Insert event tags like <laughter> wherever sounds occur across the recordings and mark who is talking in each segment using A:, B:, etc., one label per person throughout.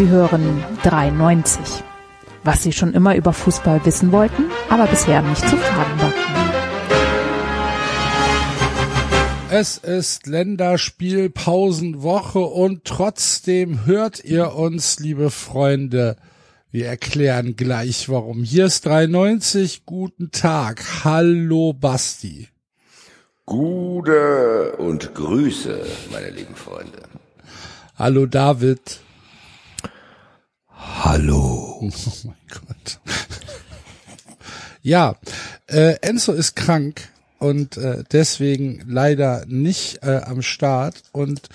A: Sie hören 93. Was Sie schon immer über Fußball wissen wollten, aber bisher nicht zu fragen war.
B: Es ist Länderspielpausenwoche und trotzdem hört ihr uns, liebe Freunde. Wir erklären gleich warum. Hier ist 93. Guten Tag. Hallo Basti.
C: Gute und Grüße, meine lieben Freunde.
B: Hallo David.
C: Hallo.
B: Oh mein Gott. ja, äh, Enzo ist krank und äh, deswegen leider nicht äh, am Start. Und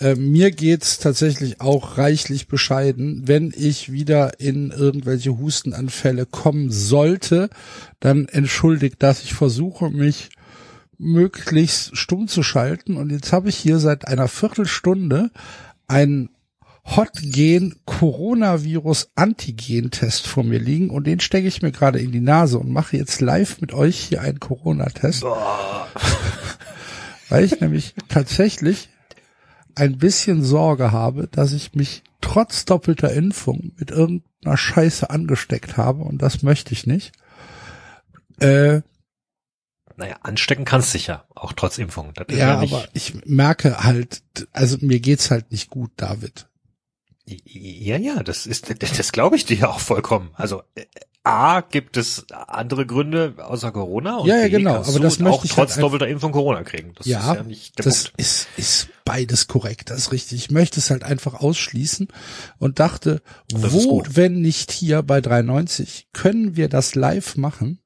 B: äh, mir geht's tatsächlich auch reichlich bescheiden. Wenn ich wieder in irgendwelche Hustenanfälle kommen sollte, dann entschuldigt das. Ich versuche mich möglichst stumm zu schalten. Und jetzt habe ich hier seit einer Viertelstunde einen Hotgen Coronavirus Antigen Test vor mir liegen und den stecke ich mir gerade in die Nase und mache jetzt live mit euch hier einen Corona Test. <laughs> Weil ich nämlich tatsächlich ein bisschen Sorge habe, dass ich mich trotz doppelter Impfung mit irgendeiner Scheiße angesteckt habe und das möchte ich nicht. Äh,
D: naja, anstecken kannst dich ja, auch trotz Impfung.
B: ja, ja aber ich merke halt, also mir geht's halt nicht gut, David.
D: Ja, ja, das ist, das glaube ich dir auch vollkommen. Also A gibt es andere Gründe außer Corona und
B: ja, ja, genau, aber das möchte
D: auch
B: ich
D: trotz
B: halt
D: doppelter Impfung Corona kriegen. Das
B: ja,
D: ist ja nicht der
B: das
D: Punkt.
B: ist ist beides korrekt, das ist richtig. Ich möchte es halt einfach ausschließen und dachte,
D: Das
B: wo, wenn nicht hier bei 390, können wir das live machen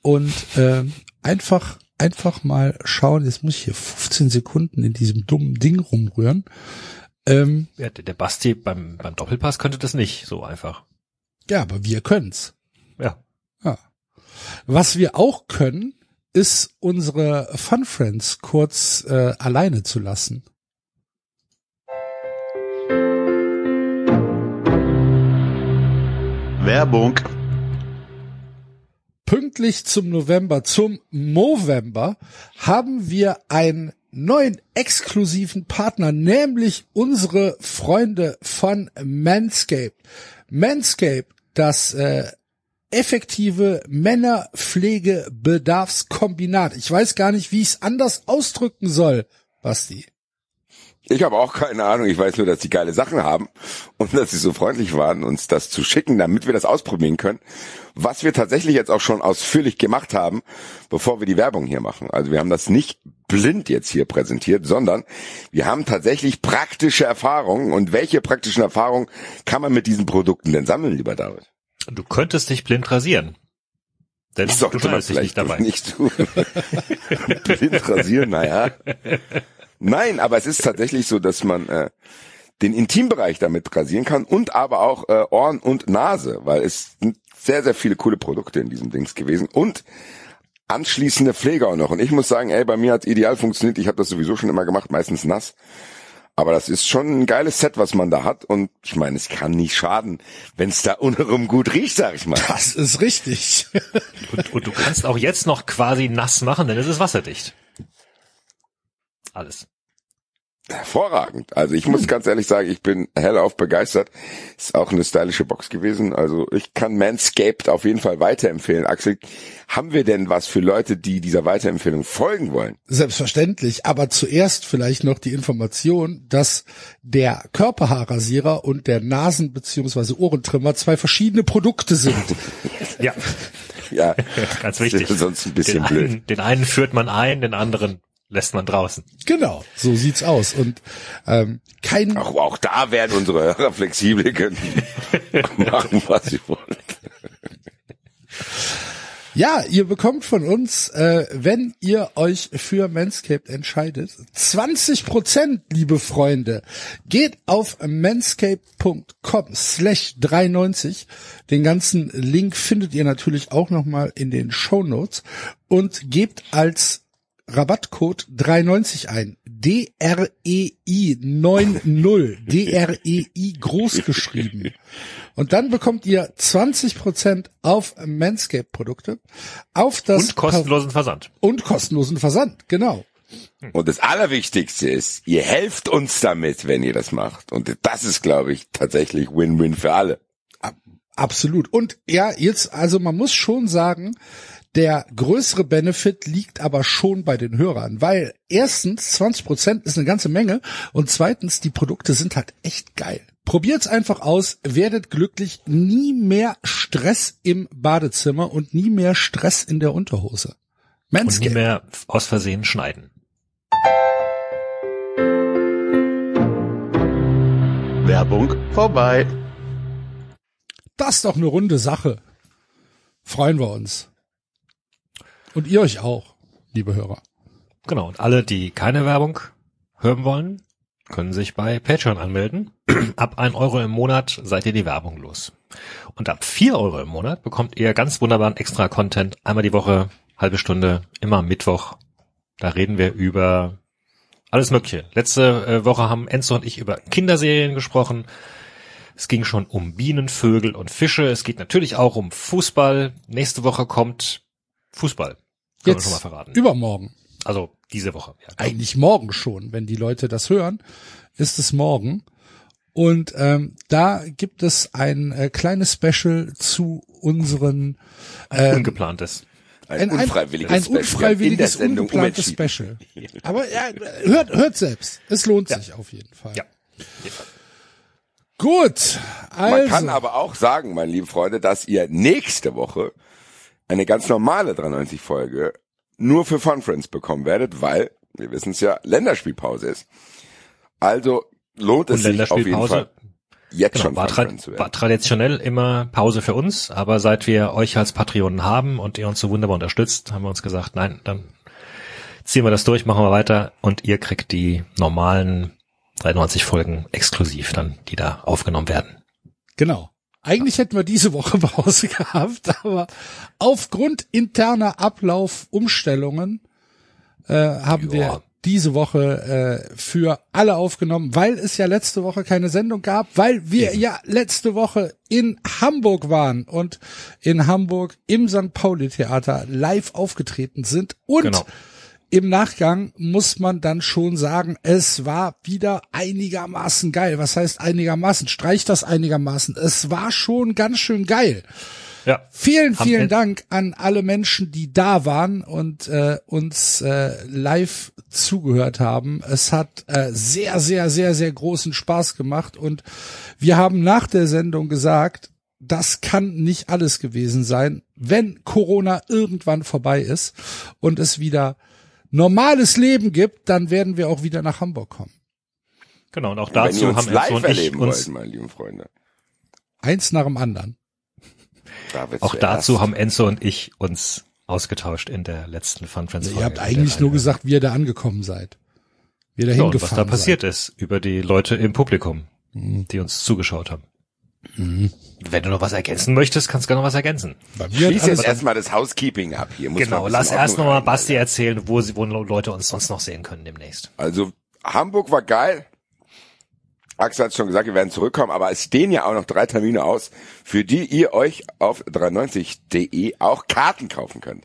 B: und äh, einfach einfach mal schauen. Jetzt muss ich hier 15 Sekunden in diesem dummen Ding rumrühren. Ähm,
D: Ja, der Basti beim, beim Doppelpass könnte das nicht so einfach.
B: ja, aber wir können's.
D: Ja.
B: Ja. Was wir auch können, ist unsere Fun Friends kurz äh, alleine zu lassen.
C: Werbung.
B: Pünktlich zum November, zum Movember, haben wir einen neuen exklusiven Partner, nämlich unsere Freunde von Manscaped. Manscaped, das äh, effektive Männerpflegebedarfskombinat. Ich weiß gar nicht, wie ich es anders ausdrücken soll, Basti.
C: Ich habe auch keine Ahnung. Ich weiß nur, dass die geile Sachen haben und dass sie so freundlich waren, uns das zu schicken, damit wir das ausprobieren können. Was wir tatsächlich jetzt auch schon ausführlich gemacht haben, bevor wir die Werbung hier machen. Also wir haben das nicht blind jetzt hier präsentiert, sondern wir haben tatsächlich praktische Erfahrungen. Und welche praktischen Erfahrungen kann man mit diesen Produkten denn sammeln, lieber David?
D: Du könntest dich blind rasieren. Denn
C: Das
D: du
C: sollte man
D: schneidest dich nicht
C: vielleicht
D: dabei.
C: nicht tun. <laughs> Blind rasieren, naja. <laughs> Nein, aber es ist tatsächlich so, dass man äh, den Intimbereich damit rasieren kann und aber auch äh, Ohren und Nase, weil es sind sehr, sehr viele coole Produkte in diesem Dings gewesen und anschließende Pflege auch noch. Und ich muss sagen, ey, bei mir hat ideal funktioniert. Ich habe das sowieso schon immer gemacht, meistens nass. Aber das ist schon ein geiles Set, was man da hat. Und ich meine, es kann nicht schaden, wenn es da <laughs> untenrum gut riecht, sag ich mal.
B: Das ist richtig. <laughs>
D: Und, und du kannst auch jetzt noch quasi nass machen, denn es ist wasserdicht. Alles.
C: Hervorragend. Also ich muss ganz ehrlich sagen, ich bin hellauf begeistert. Ist auch eine stylische Box gewesen. Also ich kann Manscaped auf jeden Fall weiterempfehlen. Axel, haben wir denn was für Leute, die dieser Weiterempfehlung folgen wollen?
B: Selbstverständlich, aber zuerst vielleicht noch die Information, dass der Körperhaarrasierer und der Nasen- bzw. Ohrentrimmer zwei verschiedene Produkte sind.
D: Ja,
C: Ja, <laughs>
D: ganz wichtig.
C: sonst ein bisschen
D: den
C: blöd.
D: Einen, den einen führt man ein, den anderen lässt man draußen.
B: genau, so sieht's aus. Und ähm, kein
C: Auch, auch da werden unsere Hörer flexibel können <laughs> machen, was sie wollen.
B: Ja, ihr bekommt von uns, äh, wenn ihr euch für Manscaped entscheidet, 20 Prozent, liebe Freunde. Geht auf manscaped.com slash 93. Den ganzen Link findet ihr natürlich auch nochmal in den Show Notes und gebt als Rabattcode 390 ein. D-R-E-I 90. D-R-E-I groß geschrieben. Und dann bekommt ihr 20% auf Manscaped Produkte. Auf das
D: Und kostenlosen Versand.
B: und kostenlosen Versand, genau.
C: Und das Allerwichtigste ist, ihr helft uns damit, wenn ihr das macht. Und das ist, glaube ich, tatsächlich Win-Win für alle.
B: Absolut. Und ja, jetzt, also man muss schon sagen, der größere Benefit liegt aber schon bei den Hörern, weil erstens 20 Prozent ist eine ganze Menge und zweitens die Produkte sind halt echt geil. Probiert's einfach aus, werdet glücklich, nie mehr Stress im Badezimmer und nie mehr Stress in der Unterhose.
D: Und nie
B: Manscaped.
D: mehr aus Versehen schneiden.
E: Werbung vorbei.
B: Das ist doch eine runde Sache. Freuen wir uns. Und ihr euch auch, liebe Hörer.
D: Genau. Und alle, die keine Werbung hören wollen, können sich bei Patreon anmelden. <clears throat> ab ein Euro im Monat seid ihr die Werbung los. Und ab vier Euro im Monat bekommt ihr ganz wunderbaren extra Content. Einmal die Woche, halbe Stunde, immer Mittwoch. Da reden wir über alles Mögliche. Letzte äh, Woche haben Enzo und ich über Kinderserien gesprochen. Es ging schon um Bienen, Vögel und Fische. Es geht natürlich auch um Fußball. Nächste Woche kommt Fußball. Können wir
B: Jetzt
D: schon mal verraten.
B: übermorgen.
D: Also diese Woche. Ja.
B: Eigentlich morgen schon, wenn die Leute das hören, ist es morgen. Und ähm, da gibt es ein äh, kleines Special zu unseren ähm,
D: Ungeplantes.
C: Ein, unfreiwilliges
B: ein
C: Special.
B: unfreiwilliges,
C: in der Sendung
B: ungeplantes. Special. <laughs> Aber ja, hört, hört selbst. Es lohnt sich auf jeden Fall.
D: Ja.
B: Gut, also.
C: Man kann aber auch sagen, meine lieben Freunde, dass ihr nächste Woche eine ganz normale 93 Folge nur für Fun Friends bekommen werdet, weil, wir wissen es ja, Länderspielpause ist. Also lohnt
D: Und
C: es sich auf jeden
D: Länderspielpause.
C: Fall jetzt
D: Genau,
C: schon
D: war, tra war traditionell immer Pause für uns, aber seit wir euch als Patreonen haben und ihr uns so wunderbar unterstützt, haben wir uns gesagt, nein, dann ziehen wir das durch, machen wir weiter und ihr kriegt die normalen 93 Folgen exklusiv dann, die da aufgenommen werden.
B: Genau. Eigentlich hätten wir diese Woche <laughs> Pause gehabt, aber aufgrund interner Ablaufumstellungen äh, haben
D: Ja.
B: wir diese Woche äh, für alle aufgenommen, weil es ja letzte Woche keine Sendung gab, weil wir ja letzte Woche in Hamburg waren und in Hamburg im St. Pauli Theater live aufgetreten sind und
D: Genau.
B: Im Nachgang muss man dann schon sagen, es war wieder einigermaßen geil. Was heißt einigermaßen? Streicht das einigermaßen. Es war schon ganz schön geil.
D: Ja.
B: Vielen, vielen Dank an alle Menschen, die da waren und äh, uns äh, live zugehört haben. Es hat äh, sehr, sehr, sehr, sehr großen Spaß gemacht und wir haben nach der Sendung gesagt, das kann nicht alles gewesen sein, wenn Corona irgendwann vorbei ist und es wieder normales Leben gibt, dann werden wir auch wieder nach Hamburg kommen.
D: Genau, und auch
C: Und ihr
D: dazu
C: uns
D: haben Enzo und ich uns,
C: wollt, meine lieben Freunde.
B: Eins nach dem anderen.
C: Da
D: auch
C: zuerst.
D: dazu haben Enzo und ich uns ausgetauscht in der letzten Fun Friends
B: Ihr
D: Folge.
B: habt eigentlich nur gesagt, wie ihr da angekommen seid. Wie ihr da
D: ja, und was
B: hingefahren
D: da passiert ist über die Leute im Publikum,
B: Mhm.
D: die uns zugeschaut haben. Wenn du noch was ergänzen möchtest, kannst du gerne noch was ergänzen.
C: Schließ jetzt erstmal das Housekeeping ab hier.
D: Genau, lass erst noch mal. Basti erzählen, wo, sie, wo Leute uns sonst noch sehen können demnächst.
C: Also Hamburg war geil. Axel hat schon gesagt, wir werden zurückkommen, aber es stehen ja auch noch drei Termine aus, für die ihr euch auf 93.de auch Karten kaufen könnt.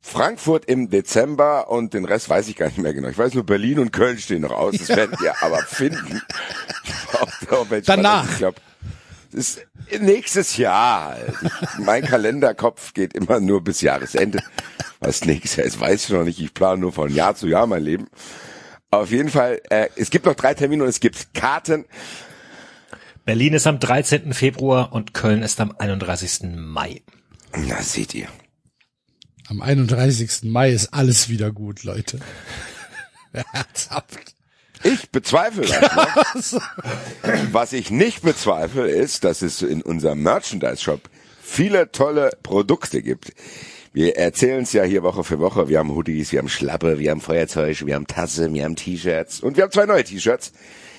C: Frankfurt im Dezember und den Rest weiß ich gar nicht mehr genau. Ich weiß nur, Berlin und Köln stehen noch aus. Das <laughs> werdet ihr aber finden.
B: Danach.
C: Ich glaube, ist nächstes Jahr. halt. Ich, mein Kalenderkopf geht immer nur bis Jahresende. Was nächstes Jahr ist, weiß ich noch nicht. Ich plane nur von Jahr zu Jahr mein Leben. Auf jeden Fall, äh, es gibt noch drei Termine und es gibt Karten.
D: Berlin ist am 13. Februar und Köln ist am 31. Mai.
C: Na, seht ihr.
B: Am 31. Mai ist alles wieder gut, Leute. <laughs> Herzhaft.
C: Ich bezweifle das <laughs> noch. Was ich nicht bezweifle, ist, dass es in unserem Merchandise-Shop viele tolle Produkte gibt. Wir erzählen es ja hier Woche für Woche. Wir haben Hoodies, wir haben Schlappe, wir haben Feuerzeug, wir haben Tasse, wir haben T-Shirts und wir haben zwei neue T-Shirts.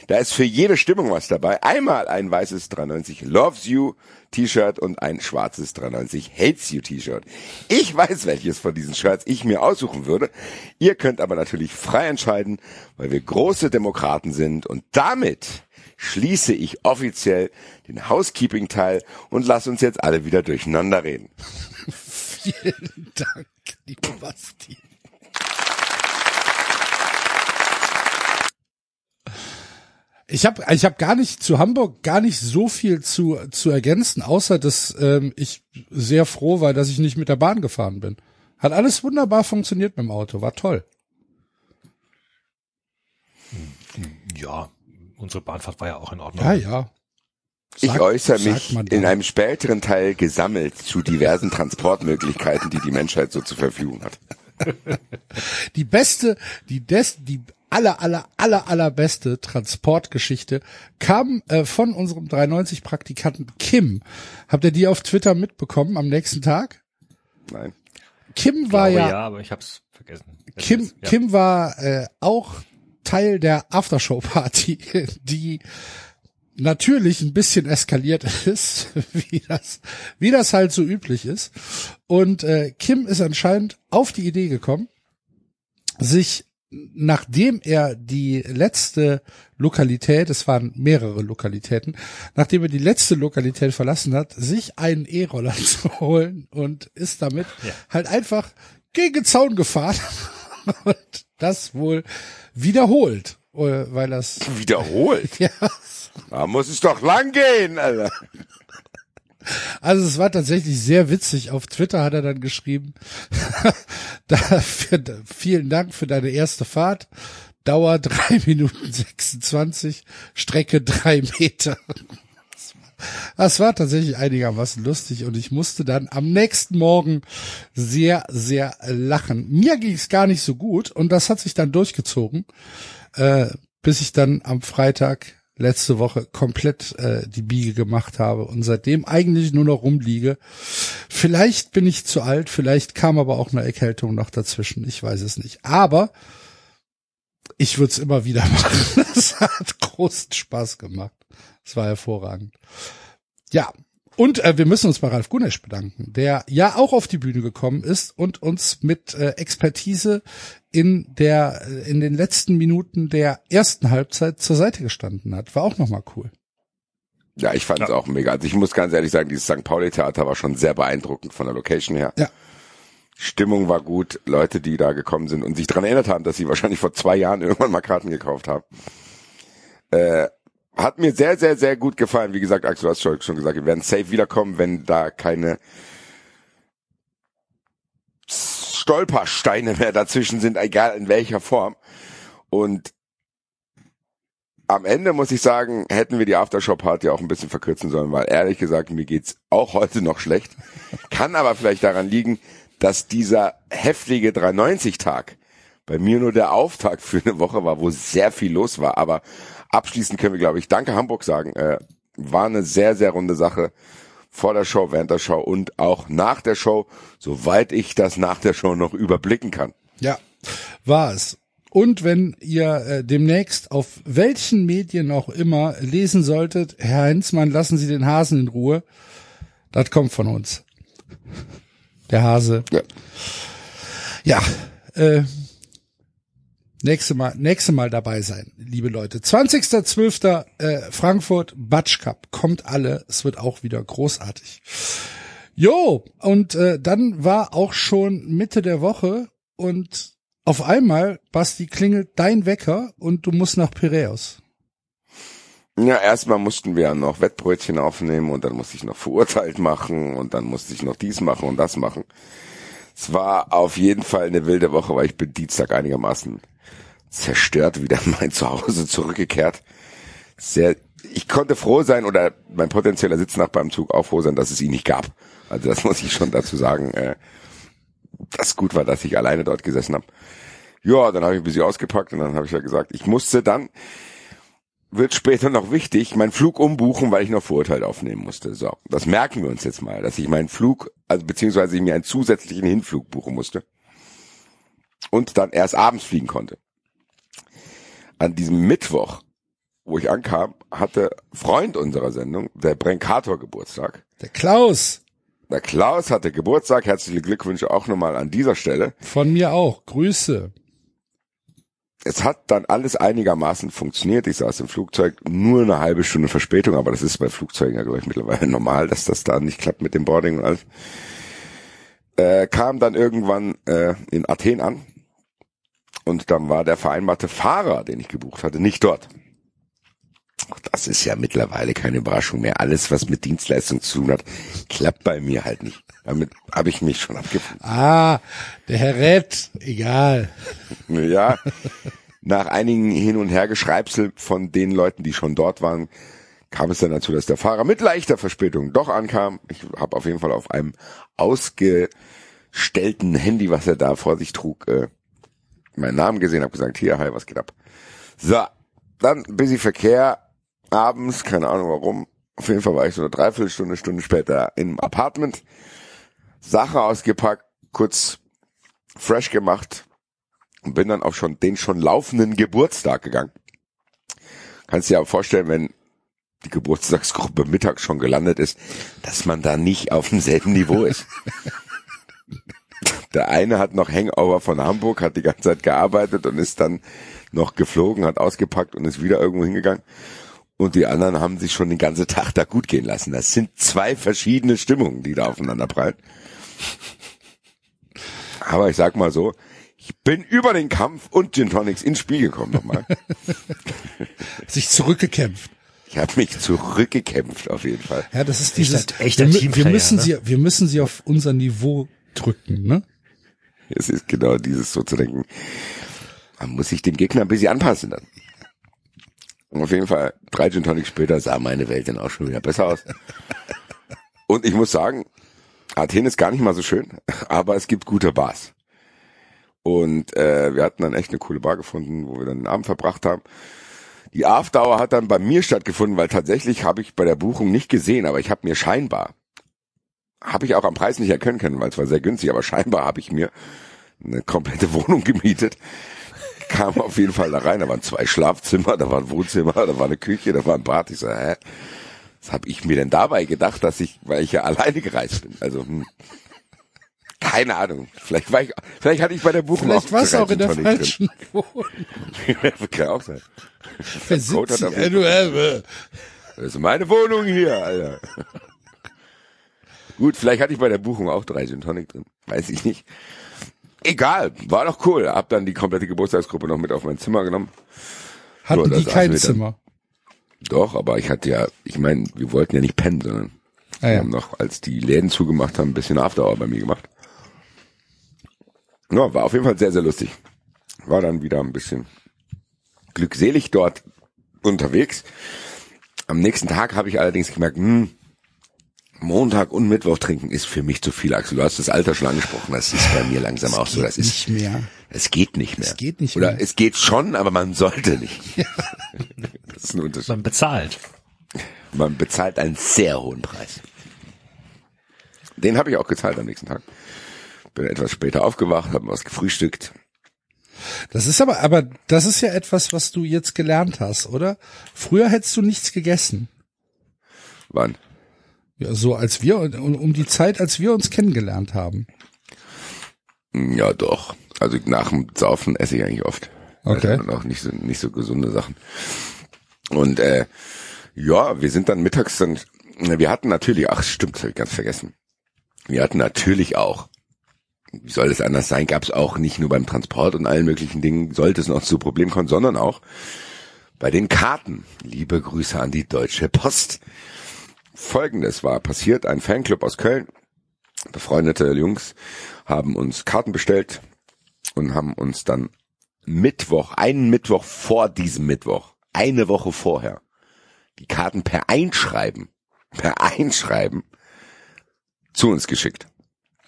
C: Da ist für jede Stimmung was dabei. Einmal ein weißes 93 Loves You T-Shirt und ein schwarzes 93 Hates You T-Shirt. Ich weiß, welches von diesen Shirts ich mir aussuchen würde. Ihr könnt aber natürlich frei entscheiden, weil wir große Demokraten sind und damit schließe ich offiziell den Housekeeping-Teil und lass uns jetzt alle wieder durcheinander reden. <laughs>
B: Vielen Dank, lieber Basti. Ich habe ich hab gar nicht zu Hamburg gar nicht so viel zu, zu ergänzen, außer dass ähm, ich sehr froh war, dass ich nicht mit der Bahn gefahren bin. Hat alles wunderbar funktioniert mit dem Auto, war toll.
D: Ja, unsere Bahnfahrt war ja auch in Ordnung.
B: Ja, ja.
C: Ich
B: Sagt-
C: äußere mich in einem späteren Teil gesammelt zu diversen Transportmöglichkeiten, die die Menschheit so zur Verfügung hat. <laughs>
B: Die beste, die des, die aller, aller, aller, allerbeste Transportgeschichte kam äh, von unserem 93 Praktikanten Kim. Habt ihr die auf Twitter mitbekommen am nächsten Tag?
C: Nein.
B: Kim war
D: Glaube,
B: ja,
D: ja, aber ich hab's vergessen.
B: Kim,
D: Ja.
B: Kim war äh, auch Teil der Aftershow-Party, <laughs> die natürlich ein bisschen eskaliert <laughs> ist, wie das, wie das halt so üblich ist. Und äh, Kim ist anscheinend auf die Idee gekommen, sich, nachdem er die letzte Lokalität, es waren mehrere Lokalitäten, nachdem er die letzte Lokalität verlassen hat, sich einen E-Roller <laughs> zu holen und ist damit
D: Ja.
B: halt einfach gegen Zaun gefahren <laughs> und das wohl wiederholt, äh, weil das
C: Wiederholt. <laughs>
B: ja
C: Da muss es doch lang gehen, Alter.
B: Also es war tatsächlich sehr witzig. Auf Twitter hat er dann geschrieben, <laughs> dafür, vielen Dank für deine erste Fahrt. Dauer drei <laughs> Minuten 26, Strecke drei Meter. Das war tatsächlich einigermaßen lustig und ich musste dann am nächsten Morgen sehr, sehr lachen. Mir ging es gar nicht so gut und das hat sich dann durchgezogen, äh, bis ich dann am Freitag letzte Woche komplett äh, die Biege gemacht habe und seitdem eigentlich nur noch rumliege. Vielleicht bin ich zu alt, vielleicht kam aber auch eine Erkältung noch dazwischen, ich weiß es nicht. Aber ich würde es immer wieder <laughs> machen. Es hat großen Spaß gemacht. Es war hervorragend. Ja, und äh, wir müssen uns bei Ralf Gunesch bedanken, der ja auch auf die Bühne gekommen ist und uns mit äh, Expertise in der in den letzten Minuten der ersten Halbzeit zur Seite gestanden hat. War auch nochmal cool.
C: Ja, ich fand es
D: Ja.
C: auch mega. Also ich muss ganz ehrlich sagen, dieses St. Pauli-Theater war schon sehr beeindruckend von der Location her.
B: Ja.
C: Stimmung war gut, Leute, die da gekommen sind und sich dran erinnert haben, dass sie wahrscheinlich vor zwei Jahren <laughs> irgendwann mal Karten gekauft haben. Äh, hat mir sehr, sehr, sehr gut gefallen. Wie gesagt, Axel, du hast schon schon gesagt, wir werden safe wiederkommen, wenn da keine Stolpersteine mehr dazwischen sind, egal in welcher Form. Und am Ende muss ich sagen, hätten wir die Aftershow-Party auch ein bisschen verkürzen sollen, weil ehrlich gesagt, mir geht's auch heute noch schlecht. Kann aber vielleicht daran liegen, dass dieser heftige 390-Tag bei mir nur der Auftakt für eine Woche war, wo sehr viel los war. Aber abschließend können wir, glaube ich, danke Hamburg sagen. Äh, war eine sehr, sehr runde Sache vor der Show, während der Show und auch nach der Show, soweit ich das nach der Show noch überblicken kann.
B: Ja, war es. Und wenn ihr äh, demnächst auf welchen Medien auch immer lesen solltet, Herr Heinzmann, lassen Sie den Hasen in Ruhe, das kommt von uns. Der Hase.
C: Ja.
B: Ja, äh, nächste Mal, nächste Mal dabei sein, liebe Leute. 20.12. Äh, Frankfurt Batsch Cup. Kommt alle, es wird auch wieder großartig. Jo, und äh, dann war auch schon Mitte der Woche und auf einmal, Basti, klingelt dein Wecker und du musst nach Piräus.
C: Ja, erstmal mussten wir ja noch Wettbrötchen aufnehmen und dann musste ich noch verurteilt machen und dann musste ich noch dies machen und das machen. Es war auf jeden Fall eine wilde Woche, weil ich bin Dienstag einigermaßen zerstört wieder in <laughs> mein Zuhause zurückgekehrt. Sehr, ich konnte froh sein oder mein potenzieller Sitznachbar im Zug auch froh sein, dass es ihn nicht gab. Also das <laughs> muss ich schon dazu sagen, äh, dass gut war, dass ich alleine dort gesessen habe. Ja, dann habe ich ein bisschen ausgepackt und dann habe ich ja gesagt, ich musste dann wird später noch wichtig, meinen Flug umbuchen, weil ich noch Vorurteil aufnehmen musste. So, das merken wir uns jetzt mal, dass ich meinen Flug, also beziehungsweise ich mir einen zusätzlichen Hinflug buchen musste und dann erst abends fliegen konnte. An diesem Mittwoch, wo ich ankam, hatte Freund unserer Sendung, der Brenkator Geburtstag.
B: Der Klaus,
C: Der Klaus hatte Geburtstag. Herzliche Glückwünsche auch nochmal an dieser Stelle.
B: von mir auch. Grüße.
C: es hat dann alles einigermaßen funktioniert. Ich saß im Flugzeug, nur eine halbe Stunde Verspätung, aber das ist bei Flugzeugen ja, glaube ich, mittlerweile normal, dass das da nicht klappt mit dem Boarding und alles. Äh, kam dann irgendwann äh, in Athen an und dann war der vereinbarte Fahrer, den ich gebucht hatte, nicht dort. Das ist ja mittlerweile keine Überraschung mehr. Alles, was mit Dienstleistung zu tun hat, klappt bei mir halt nicht. Damit habe ich mich schon abgefunden.
B: Ah, der Herr Rett, egal. <laughs>
C: Ja, nach einigen Hin- und Hergeschreibsel von den Leuten, die schon dort waren, kam es dann dazu, dass der Fahrer mit leichter Verspätung doch ankam. Ich habe auf jeden Fall auf einem ausgestellten Handy, was er da vor sich trug, äh, meinen Namen gesehen, habe gesagt, hier, hi, was geht ab? So, dann bisschen Verkehr, abends, keine Ahnung warum. Auf jeden Fall war ich so eine Dreiviertelstunde, Stunde später im Apartment. Sache ausgepackt, kurz fresh gemacht und bin dann auf schon den schon laufenden Geburtstag gegangen. Kannst dir ja vorstellen, wenn die Geburtstagsgruppe mittags schon gelandet ist, dass man da nicht auf demselben Niveau ist. <laughs> Der eine hat noch Hangover von Hamburg, hat die ganze Zeit gearbeitet und ist dann noch geflogen, hat ausgepackt und ist wieder irgendwo hingegangen. Und die anderen haben sich schon den ganzen Tag da gut gehen lassen. Das sind zwei verschiedene Stimmungen, die da aufeinander prallen. Aber ich sag mal so, ich bin über den Kampf und Gin Tonics ins Spiel gekommen nochmal. <laughs>
B: Sich zurückgekämpft.
C: Ich habe mich zurückgekämpft auf jeden Fall.
B: Ja, das ist dieses,
D: Echter-
B: wir, wir müssen
D: ne?
B: sie, wir müssen sie auf unser Niveau drücken, ne?
C: Es ist genau dieses so zu denken, man muss sich dem Gegner ein bisschen anpassen dann. Und auf jeden Fall, drei Gin Tonics später sah meine Welt dann auch schon wieder besser aus. Und ich muss sagen, Athen ist gar nicht mal so schön, aber es gibt gute Bars. Und äh, wir hatten dann echt eine coole Bar gefunden, wo wir dann den Abend verbracht haben. Die Afterhour hat dann bei mir stattgefunden, weil tatsächlich habe ich bei der Buchung nicht gesehen, aber ich habe mir scheinbar, habe ich auch am Preis nicht erkennen können, weil es war sehr günstig, aber scheinbar habe ich mir eine komplette <laughs> Wohnung gemietet. Kam auf jeden Fall da rein, da waren zwei Schlafzimmer, da war ein Wohnzimmer, da war eine Küche, da war ein Bad. Ich so, hä? Was habe ich mir denn dabei gedacht, dass ich, weil ich ja alleine gereist bin? Also, hm. Keine Ahnung. Vielleicht war ich, vielleicht hatte ich bei der Buchung
B: Vielleicht warst du auch in der falschen Wohnung. <laughs>
C: Kann auch sein.
B: Wer sitzt hier? Äh, äh,
C: Das ist meine Wohnung hier, Alter. Gut, vielleicht hatte ich bei der Buchung auch drei Gin Tonic drin. Weiß ich nicht. Egal, war doch cool. Hab dann die komplette Geburtstagsgruppe noch mit auf mein Zimmer genommen.
B: Hatten
C: da
B: die kein. Zimmer.
C: Doch, aber ich hatte ja, ich meine, wir wollten ja nicht pennen, sondern
B: Ah,
C: wir
B: ja.
C: haben noch, als die Läden zugemacht haben, ein bisschen Afterhour bei mir gemacht. Ja, war auf jeden Fall sehr, sehr lustig. War dann wieder ein bisschen glückselig dort unterwegs. Am nächsten Tag habe ich allerdings gemerkt, hm, Montag und Mittwoch trinken ist für mich zu viel, Axel. Du hast das Alter schon angesprochen. Das ist bei mir langsam auch so. Das ist,
B: nicht mehr.
C: es geht nicht mehr.
B: Es geht nicht
C: Oder
B: mehr.
C: es geht schon, aber man sollte nicht. <laughs> Das ist ein Unterschied.
D: Man bezahlt.
C: Man bezahlt einen sehr hohen Preis. Den habe ich auch gezahlt am nächsten Tag. Bin etwas später aufgewacht, habe was gefrühstückt.
B: Das ist aber, aber das ist ja etwas, was du jetzt gelernt hast, oder? Früher hättest du nichts gegessen.
C: Wann?
B: Ja, so als wir, um, um die Zeit, als wir uns kennengelernt haben.
C: Ja, doch. Also nach dem Saufen esse ich eigentlich oft.
B: Okay.
C: Also auch nicht so, nicht so gesunde Sachen. Und äh, ja, wir sind dann mittags dann, wir hatten natürlich, ach stimmt, das hab ich ganz vergessen. Wir hatten natürlich auch, wie soll es anders sein, gab es auch nicht nur beim Transport und allen möglichen Dingen, sollte es noch zu Problemen kommen, sondern auch bei den Karten. Liebe Grüße an die Deutsche Post. Folgendes war passiert, ein Fanclub aus Köln, befreundete Jungs haben uns Karten bestellt und haben uns dann Mittwoch, einen Mittwoch vor diesem Mittwoch, eine Woche vorher, die Karten per Einschreiben, per Einschreiben zu uns geschickt.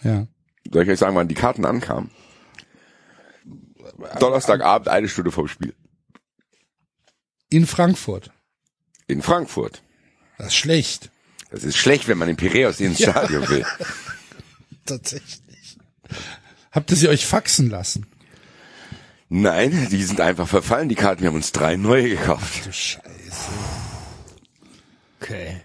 B: Ja.
C: Soll ich euch sagen, wann die Karten ankamen? Donnerstagabend, eine Stunde vom Spiel.
B: In Frankfurt.
C: In Frankfurt.
B: Das ist schlecht.
C: Das ist schlecht, wenn man in Piräus ins Stadion will. <laughs>
B: Tatsächlich. Habt ihr sie euch faxen lassen?
C: Nein, die sind einfach verfallen, die Karten. Wir haben uns drei neue gekauft.
B: Du Scheiße.
D: Okay.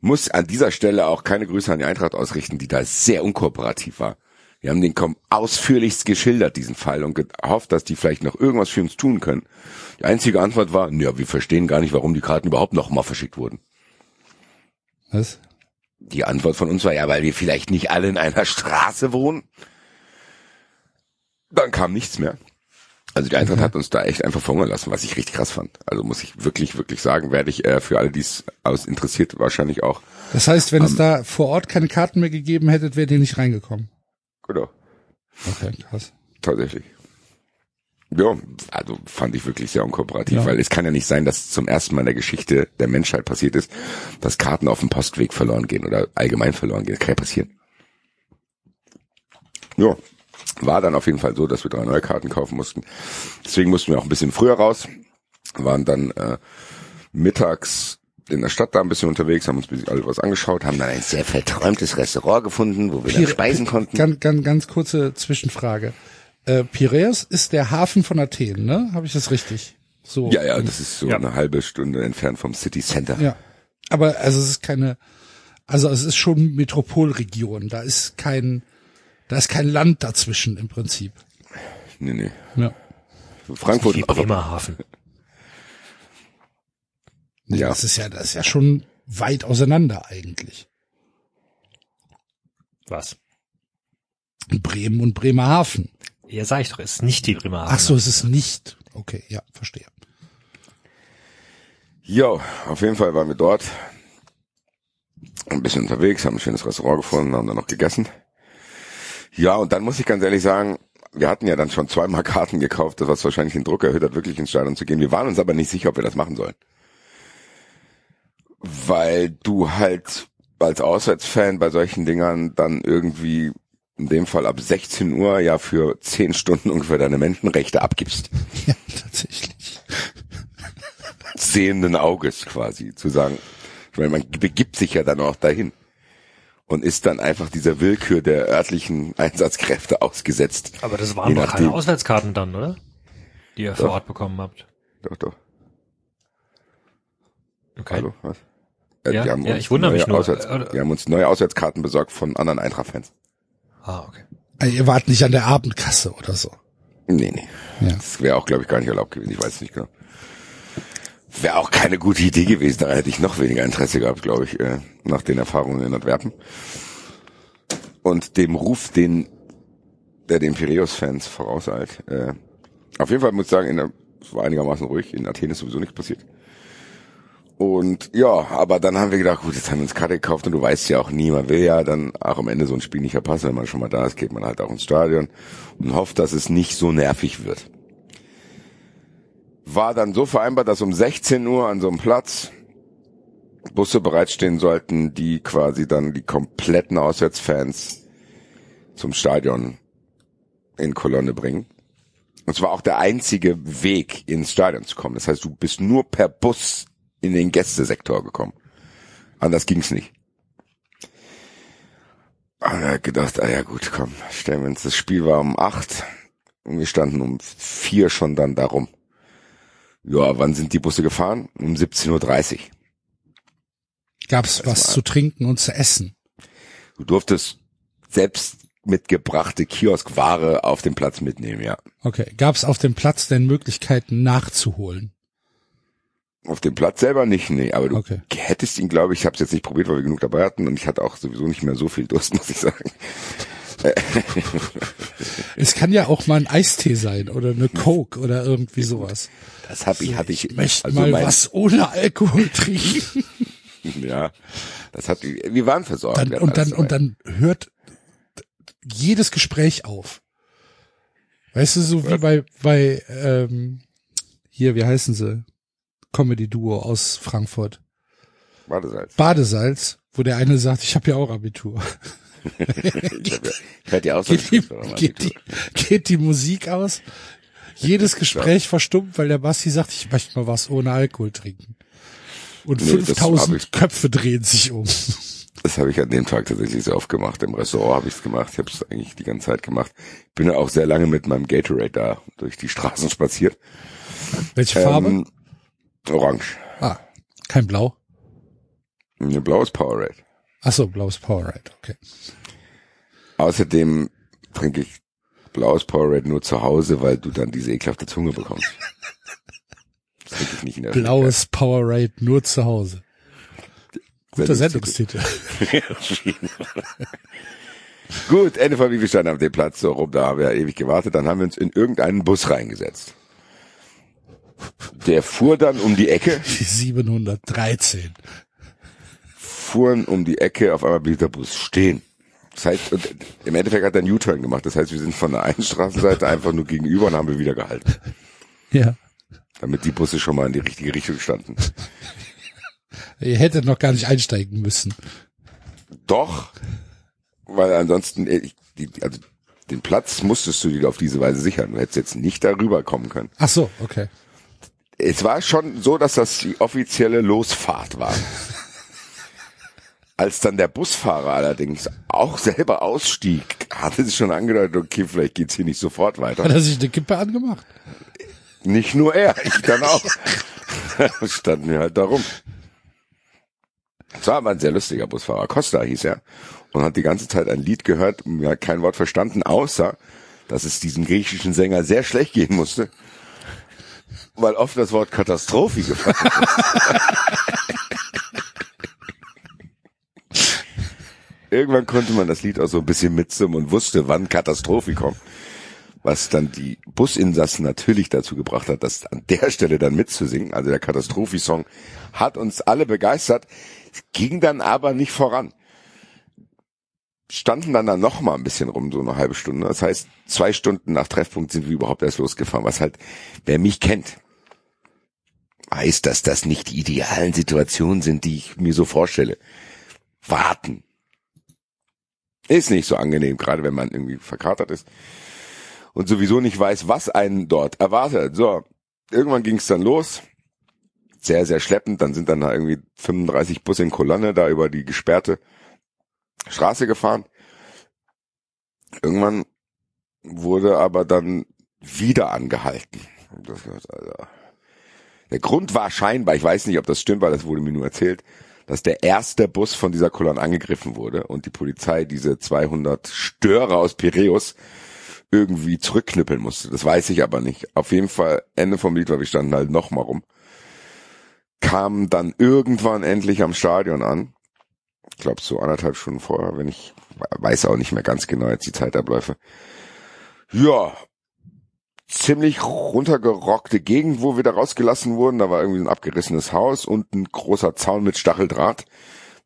C: Muss an dieser Stelle auch keine Grüße an die Eintracht ausrichten, die da sehr unkooperativ war. Wir haben den kaum ausführlichst geschildert, diesen Fall, und gehofft, dass die vielleicht noch irgendwas für uns tun können. Die einzige Antwort war, ja, wir verstehen gar nicht, warum die Karten überhaupt noch mal verschickt wurden.
B: Was?
C: Die Antwort von uns war, ja, weil wir vielleicht nicht alle in einer Straße wohnen. Dann kam nichts mehr. Also die Eintracht hat uns da echt einfach verhungern lassen, was ich richtig krass fand. Also muss ich wirklich, wirklich sagen, werde ich äh, für alle, die es aus interessiert, wahrscheinlich auch.
B: Das heißt, wenn es da vor Ort keine Karten mehr gegeben hättet, wärt ihr nicht reingekommen.
C: Genau,
B: Okay, krass.
C: tatsächlich. Ja, also fand ich wirklich sehr unkooperativ,
B: Ja.
C: weil es kann ja nicht sein, dass zum ersten Mal in der Geschichte der Menschheit passiert ist, dass Karten auf dem Postweg verloren gehen oder allgemein verloren gehen. Das kann ja passieren. Ja, war dann auf jeden Fall so, dass wir drei neue Karten kaufen mussten. Deswegen mussten wir auch ein bisschen früher raus, waren dann äh, mittags in der Stadt da ein bisschen unterwegs, haben uns ein bisschen alles was angeschaut, haben dann ein sehr verträumtes Restaurant gefunden, wo wir dann
B: Pire-
C: speisen konnten.
B: Ganz, ganz, ganz kurze Zwischenfrage. Äh, Piräus ist der Hafen von Athen, ne? Habe ich das richtig? So.
C: Ja, ja, das ist so
D: Ja.
C: eine halbe Stunde entfernt vom City Center.
B: Ja. Aber also es ist keine, also es ist schon Metropolregion. Da ist kein, da ist kein Land dazwischen im Prinzip.
C: Nee, nee.
B: Ja.
C: Frankfurt also,
D: Bremerhaven.
C: Ja.
B: Das ist ja, das ist ja schon weit auseinander eigentlich.
D: Was?
B: Bremen und Bremerhaven.
D: Ja, sag ich doch, ist nicht die Bremerhaven.
B: Ach so, es ist nicht. Okay, ja, verstehe.
C: Jo, auf jeden Fall waren wir dort ein bisschen unterwegs, haben ein schönes Restaurant gefunden, haben dann noch gegessen. Ja, und dann muss ich ganz ehrlich sagen, wir hatten ja dann schon zweimal <laughs> Karten gekauft, was wahrscheinlich den Druck erhöht hat, wirklich ins Stadion zu gehen. Wir waren uns aber nicht sicher, ob wir das machen sollen. Weil du halt als Auswärtsfan bei solchen Dingern dann irgendwie in dem Fall ab 16 Uhr ja für 10 Stunden ungefähr deine Menschenrechte abgibst. <laughs>
B: Ja, tatsächlich.
C: sehenden Auges quasi zu sagen. Ich meine, man begibt sich ja dann auch dahin und ist dann einfach dieser Willkür der örtlichen Einsatzkräfte ausgesetzt.
D: Aber das waren doch keine. Auswärtskarten dann, oder? Die ihr vor
C: Doch.
D: Ort bekommen habt.
C: Doch, doch.
D: Okay.
C: Hallo, was? Äh,
D: Ja, ja, ich wundere mich nur.
C: Auswärts,
D: Äh,
C: die haben uns neue Auswärtskarten besorgt von anderen Eintracht-Fans.
D: Ah, okay.
B: Also ihr wart nicht an der Abendkasse oder so.
C: Nee, nee.
B: Ja.
C: Das wäre auch, glaube ich, gar nicht erlaubt gewesen. Ich weiß nicht genau. Wäre auch keine gute Idee gewesen. Da hätte ich noch weniger Interesse gehabt, glaube ich, äh, nach den Erfahrungen in Antwerpen. Und dem Ruf, den der den Piraeus-Fans vorauseilt. Äh, auf jeden Fall muss ich sagen, in es war einigermaßen ruhig. In Athen ist sowieso nichts passiert. Und ja, aber dann haben wir gedacht, gut, jetzt haben wir uns Karte gekauft und du weißt ja auch nie, man will ja dann auch am Ende so ein Spiel nicht verpassen. Wenn man schon mal da ist, geht man halt auch ins Stadion und hofft, dass es nicht so nervig wird. War dann so vereinbart, dass um 16 Uhr an so einem Platz Busse bereitstehen sollten, die quasi dann die kompletten Auswärtsfans zum Stadion in Kolonne bringen. Und zwar auch der einzige Weg ins Stadion zu kommen. Das heißt, du bist nur per Bus in den Gästesektor gekommen. Anders ging's nicht. Und er hat gedacht, ah ja gut, komm, stellen wir uns, das Spiel war um acht und wir standen um vier schon dann darum. Ja, wann sind die Busse gefahren? Um 17.30 Uhr.
B: Gab's was
C: war-
B: zu trinken und zu essen?
C: Du durftest selbst mitgebrachte Kioskware auf dem Platz mitnehmen, ja.
B: Okay. Gab's auf dem Platz denn Möglichkeiten nachzuholen?
C: Auf dem Platz selber nicht, nee, aber du
B: Okay.
C: hättest ihn, glaube ich, ich habe es jetzt nicht probiert, weil wir genug dabei hatten und ich hatte auch sowieso nicht mehr so viel Durst, <laughs> muss ich sagen. <laughs>
B: Es kann ja auch mal ein Eistee sein oder eine Coke oder irgendwie sowas.
C: Das hab ich, hatte ich,
B: Möchte
C: also
B: mal was ohne Alkohol <laughs> trinken.
C: ja, das hat, wir waren versorgt.
B: Dann, und dann, und dann hört jedes Gespräch auf. Weißt du, so wie bei, bei, ähm, hier, wie heißen sie? Comedy-Duo aus Frankfurt.
C: Badesalz.
B: Badesalz, wo der eine sagt, ich habe ja auch Abitur. <laughs>
C: Ich, hab ja, ich hatte ja auch so
B: Geht die, geht, die, geht die Musik aus? Jedes Gespräch verstummt, weil der Basti sagt, ich möchte mal was ohne Alkohol trinken. Und
C: Nee, das hab
B: 5000
C: ich-
B: Köpfe drehen sich um.
C: Das habe ich an dem Tag tatsächlich sehr oft gemacht. Im Restaurant habe ich es gemacht. Ich habe es eigentlich die ganze Zeit gemacht. Bin ja auch sehr lange mit meinem Gatorade da durch die Straßen <laughs> spaziert.
B: Welche Farbe?
C: Ähm, orange.
B: ah, kein Blau.
C: Ein blaues Powerade.
B: Ach so, blaues Powerade, okay.
C: Außerdem trinke ich blaues Powerade nur zu Hause, weil du dann diese ekelhafte Zunge bekommst. Das trinke ich nicht in der
B: Blaues Powerade nur zu Hause. Guter
C: Sendungstitel. <laughs> Gut, Ende von wie wir standen auf dem Platz so rum, da haben wir ewig gewartet, dann haben wir uns in irgendeinen Bus reingesetzt. Der fuhr dann um die Ecke,
B: Die 713.
C: fuhren um die Ecke, auf einmal blieb der Bus stehen. Das heißt, im Endeffekt hat er einen U-Turn gemacht. Das heißt, wir sind von der einen Straßenseite einfach nur gegenüber und haben wir wieder gehalten.
B: Ja.
C: Damit die Busse schon mal in die richtige Richtung standen.
B: Ihr hättet noch gar nicht einsteigen müssen.
C: Doch, weil ansonsten, äh, also den Platz musstest du dir auf diese Weise sichern. Du hättest jetzt nicht darüber kommen können.
B: Ach so, okay.
C: Es war schon so, dass das die offizielle Losfahrt war. Als dann der Busfahrer allerdings auch selber ausstieg, hatte sich schon angedeutet, okay, vielleicht geht's hier nicht sofort
B: Hat
C: weiter.
B: er sich eine Kippe angemacht?
C: Nicht nur er, ich dann auch. <laughs> Standen wir halt da rum. Es war aber ein sehr lustiger Busfahrer. Costa hieß er. Und hat die ganze Zeit ein Lied gehört und mir hat kein Wort verstanden, außer, dass es diesem griechischen Sänger sehr schlecht gehen musste. Weil oft das Wort Katastrophe gefallen ist. <laughs> Irgendwann konnte man das Lied auch so ein bisschen mitsummen und wusste, wann Katastrophe kommt. Was dann die Businsassen natürlich dazu gebracht hat, das an der Stelle dann mitzusingen. Also der Katastrophe-Song hat uns alle begeistert. Ging dann aber nicht voran. Standen dann da noch mal ein bisschen rum, so eine halbe Stunde. Das heißt, zwei Stunden nach Treffpunkt sind wir überhaupt erst losgefahren. Was halt, wer mich kennt, weiß, dass das nicht die idealen Situationen sind, die ich mir so vorstelle. Warten. Ist nicht so angenehm, gerade wenn man irgendwie verkatert ist und sowieso nicht weiß, was einen dort erwartet. So, irgendwann ging es dann los. Sehr, sehr schleppend. Dann sind dann da irgendwie 35 Busse in Kolonne da über die gesperrte Straße gefahren. Irgendwann wurde aber dann wieder angehalten. Das, also, der Grund war scheinbar, ich weiß nicht, ob das stimmt, weil das wurde mir nur erzählt, dass der erste Bus von dieser Kolonne angegriffen wurde und die Polizei diese 200 Störer aus Piräus irgendwie zurückknüppeln musste. Das weiß ich aber nicht. Auf jeden Fall, Ende vom Lied war, wir standen halt noch mal rum. Kamen dann irgendwann endlich am Stadion an. Ich glaube so anderthalb Stunden vorher, wenn ich weiß auch nicht mehr ganz genau jetzt die Zeitabläufe. Ja, ziemlich runtergerockte Gegend, wo wir da rausgelassen wurden. Da war irgendwie ein abgerissenes Haus und ein großer Zaun mit Stacheldraht,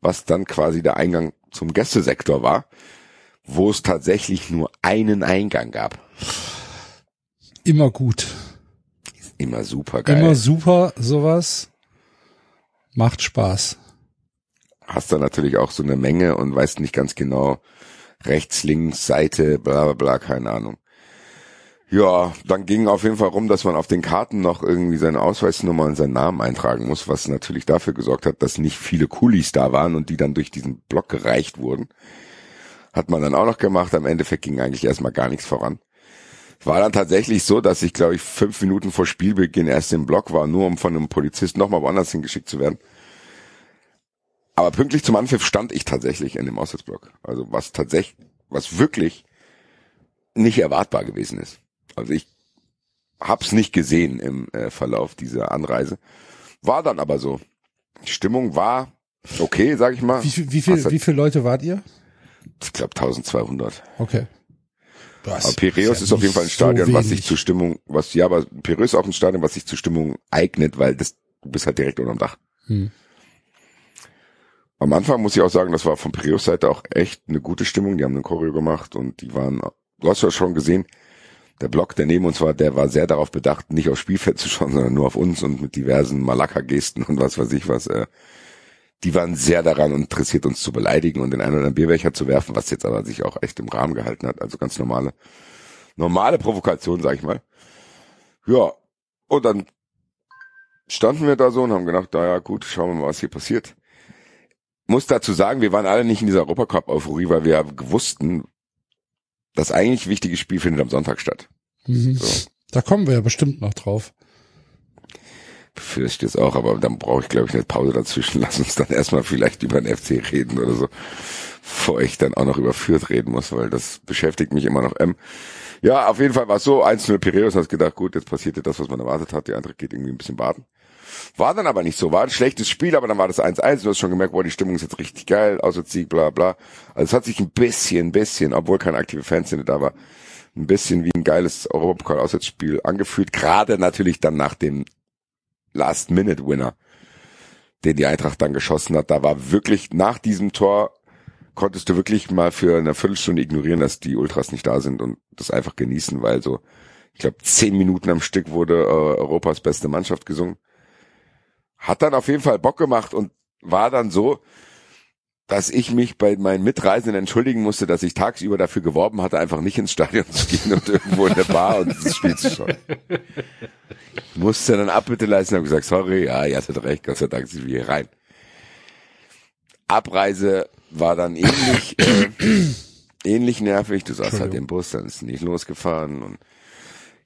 C: was dann quasi der Eingang zum Gästesektor war, wo es tatsächlich nur einen Eingang gab.
B: Immer gut.
C: Immer super geil.
B: Immer super, sowas. Macht Spaß.
C: Hast dann natürlich auch so eine Menge und weißt nicht ganz genau, rechts, links, Seite, bla bla bla, keine Ahnung. Ja, dann ging auf jeden Fall rum, dass man auf den Karten noch irgendwie seine Ausweisnummer und seinen Namen eintragen muss, was natürlich dafür gesorgt hat, dass nicht viele Coolies da waren und die dann durch diesen Block gereicht wurden. Hat man dann auch noch gemacht. Am Endeffekt ging eigentlich erstmal gar nichts voran. War dann tatsächlich so, dass ich, glaube ich, fünf Minuten vor Spielbeginn erst im Block war, nur um von einem Polizist nochmal woanders hingeschickt zu werden. Aber pünktlich zum Anpfiff stand ich tatsächlich in dem Auswärtsblock. Also was tatsächlich, was wirklich nicht erwartbar gewesen ist. Also ich hab's nicht gesehen im äh, Verlauf dieser Anreise. War dann aber so. Die Stimmung war okay, sag ich mal.
B: Wie, viel- wie, viel, wie viele Leute wart ihr?
C: Ich glaube 1200.
B: Okay. Das
C: Aber Piraeus
B: ja
C: ist auf jeden Fall ein
B: nicht so
C: Stadion, was sich zur Stimmung, was ja, aber Piraeus ist auch ein Stadion, was sich zur Stimmung eignet, weil das du bist halt direkt unterm Dach.
B: Hm.
C: Am Anfang muss ich auch sagen, das war von Piraeus Seite auch echt eine gute Stimmung. Die haben eine Choreo gemacht und die waren, du hast ja schon gesehen, der Block, der neben uns war, der war sehr darauf bedacht, nicht aufs Spielfeld zu schauen, sondern nur auf uns und mit diversen Malaka-Gesten und was weiß ich was. Äh, die waren sehr daran interessiert, uns zu beleidigen und den einen oder anderen Bierbecher zu werfen, was jetzt aber sich auch echt im Rahmen gehalten hat. Also ganz normale, normale Provokation, sag ich mal. Ja, und dann standen wir da so und haben gedacht, naja, gut, schauen wir mal, was hier passiert. Muss dazu sagen, wir waren alle nicht in dieser Europacup-Euphorie, weil wir wussten, das eigentlich wichtige Spiel findet am Sonntag statt.
B: Mhm.
C: So.
B: Da kommen wir ja bestimmt noch drauf.
C: Befürchte es auch, aber dann brauche ich, glaube ich, eine Pause dazwischen. <laughs> Lass uns dann erstmal vielleicht über den FC reden oder so. bevor ich dann auch noch über Fürth reden muss, weil das beschäftigt mich immer noch. Ähm, ja, auf jeden Fall war es so, 1-0 Piraeus, hast gedacht, gut, jetzt passierte das, was man erwartet hat, die andere geht irgendwie ein bisschen baden. War dann aber nicht so, war ein schlechtes Spiel, aber dann war das 1-1, du hast schon gemerkt, boah, die Stimmung ist jetzt richtig geil, außer Sieg, bla bla. Also es hat sich ein bisschen, ein bisschen, obwohl keine aktive Fanszene da war, ein bisschen wie ein geiles Europapokal-Auswärtsspiel angefühlt, gerade natürlich dann nach dem Last-Minute-Winner, den die Eintracht dann geschossen hat. Da war wirklich nach diesem Tor konntest du wirklich mal für eine Viertelstunde ignorieren, dass die Ultras nicht da sind und das einfach genießen, weil so, ich glaube, zehn Minuten am Stück wurde äh, Europas beste Mannschaft gesungen. Hat dann auf jeden Fall Bock gemacht und war dann so, dass ich mich bei meinen Mitreisenden entschuldigen musste, dass ich tagsüber dafür geworben hatte, einfach nicht ins Stadion zu gehen und irgendwo in der Bar und das Spiel zu schauen. Ich musste dann Abbitte leisten und habe gesagt, sorry, ja, ihr hattet recht, Gott sei Dank sind wir hier rein. Abreise war dann ähnlich, äh, ähnlich nervig. Du saßt halt im Bus, dann ist nicht losgefahren und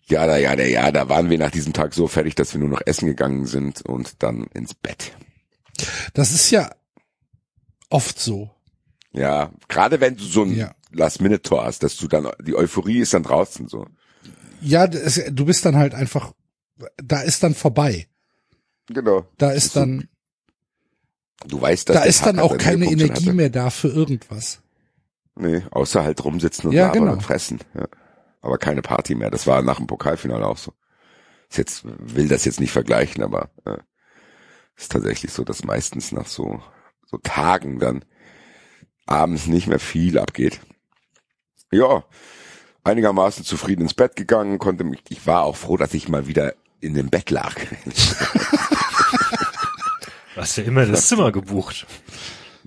C: ja, da, ja, da, ja, da waren wir nach diesem Tag so fertig, dass wir nur noch essen gegangen sind und dann ins Bett.
B: Das ist ja oft so.
C: Ja, gerade wenn du so ein
B: Ja.
C: Last-Minute-Tor hast, dass du dann, die Euphorie ist dann draußen so.
B: Ja, das, du bist dann halt einfach, da ist dann vorbei.
C: Genau.
B: Da ist dann,
C: Du weißt, dass
B: da ist
C: Tag
B: dann auch keine Energie
C: hatte.
B: mehr da für irgendwas.
C: Nee, außer halt rumsitzen und
B: Ja, genau.
C: und fressen. Ja. Aber keine Party mehr. Das war nach dem Pokalfinale auch so. Ist jetzt, will das jetzt nicht vergleichen, aber äh, ist tatsächlich so, dass meistens nach so, so Tagen dann abends nicht mehr viel abgeht. Ja, einigermaßen zufrieden ins Bett gegangen, konnte mich, ich war auch froh, dass ich mal wieder in dem Bett lag. <laughs>
D: Hast ja immer das Zimmer gebucht.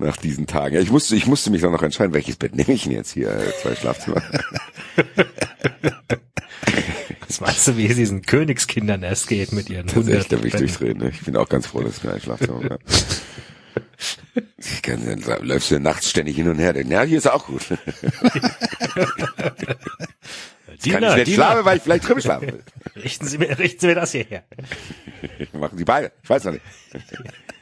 C: Nach diesen Tagen. Ja, ich musste, ich musste mich dann noch entscheiden, welches Bett nehme ich denn jetzt hier? Äh, Zwei Schlafzimmer. <laughs>
D: Was meinst du, wie es diesen Königskindern erst geht mit ihren
C: echt, da will ich durchdrehen. Ne? Ich bin auch ganz froh, dass ich mir ein Schlafzimmer habe. Ich kann, dann läufst du nachts ständig hin und her. Denn, ja, hier ist auch gut. <laughs> kann
D: Diener,
C: ich nicht
D: Diener,
C: schlafen, weil ich vielleicht drüben schlafen will. <laughs>
D: richten Sie mir, richten Sie mir das hierher. <laughs>
C: Machen sie beide. Ich weiß noch nicht. <laughs>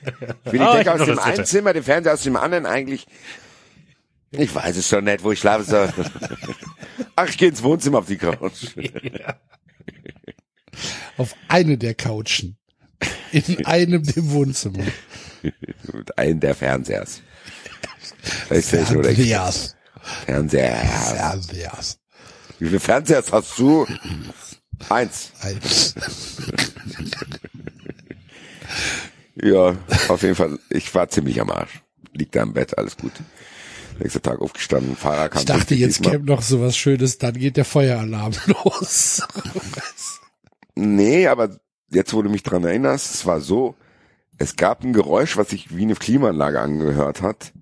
C: Ich will die
D: Ah,
C: Decke aus dem einen
D: dritte.
C: Zimmer, den Fernseher aus dem anderen eigentlich. Ich weiß es schon nicht, wo ich schlafen soll. Ach, ich gehe ins Wohnzimmer auf die Couch.
B: Auf eine der Couchen. In einem dem Wohnzimmer.
C: Mit einem der Fernsehers.
B: Fernsehers.
C: Fernseher.
B: Fernsehers.
C: Wie viele Fernsehers hast du? Eins.
B: Ein-
C: Ja, auf jeden Fall. Ich war ziemlich am Arsch. Liegt da im Bett, alles gut. Nächster Tag aufgestanden, Fahrer kam.
B: Ich dachte, jetzt käme noch so was Schönes, dann geht der Feueralarm <laughs> los.
C: Nee, aber jetzt, wo du mich dran erinnerst, es war so, es gab ein Geräusch, was sich wie eine Klimaanlage angehört hat,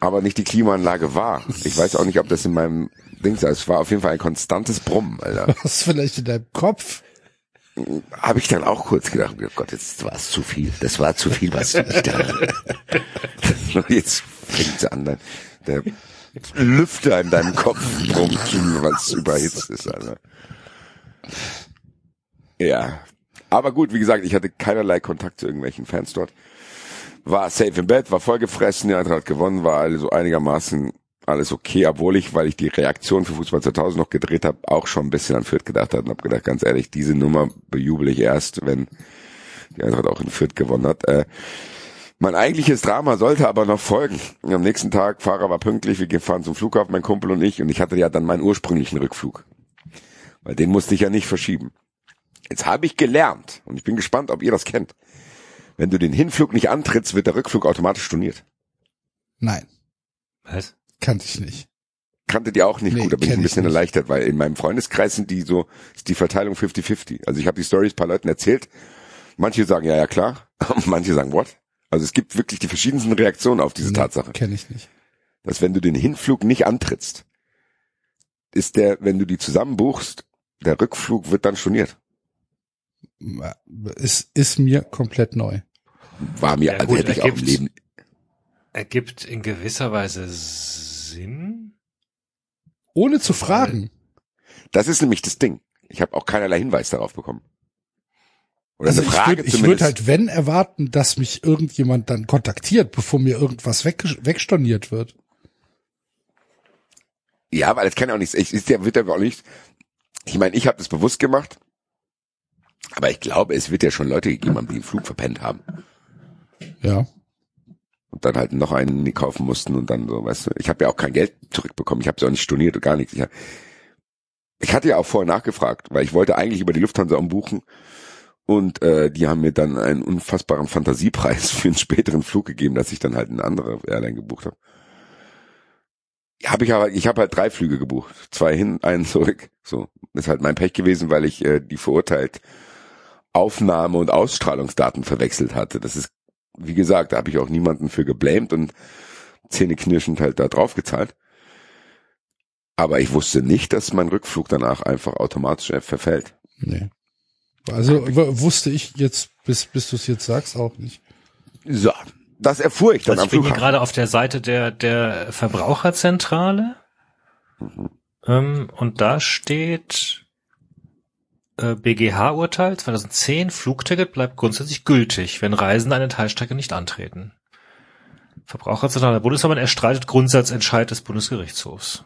C: aber nicht die Klimaanlage war. Ich weiß auch nicht, ob das in meinem Ding ist. Es war auf jeden Fall ein konstantes Brummen, Alter. <laughs>
B: Was vielleicht in deinem Kopf?
C: Habe ich dann auch kurz gedacht, oh Gott, jetzt war es zu viel. Das war zu viel, was ich da. <laughs> jetzt fängt an, dann der Lüfter in deinem Kopf rumzufühlen, weil es überhitzt ist, Alter. Ja. Aber gut, wie gesagt, ich hatte keinerlei Kontakt zu irgendwelchen Fans dort. War safe im Bett, war vollgefressen, die Eintracht hat gewonnen, war also einigermaßen alles okay, obwohl ich, weil ich die Reaktion für Fußball 2000 noch gedreht habe, auch schon ein bisschen an Fürth gedacht habe und habe gedacht, ganz ehrlich, diese Nummer bejubel ich erst, wenn die Eintracht auch in Fürth gewonnen hat. Äh, mein eigentliches Drama sollte aber noch folgen. Am nächsten Tag, Fahrer war pünktlich, wir fahren zum Flughafen, mein Kumpel und ich, und ich hatte ja dann meinen ursprünglichen Rückflug. Weil den musste ich ja nicht verschieben. Jetzt habe ich gelernt, und ich bin gespannt, ob ihr das kennt. Wenn du den Hinflug nicht antrittst, wird der Rückflug automatisch storniert.
B: Nein,
D: Was?
B: Kannte ich nicht.
C: Kanntet ihr auch nicht
B: Nee,
C: gut, da bin ich ein
B: ich
C: bisschen
B: nicht.
C: erleichtert, weil in meinem Freundeskreis sind die so, ist die Verteilung 50-50. Also ich habe die Stories paar Leuten erzählt. Manche sagen, ja, ja, klar. <laughs> Manche sagen, what? Also es gibt wirklich die verschiedensten Reaktionen auf diese Tatsache.
B: Kenne ich nicht.
C: dass wenn du den Hinflug nicht antrittst, ist der, wenn du die zusammen buchst, der Rückflug wird dann storniert.
B: Ist, ist mir komplett neu.
C: War mir,
D: Ja,
C: also
D: gut,
C: hätte ich auch im Leben,
D: Ergibt in gewisser Weise Sinn.
B: Ohne zu fragen.
C: das ist nämlich das Ding. Ich habe auch keinerlei Hinweis darauf bekommen. Oder
B: Also
C: eine
B: ich
C: Frage
B: würde ich würd
C: zumindest.
B: halt, wenn erwarten, dass mich irgendjemand dann kontaktiert, bevor mir irgendwas weg, wegstorniert wird.
C: Ja, weil es kann ja auch nichts. Ich, ist ja, wird ja auch nicht. Ich meine, ich habe das bewusst gemacht. Aber ich glaube, es wird ja schon Leute gegeben haben, die den Flug verpennt haben.
B: Ja.
C: Und dann halt noch einen kaufen mussten und dann so, weißt du. Ich habe ja auch kein Geld zurückbekommen. Ich habe es auch nicht storniert und gar nichts. Ich, hab- ich hatte ja auch vorher nachgefragt, weil ich wollte eigentlich über die Lufthansa umbuchen. Und äh, die haben mir dann einen unfassbaren Fantasiepreis <laughs> für einen späteren Flug gegeben, dass ich dann halt eine andere Airline gebucht habe. Habe ich aber, ich habe halt drei Flüge gebucht, zwei hin, einen zurück. So ist halt mein Pech gewesen, weil ich äh, die verurteilt Aufnahme und Ausstrahlungsdaten verwechselt hatte. Das ist, wie gesagt, da habe ich auch niemanden für geblamed und zähneknirschend halt da drauf gezahlt. Aber ich wusste nicht, dass mein Rückflug danach einfach automatisch verfällt.
B: Nee. Also wusste ich jetzt, bis, bis du es jetzt sagst, auch nicht.
C: So, das erfuhr ich dann
D: Also
C: am
D: ich bin hier
C: Flughafen.
D: gerade auf der Seite der, der Verbraucherzentrale. Ähm, und da steht BGH-Urteil 2010, Flugticket bleibt grundsätzlich gültig, wenn Reisende eine Teilstrecke nicht antreten. Verbraucherzentrale Bundesverband erstreitet Grundsatzentscheid des Bundesgerichtshofs.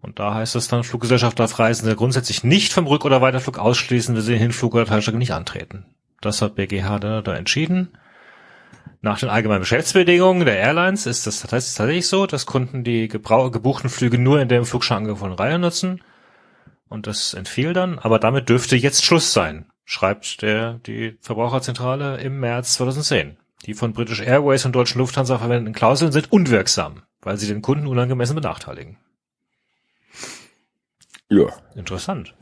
D: Und da heißt es dann, Fluggesellschaft darf Reisende grundsätzlich nicht vom Rück- oder Weiterflug ausschließen, wenn sie den Hinflug oder Teilstrecke nicht antreten. Das hat BGH da, da entschieden. Nach den allgemeinen Geschäftsbedingungen der Airlines ist das, das heißt tatsächlich so, dass Kunden die gebuchten Flüge nur in der im Flug schon Reihe nutzen. Und das entfiel dann, aber damit dürfte jetzt Schluss sein, schreibt der, die Verbraucherzentrale im März 2010. Die von British Airways und Deutschen Lufthansa verwendeten Klauseln sind unwirksam, weil sie den Kunden unangemessen benachteiligen.
C: Ja.
D: Interessant.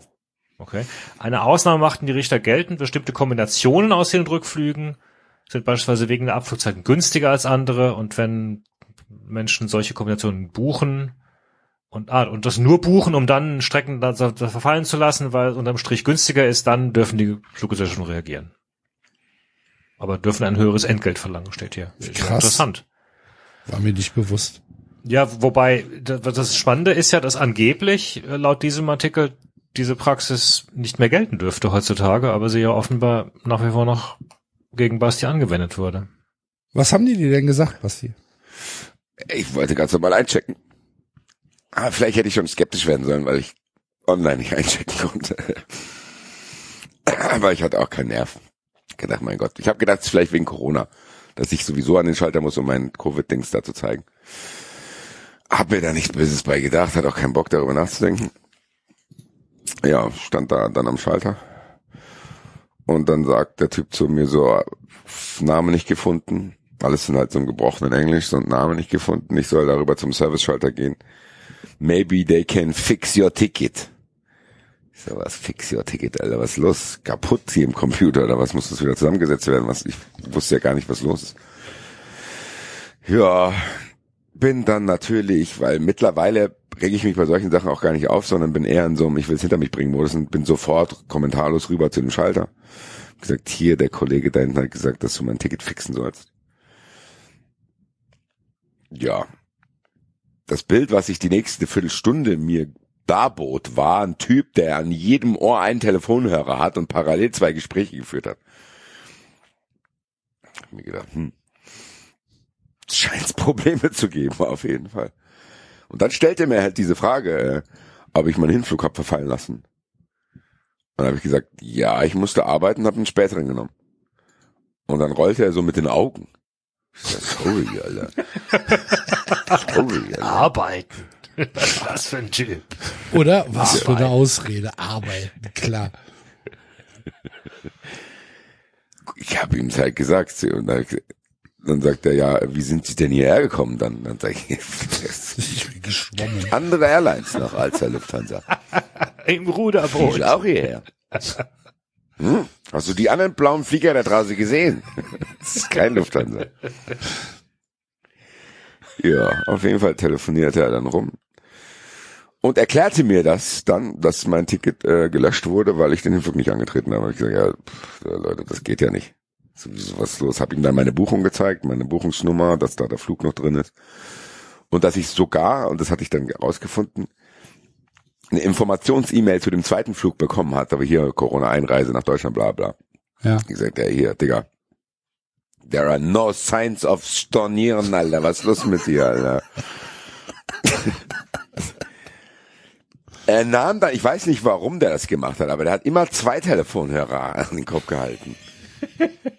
D: Okay. Eine Ausnahme machten die Richter geltend. Bestimmte Kombinationen aus den Rückflügen sind beispielsweise wegen der Abflugzeiten günstiger als andere. Und wenn Menschen solche Kombinationen buchen und, ah, und das nur buchen, um dann Strecken da, da verfallen zu lassen, weil es unterm Strich günstiger ist, dann dürfen die Fluggesellschaften reagieren. Aber dürfen ein höheres Entgelt verlangen, steht hier. Ja
B: Krass.
D: Interessant.
B: War mir nicht bewusst.
D: Ja, wobei da- das Spannende ist ja, dass angeblich äh, laut diesem Artikel diese Praxis nicht mehr gelten dürfte heutzutage, aber sie ja offenbar nach wie vor noch gegen Basti angewendet wurde.
B: Was haben die dir denn gesagt, Basti?
C: Ich wollte ganz normal einchecken. Ah, vielleicht hätte ich schon skeptisch werden sollen, weil ich online nicht <laughs> einchecken konnte. Aber ich hatte auch keinen Nerv. Ich gedacht, mein Gott. Ich habe gedacht, es ist vielleicht wegen Corona, dass ich sowieso an den Schalter muss, um mein Covid-Dings da zu zeigen. Hab mir da nichts Böses bei gedacht, hat auch keinen Bock darüber nachzudenken. Ja, stand da dann am Schalter. Und dann sagt der Typ zu mir so, Name nicht gefunden. Alles in halt so einem gebrochenen Englisch, so ein Name nicht gefunden. Ich soll darüber zum Service-Schalter gehen. Maybe they can fix your ticket. So, was fix your ticket, Alter, was ist los? Kaputt hier im Computer oder was muss das wieder zusammengesetzt werden? Was, ich wusste ja gar nicht, was los ist. Ja, bin dann natürlich, weil mittlerweile reg ich mich bei solchen Sachen auch gar nicht auf, sondern bin eher in so einem Ich will es hinter mich bringen Modus und bin sofort kommentarlos rüber zu dem Schalter. Hab gesagt, hier, der Kollege da hinten hat gesagt, dass du mein Ticket fixen sollst. Ja. Das Bild, was ich die nächste Viertelstunde mir darbot, war ein Typ, der an jedem Ohr einen Telefonhörer hat und parallel zwei Gespräche geführt hat. Ich hab mir gedacht, hm, scheint Probleme zu geben, auf jeden Fall. Und dann stellte er mir halt diese Frage, äh, ob ich meinen Hinflug hab verfallen lassen. Und dann habe ich gesagt, ja, ich musste arbeiten, habe einen späteren genommen. Und dann rollte er so mit den Augen. Ich sag, sorry, Alter. sorry, Alter.
D: Arbeiten. <laughs> Was für ein Typ.
B: Oder was für eine Ausrede? Arbeiten, klar.
C: Ich habe ihm halt gesagt. Und dann, dann sagt er, ja, wie sind Sie denn hierher gekommen? Dann, dann sag ich, <laughs>
B: Ich bin geschwommen.
C: andere Airlines noch als der Lufthansa. <laughs>
D: Im Ruderboot.
C: ist auch hierher. Hm? Hast du die anderen blauen Flieger da draußen gesehen? <laughs> Das ist kein Lufthansa. Ja, auf jeden Fall telefonierte er dann rum und erklärte mir das dann, dass mein Ticket äh, gelöscht wurde, weil ich den Hinflug nicht angetreten habe. Ich gesagt, ja, pff, Leute, das geht ja nicht. So, was los? Hab ihm dann meine Buchung gezeigt, meine Buchungsnummer, dass da der Flug noch drin ist und dass ich sogar, und das hatte ich dann herausgefunden, eine Informations-E-Mail zu dem zweiten Flug bekommen hat, aber hier Corona-Einreise nach Deutschland, bla bla.
B: Ja.
C: Ich gesagt, ja hier, Digga. There are no signs of Stornieren, Alter. Was ist los mit dir, Alter? <laughs> er nahm da, ich weiß nicht, warum der das gemacht hat, aber der hat immer zwei Telefonhörer an den Kopf gehalten.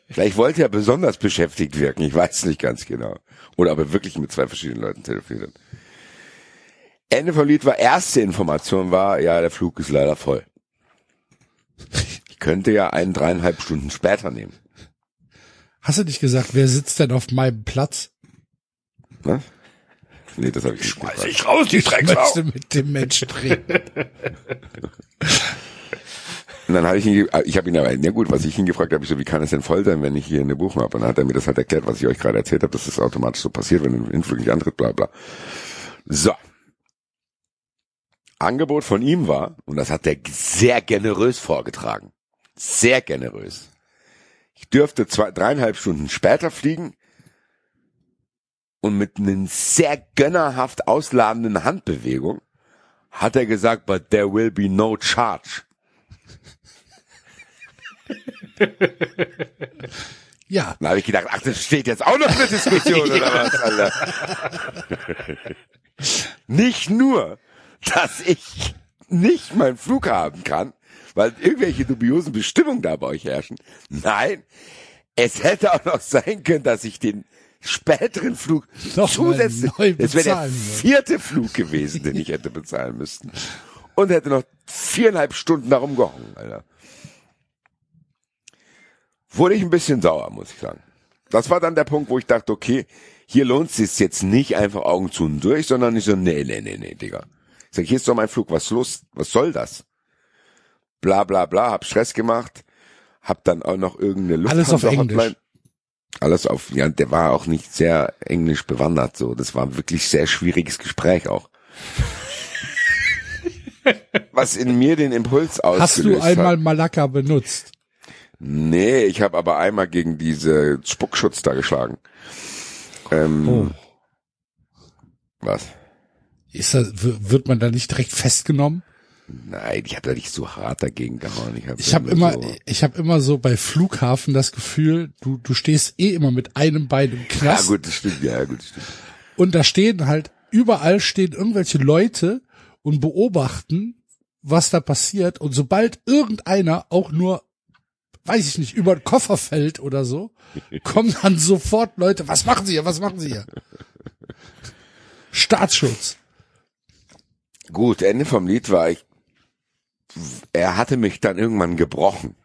C: Vielleicht wollte er besonders beschäftigt wirken, ich weiß nicht ganz genau. Oder ob er wirklich mit zwei verschiedenen Leuten telefoniert. Ende vom Lied war, erste Information war, ja, der Flug ist leider voll. Ich könnte ja einen dreieinhalb Stunden später nehmen.
B: Hast du nicht gesagt, wer sitzt denn auf meinem Platz?
C: Ne? Nee, das habe ich nicht gefragt.
D: Ich raus, die
B: Ich möchte mit dem Menschen reden.
C: Und dann habe ich ihn, ge- ich habe ihn aber, na gut, was ich ihn gefragt habe, ich so, wie kann es denn voll sein, wenn ich hier eine Buchung habe? Und dann hat er mir das halt erklärt, was ich euch gerade erzählt habe, dass das automatisch so passiert, wenn ein Influg nicht antritt, bla bla. So. Angebot von ihm war, und das hat er sehr generös vorgetragen, sehr generös. Ich dürfte zwei, dreieinhalb Stunden später fliegen und mit einer sehr gönnerhaft ausladenden Handbewegung hat er gesagt, but there will be no charge.
B: Ja, <laughs>
C: Dann habe ich gedacht, ach, das steht jetzt auch noch eine Diskussion <laughs> oder was, Alter? <laughs> nicht nur, <laughs> dass ich nicht meinen Flug haben kann, weil irgendwelche dubiosen Bestimmungen da bei euch herrschen. Nein, es hätte auch noch sein können, dass ich den späteren Flug
B: mal
C: zusätzlich, es wäre der vierte Flug gewesen, den ich hätte bezahlen müssen. Und hätte noch viereinhalb Stunden da rumgehangen, Alter. Wurde ich ein bisschen sauer, muss ich sagen. Das war dann der Punkt, wo ich dachte, okay, hier lohnt es sich jetzt nicht einfach Augen zu und durch, sondern ich so, nee, nee, nee, nee, Digga. Ich sag, hier ist doch mein Flug, was los, was soll das? Bla, bla, bla, hab Stress gemacht, hab dann auch noch irgendeine
B: Alles auf Englisch.
C: Alles auf, ja, der war auch nicht sehr englisch bewandert, so. Das war ein wirklich sehr schwieriges Gespräch auch. <laughs> Was in mir den Impuls ausgelöst
B: hast du einmal
C: hat.
B: Malakka benutzt?
C: Nee, ich habe aber einmal gegen diese Spuckschutz da geschlagen. Ähm,
B: Oh.
C: Was?
B: Ist das, w- wird man da nicht direkt festgenommen?
C: Nein, ich habe da nicht so hart dagegen gehauen. Ich habe
B: Ich habe immer, ich habe immer so bei Flughafen das Gefühl, du du stehst eh immer mit einem Bein im
C: ja
B: Knast
C: gut, das stimmt, ja gut, das stimmt.
B: und da stehen halt überall stehen irgendwelche Leute und beobachten, was da passiert und sobald irgendeiner auch nur weiß ich nicht, über den Koffer fällt oder so, <laughs> kommen dann sofort Leute, was machen Sie hier, was machen Sie hier? Staatsschutz.
C: Gut, Ende vom Lied war ich. Er hatte mich dann irgendwann gebrochen.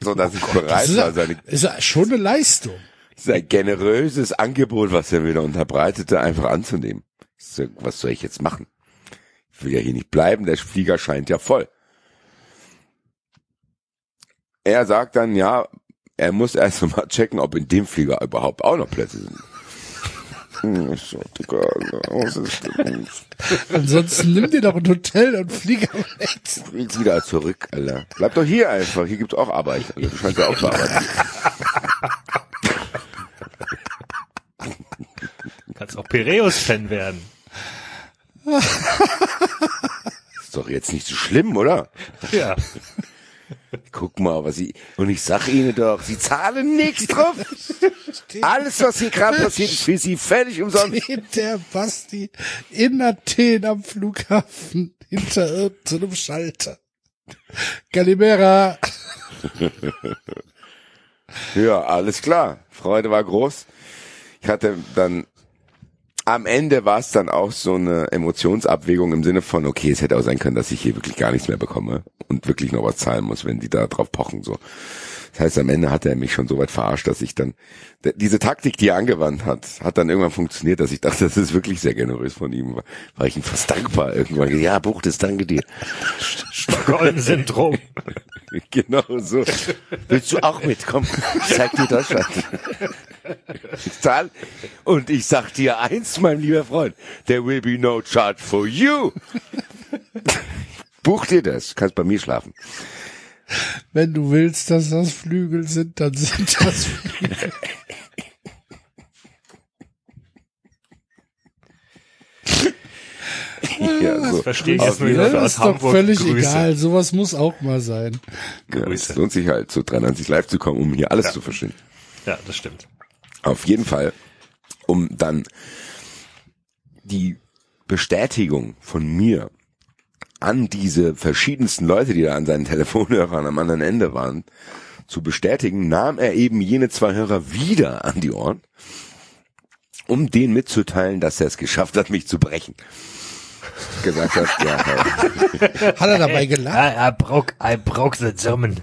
C: So dass ich
B: Das
C: bereit war, seine,
B: ist schon eine Leistung.
C: sein generöses Angebot, was er mir da unterbreitete, einfach anzunehmen. So, was soll ich jetzt machen? Ich will ja hier nicht bleiben, der Flieger scheint ja voll. Er sagt dann, ja, er muss erst <laughs> mal checken, ob in dem Flieger überhaupt auch noch Plätze sind. Hm, Ich so, Digga, was ist denn?
B: Ansonsten nimm dir doch ein Hotel und flieg am Netz.
C: Flieg wieder zurück, Alter. Bleib doch hier einfach, hier gibt's auch Arbeit. Alter. Du scheinst ja auch zu arbeiten.
D: Kannst auch Piräus-Fan werden.
C: Ist doch jetzt nicht so schlimm, oder?
D: Ja.
C: Guck mal, was sie, und ich sag Ihnen doch, Sie zahlen nichts drauf. Alles, was hier gerade passiert, ist für Sie völlig umsonst.
B: Steht der Basti in Athen am Flughafen hinter irgendeinem Schalter. Calimera. <laughs>
C: Ja, alles klar. Freude war groß. Ich hatte dann, am Ende war es dann auch so eine Emotionsabwägung im Sinne von, okay, es hätte auch sein können, dass ich hier wirklich gar nichts mehr bekomme und wirklich noch was zahlen muss, wenn die da drauf pochen, so. Das heißt, am Ende hat er mich schon so weit verarscht, dass ich dann, diese Taktik, die er angewandt hat, hat dann irgendwann funktioniert, dass ich dachte, das ist wirklich sehr generös von ihm. War, war ich ihm fast dankbar irgendwann. Ja, Buch, das danke dir.
D: Stockholm-Syndrom. <laughs>
C: Genau so. Willst du auch mitkommen? Ich zeig dir Deutschland. Zahl. Und ich sag dir eins, mein lieber Freund. There will be no charge for you. <laughs> Buch dir das. Kannst bei mir schlafen.
B: Wenn du willst, dass das Flügel sind, dann sind das Flügel.
C: Ja, so.
D: verstehe ich jetzt nur
B: Das
D: aus
B: ist doch
D: Hamburg.
B: völlig
D: Grüße.
B: egal. Sowas muss auch mal sein.
C: Ja,
D: Grüße.
C: es lohnt sich halt zu 93 live zu kommen, um hier alles
D: Ja.
C: zu verstehen.
D: Ja, das stimmt.
C: Auf jeden Fall, um dann die Bestätigung von mir an diese verschiedensten Leute, die da an seinen <laughs> Telefonhörern am anderen Ende waren, zu bestätigen, nahm er eben jene zwei Hörer wieder an die Ohren, um denen mitzuteilen, dass er es geschafft hat, mich zu brechen. Gesagt hat, ja, <laughs>
B: Hat er dabei gelacht?
D: I, I broke, I broke the German.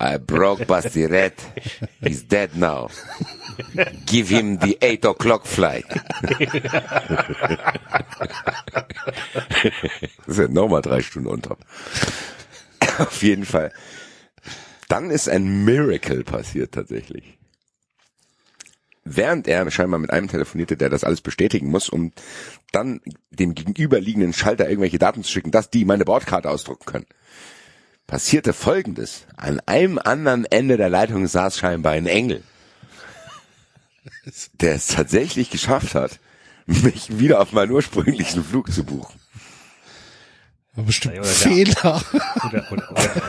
C: I broke Bastiret. He's dead now. Give him the eight o'clock flight. das <laughs> ist ja nochmal drei Stunden top. Auf jeden Fall. Dann ist ein Miracle passiert tatsächlich. Während er scheinbar mit einem telefonierte, der das alles bestätigen muss, um dann dem gegenüberliegenden Schalter irgendwelche Daten zu schicken, dass die meine Bordkarte ausdrucken können passierte Folgendes. An einem anderen Ende der Leitung saß scheinbar ein Engel, <laughs> der es tatsächlich geschafft hat, mich wieder auf meinen ursprünglichen Flug zu buchen.
B: War bestimmt
D: Oder der-
B: Fehler.
D: Oder, oder, oder,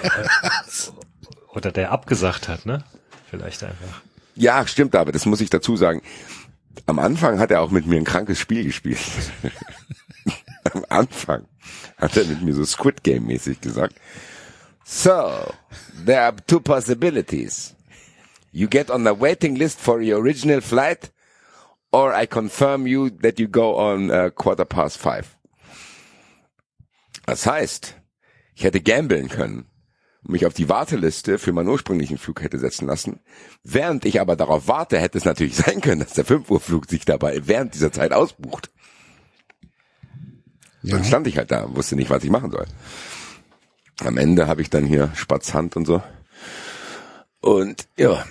D: oder der abgesagt hat, ne? Vielleicht einfach.
C: Ja, stimmt aber, das muss ich dazu sagen. Am Anfang hat er auch mit mir ein krankes Spiel gespielt. <laughs> Am Anfang hat er mit mir so Squid Game mäßig gesagt. So, there are two possibilities. You get on the waiting list for your original flight, or I confirm you that you go on uh, quarter past five. Das heißt, ich hätte gambeln können und mich auf die Warteliste für meinen ursprünglichen Flug hätte setzen lassen. Während ich aber darauf warte, hätte es natürlich <laughs> sein können, dass der 5 Uhr Flug sich dabei während dieser Zeit ausbucht. Dann stand ich halt da und wusste nicht, was ich machen soll. Am Ende habe ich dann hier Spatzhand und so. Und ja,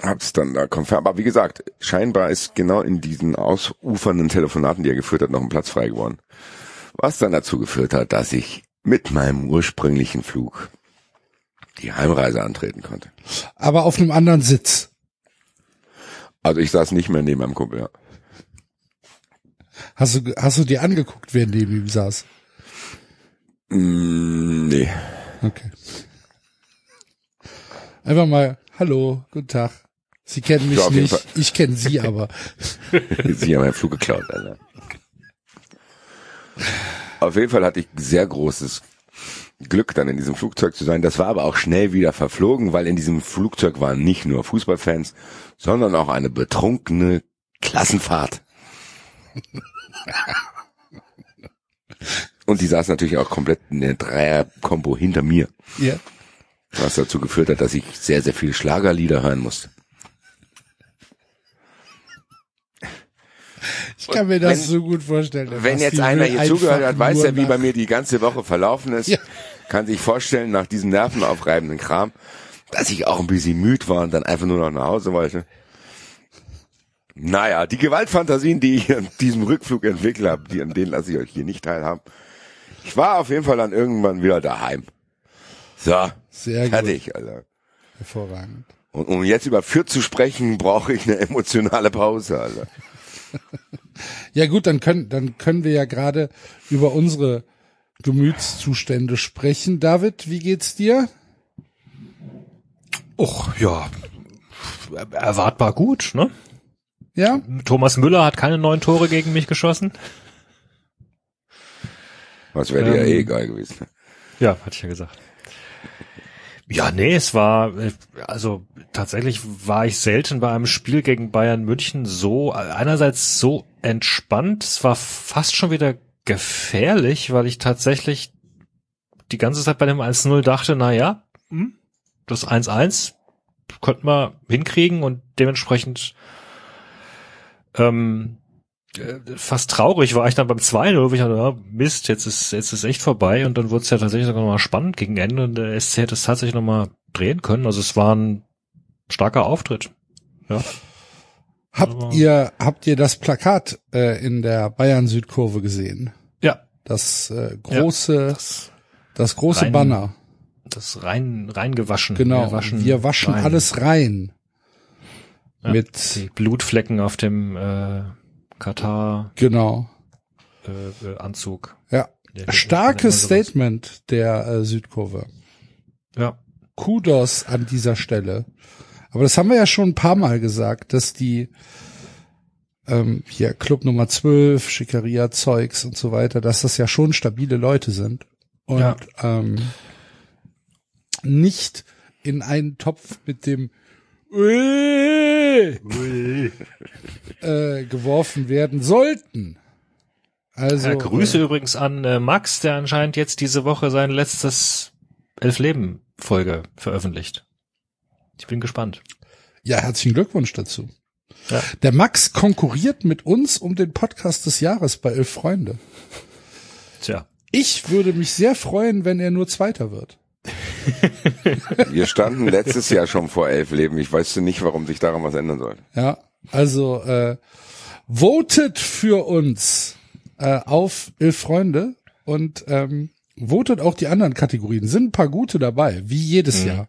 C: hab's dann da konfirm. Aber wie gesagt, scheinbar ist genau in diesen ausufernden Telefonaten, die er geführt hat, noch ein Platz frei geworden. Was dann dazu geführt hat, dass ich mit meinem ursprünglichen Flug die Heimreise antreten konnte.
B: Aber auf einem anderen Sitz.
C: Also ich saß nicht mehr neben meinem Kumpel, ja.
B: Hast du, hast du dir angeguckt, wer neben ihm saß?
C: Mm, nee.
B: Okay. Einfach mal, hallo, guten Tag. Sie kennen mich
C: Ja,
B: nicht,
C: Fall.
B: ich kenne Sie <laughs> aber.
C: Sie haben meinen Flug geklaut, Alter. Auf jeden Fall hatte ich sehr großes Glück, dann in diesem Flugzeug zu sein. Das war aber auch schnell wieder verflogen, weil in diesem Flugzeug waren nicht nur Fußballfans, sondern auch eine betrunkene Klassenfahrt. <laughs> Und die saß natürlich auch komplett in der Dreier-Kombo hinter mir,
B: Ja.
C: was dazu geführt hat, dass ich sehr, sehr viele Schlagerlieder hören musste.
B: Ich kann mir das
C: Wenn-
B: so gut vorstellen.
C: Wenn jetzt einer hier zugehört hat, weiß er, wie bei mir die ganze Woche verlaufen ist.
B: Ja.
C: Kann sich vorstellen, nach diesem nervenaufreibenden Kram, dass ich auch ein bisschen müde war und dann einfach nur noch nach Hause wollte. Naja, die Gewaltfantasien, die ich an diesem Rückflug entwickelt habe, die, an denen lasse ich euch hier nicht teilhaben. Ich war auf jeden Fall dann irgendwann wieder daheim. So,
B: Sehr gut.
C: fertig, Alter.
B: Hervorragend.
C: Und um jetzt über Fürth zu sprechen, brauche ich eine emotionale Pause, Alter. <laughs>
B: Ja gut, dann können, dann können wir ja gerade über unsere Gemütszustände sprechen. David, wie geht's dir?
D: Och, ja. Erwartbar gut, ne?
B: Ja?
D: Thomas Müller hat keine neun Tore gegen mich geschossen.
C: Was wäre dir
D: Ähm,
C: eh egal gewesen.
D: Ja, hatte ich ja gesagt. Ja, nee, es war, äh, also tatsächlich war ich selten bei einem Spiel gegen Bayern München so, einerseits so entspannt, es war fast schon wieder gefährlich, weil ich tatsächlich die ganze Zeit bei dem 1-0 dachte, na ja, hm, das 1-1 könnten wir hinkriegen und dementsprechend ähm, äh, fast traurig war ich dann beim 2-0, wo ich dachte, ja, Mist, jetzt ist, jetzt ist echt vorbei und dann wurde es ja tatsächlich sogar nochmal spannend gegen Ende und der SC hätte es tatsächlich nochmal drehen können. Also es war ein starker Auftritt. Ja.
B: Habt
D: Aber-
B: ihr, habt ihr das Plakat äh, in der Bayern Südkurve gesehen?
D: Ja.
B: Das äh, große,
D: Das,
B: das große
D: rein-
B: Banner.
D: das rein, reingewaschen.
B: Genau.
D: Wir waschen,
B: wir waschen
D: rein.
B: alles rein.
D: Ja.
B: Mit,
D: Die Blutflecken auf dem äh, Katar.
B: genau.
D: äh, äh, Anzug.
B: Ja.
D: Der-
B: Starkes. Statement der äh, Südkurve.
D: Ja.
B: Kudos an dieser Stelle. Aber das haben wir ja schon ein paar Mal gesagt, dass die ähm, hier Club Nummer 12, Schickeria Zeugs und so weiter, dass das ja schon stabile Leute sind und
D: Ja.
B: ähm, nicht in einen Topf mit dem äh, geworfen werden sollten. Also
D: Ja, Grüße
B: äh,
D: übrigens an äh, Max, der anscheinend jetzt diese Woche sein letztes Elf Leben Folge veröffentlicht. Ich bin gespannt.
B: Ja, herzlichen Glückwunsch dazu.
D: Ja.
B: Der Max konkurriert mit uns um den Podcast des Jahres bei Elf Freunde.
D: Tja.
B: Ich würde mich sehr freuen, wenn er nur Zweiter wird. <laughs>
C: Wir standen letztes Jahr schon vor elf Leben. Ich weiß nicht, warum sich daran was ändern soll.
B: Ja, also äh, votet für uns äh, auf Elf Freunde und ähm, votet auch die anderen Kategorien. Sind ein paar gute dabei, wie jedes
D: Mhm.
B: Jahr.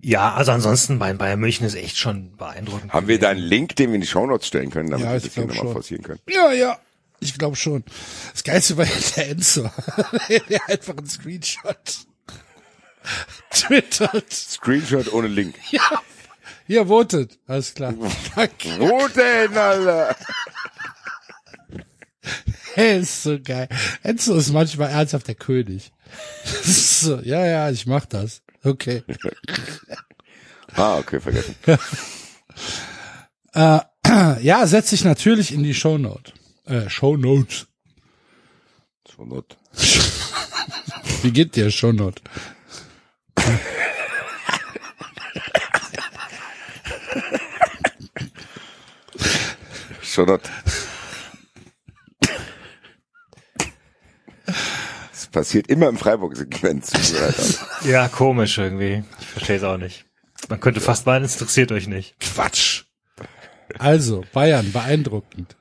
D: Ja, also ansonsten bei Bayern München ist echt schon beeindruckend.
C: Haben wir da einen Link, den wir in die Shownotes stellen können, damit
B: Ja,
C: wir das hier nochmal forcieren können?
B: Ja, ja. Ich glaube schon. Das Geilste war ja der Enzo. <laughs> der einfach einen Screenshot twittert.
C: Screenshot ohne Link.
B: Ja. Ihr votet. Alles klar. <laughs>
C: Denn, Alter?
B: Hey, ist so geil. Enzo ist manchmal ernsthaft der König. So, ja, ja, ich mach das. Okay. <laughs>
C: Ah, okay, vergessen.
B: Äh, <clears throat> ja, setz dich natürlich in die Shownote. Äh, Shownote.
C: So not.
B: Wie geht dir Shownote?
C: So not. Es passiert immer im Freiburg-Sequenz.
D: Ja, komisch irgendwie. Ich verstehe es auch nicht. Man könnte fast meinen, es interessiert euch nicht.
B: Quatsch. Also, Bayern, beeindruckend.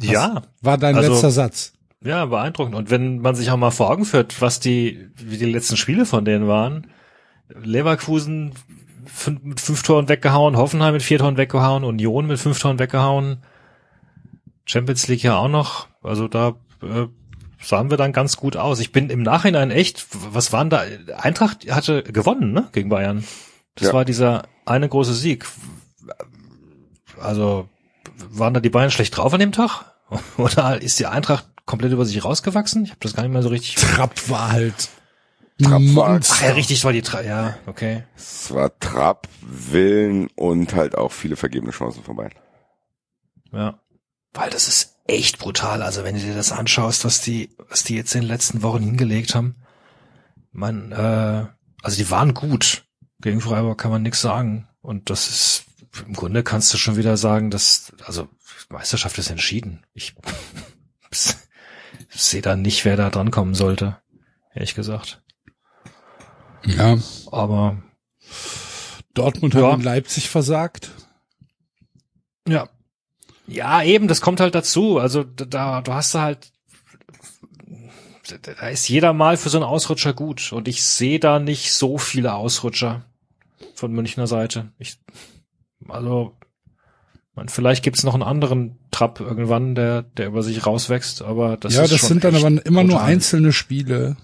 D: Ja,
B: War dein
D: Also-
B: letzter Satz.
D: ja, beeindruckend. Und wenn man sich auch mal vor Augen führt, was die, wie die letzten Spiele von denen waren. Leverkusen fün- mit fünf Toren weggehauen, Hoffenheim mit vier Toren weggehauen, Union mit fünf Toren weggehauen. Champions League ja auch noch. Also da äh, sahen wir dann ganz gut aus. Ich bin im Nachhinein echt, was waren da? Eintracht hatte gewonnen, ne, gegen Bayern. Das
C: Ja.
D: war dieser eine große Sieg. Also waren da die Bayern schlecht drauf an dem Tag? <laughs> Oder ist die Eintracht komplett über sich rausgewachsen? Ich habe das gar nicht mehr so richtig.
B: Trapp war halt.
C: Trapp war-
B: Monster.
D: Ach ja, richtig, war die Tra ja, okay.
C: Es war Trapp, Willen und halt auch viele vergebene Chancen vorbei.
D: Ja. Weil das ist echt brutal. Also wenn du dir das anschaust, was die, was die jetzt in den letzten Wochen hingelegt haben. Man, äh, also die waren gut. Gegen Freiburg kann man nichts sagen. Und das ist, im Grunde kannst du schon wieder sagen, dass, also Meisterschaft ist entschieden. Ich <laughs> sehe da nicht, wer da drankommen sollte. Ehrlich gesagt.
B: Ja,
D: Aber
B: Dortmund
D: Ja.
B: hat in Leipzig versagt.
D: Ja. Ja, eben, das kommt halt dazu. Also da, du hast da halt, da ist jeder mal für so einen Ausrutscher gut. Und ich sehe da nicht so viele Ausrutscher von Münchner Seite. Ich, also, man, vielleicht gibt's noch einen anderen Trapp irgendwann, der, der über sich rauswächst, aber das
B: ja,
D: ist
B: das
D: schon
B: sind dann aber immer nur einzelne Spiele.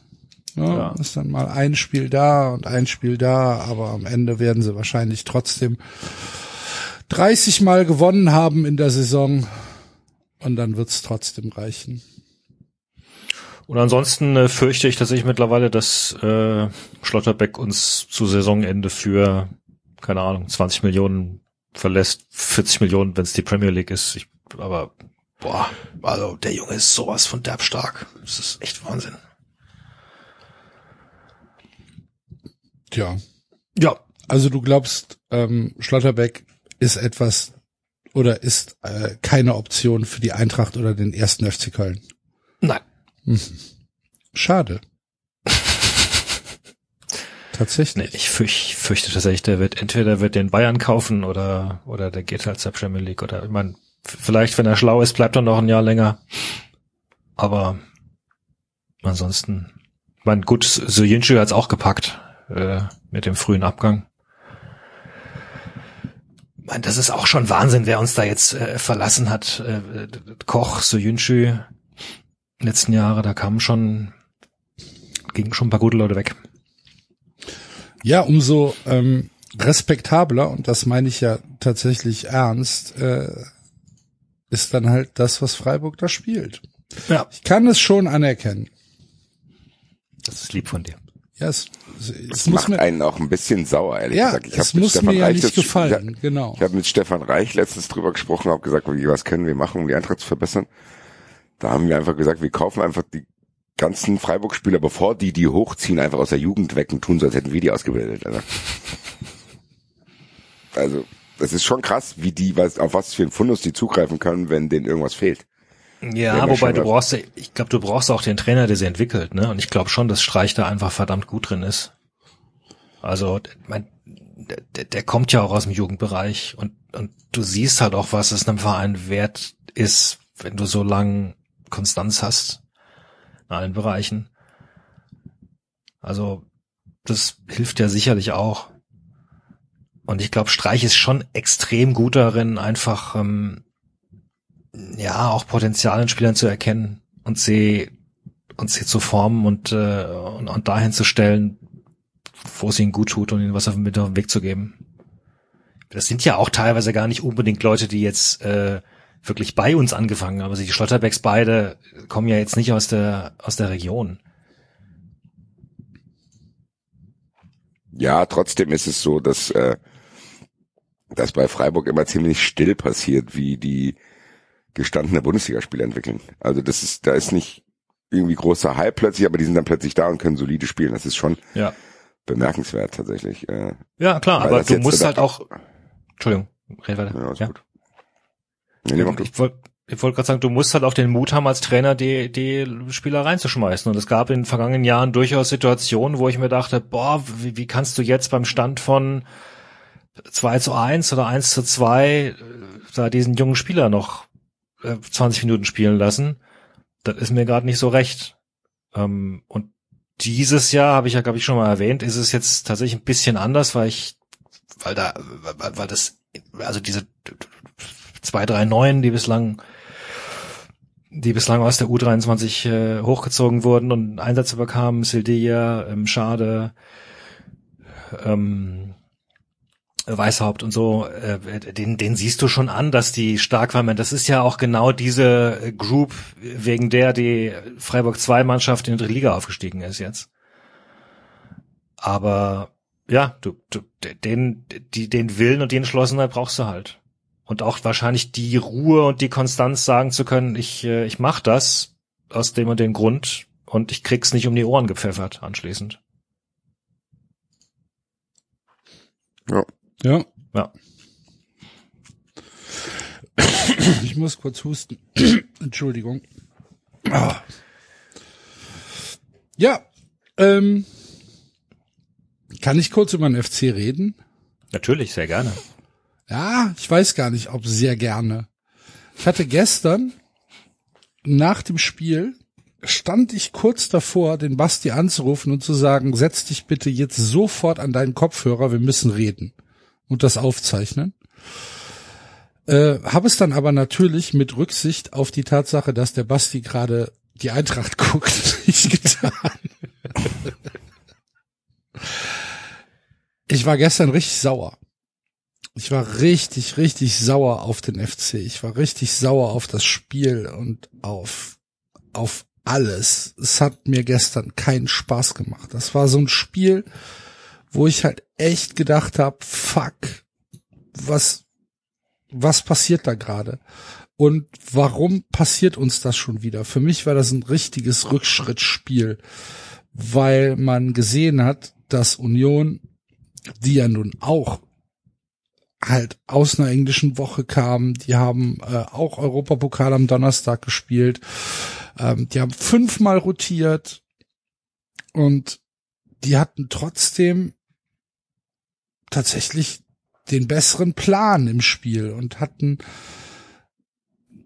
B: Ja,
D: Ja.
B: Ist dann mal ein Spiel da und ein Spiel da, aber am Ende werden sie wahrscheinlich trotzdem 30 Mal gewonnen haben in der Saison und dann wird's trotzdem reichen.
D: Und ansonsten äh, fürchte ich tatsächlich mittlerweile, dass äh, Schlotterbeck uns zu Saisonende für, keine Ahnung, 20 Millionen verlässt, 40 Millionen, wenn es die Premier League ist. Ich, aber boah, also der Junge ist sowas von derbstark. Das ist echt Wahnsinn.
B: Tja,
D: Ja,
B: also du glaubst, ähm, Schlotterbeck ist etwas oder ist äh, keine Option für die Eintracht oder den ersten FC Köln.
D: nein.
B: Schade. Tatsächlich.
D: Ich fürch, fürchte tatsächlich, der wird entweder wird den Bayern kaufen oder oder der geht halt zur Premier League oder ich meine, vielleicht wenn er schlau ist, bleibt er noch ein Jahr länger. Aber ansonsten, ich mein gut, Soyuncu hat's auch gepackt äh, mit dem frühen Abgang. meine, das ist auch schon Wahnsinn, wer uns da jetzt äh, verlassen hat. Äh, Koch, Soyuncu, letzten Jahre, da kamen schon, gingen schon ein paar gute Leute weg.
B: Ja, umso ähm, respektabler, und das meine ich ja tatsächlich ernst, äh, ist dann halt das, was Freiburg da spielt.
D: Ja.
B: Ich kann es schon anerkennen.
D: Das ist lieb von dir.
B: Ja, es, es, es
C: Das
B: muss
C: macht
B: mir,
C: einen auch ein bisschen sauer, ehrlich
B: ja,
C: gesagt. Ich
B: es muss
C: Stefan
B: mir ja
C: Reich
B: nicht gefallen, genau.
C: Ich habe mit Stefan Reich letztens drüber gesprochen, habe gesagt, was können wir machen, um die Eintracht zu verbessern. Da haben wir einfach gesagt, wir kaufen einfach die ganzen Freiburg-Spieler, bevor die die hochziehen, einfach aus der Jugend weg und tun so, als hätten wir die ausgebildet. Alter. Also, das ist schon krass, wie die, was, auf was für ein Fundus die zugreifen können, wenn denen irgendwas fehlt.
D: Ja,
C: Ja,
D: wobei du brauchst, ich glaube, du brauchst auch den Trainer, der sie entwickelt, ne? Und ich glaube schon, dass Streich da einfach verdammt gut drin ist. Also, mein, der, der kommt ja auch aus dem Jugendbereich und, und du siehst halt auch, was es einem Verein wert ist, wenn du so lang Konstanz hast allen Bereichen. Also, das hilft ja sicherlich auch. Und ich glaube, Streich ist schon extrem gut darin, einfach ähm, ja auch Potenzial in Spielern zu erkennen und sie und sie zu formen und äh, und, und dahin zu stellen, wo es ihnen gut tut und ihnen was auf mit auf den Weg zu geben. Das sind ja auch teilweise gar nicht unbedingt Leute, die jetzt äh, wirklich bei uns angefangen haben. Also die Schlotterbecks beide kommen ja jetzt nicht aus der aus der Region.
C: Ja, trotzdem ist es so, dass, äh, dass bei Freiburg immer ziemlich still passiert, wie die gestandene Bundesligaspieler entwickeln. Also das ist, da ist nicht irgendwie großer Hype plötzlich, aber die sind dann plötzlich da und können solide spielen. Das ist schon
D: Ja.
C: bemerkenswert tatsächlich. Äh,
D: Ja, klar, aber du musst halt auch Entschuldigung, red weiter.
C: ja, ist
D: Ja.
C: gut. Nee, nee.
D: Ich wollte ich wollte gerade sagen, du musst halt auch den Mut haben, als Trainer die, die Spieler reinzuschmeißen. Und es gab in den vergangenen Jahren durchaus Situationen, wo ich mir dachte, boah, wie, wie kannst du jetzt beim Stand von 2 zu 1 oder 1 zu 2 äh, da diesen jungen Spieler noch äh, 20 Minuten spielen lassen? Das ist mir gerade nicht so recht. Ähm, und dieses Jahr, habe ich ja, glaube ich, schon mal erwähnt, ist es jetzt tatsächlich ein bisschen anders, weil ich, weil da, weil, weil das, also diese zwei, drei Neuen, die bislang die bislang aus der U23 äh, hochgezogen wurden und Einsätze bekamen, Sildia, ähm, Schade, ähm, Weißhaupt und so, äh, den, den siehst du schon an, dass die stark waren. Das ist ja auch genau diese äh, Group, wegen der die Freiburg 2 Mannschaft in die Liga aufgestiegen ist jetzt. Aber ja, du, du den, die, den Willen und die Entschlossenheit brauchst du halt. Und auch wahrscheinlich die Ruhe und die Konstanz sagen zu können, ich, äh, ich mach das aus dem und dem Grund und ich krieg's nicht um die Ohren gepfeffert anschließend.
C: Ja.
B: Ja.
D: Ja.
B: Ich muss kurz husten. <clears throat> Entschuldigung. Ah. Ja, ähm, kann ich kurz über den FC reden?
D: Natürlich, sehr gerne.
B: Ja, ich weiß gar nicht, ob sehr gerne. Ich hatte gestern nach dem Spiel stand ich kurz davor, den Basti anzurufen und zu sagen, setz dich bitte jetzt sofort an deinen Kopfhörer, wir müssen reden und das aufzeichnen. Äh, Habe es dann aber natürlich mit Rücksicht auf die Tatsache, dass der Basti gerade die Eintracht <laughs> guckt, nicht getan. ich war gestern richtig sauer. Ich war richtig, richtig sauer auf den FC. Ich war richtig sauer auf das Spiel und auf, auf alles. Es hat mir gestern keinen Spaß gemacht. Das war so ein Spiel, wo ich halt echt gedacht habe, fuck, was, was passiert da gerade? Und warum passiert uns das schon wieder? Für mich war das ein richtiges Rückschrittspiel, weil man gesehen hat, dass Union, die ja nun auch halt aus einer englischen Woche kam, die haben äh, auch Europapokal am Donnerstag gespielt, ähm, die haben fünfmal rotiert. Und die hatten trotzdem tatsächlich den besseren Plan im Spiel und hatten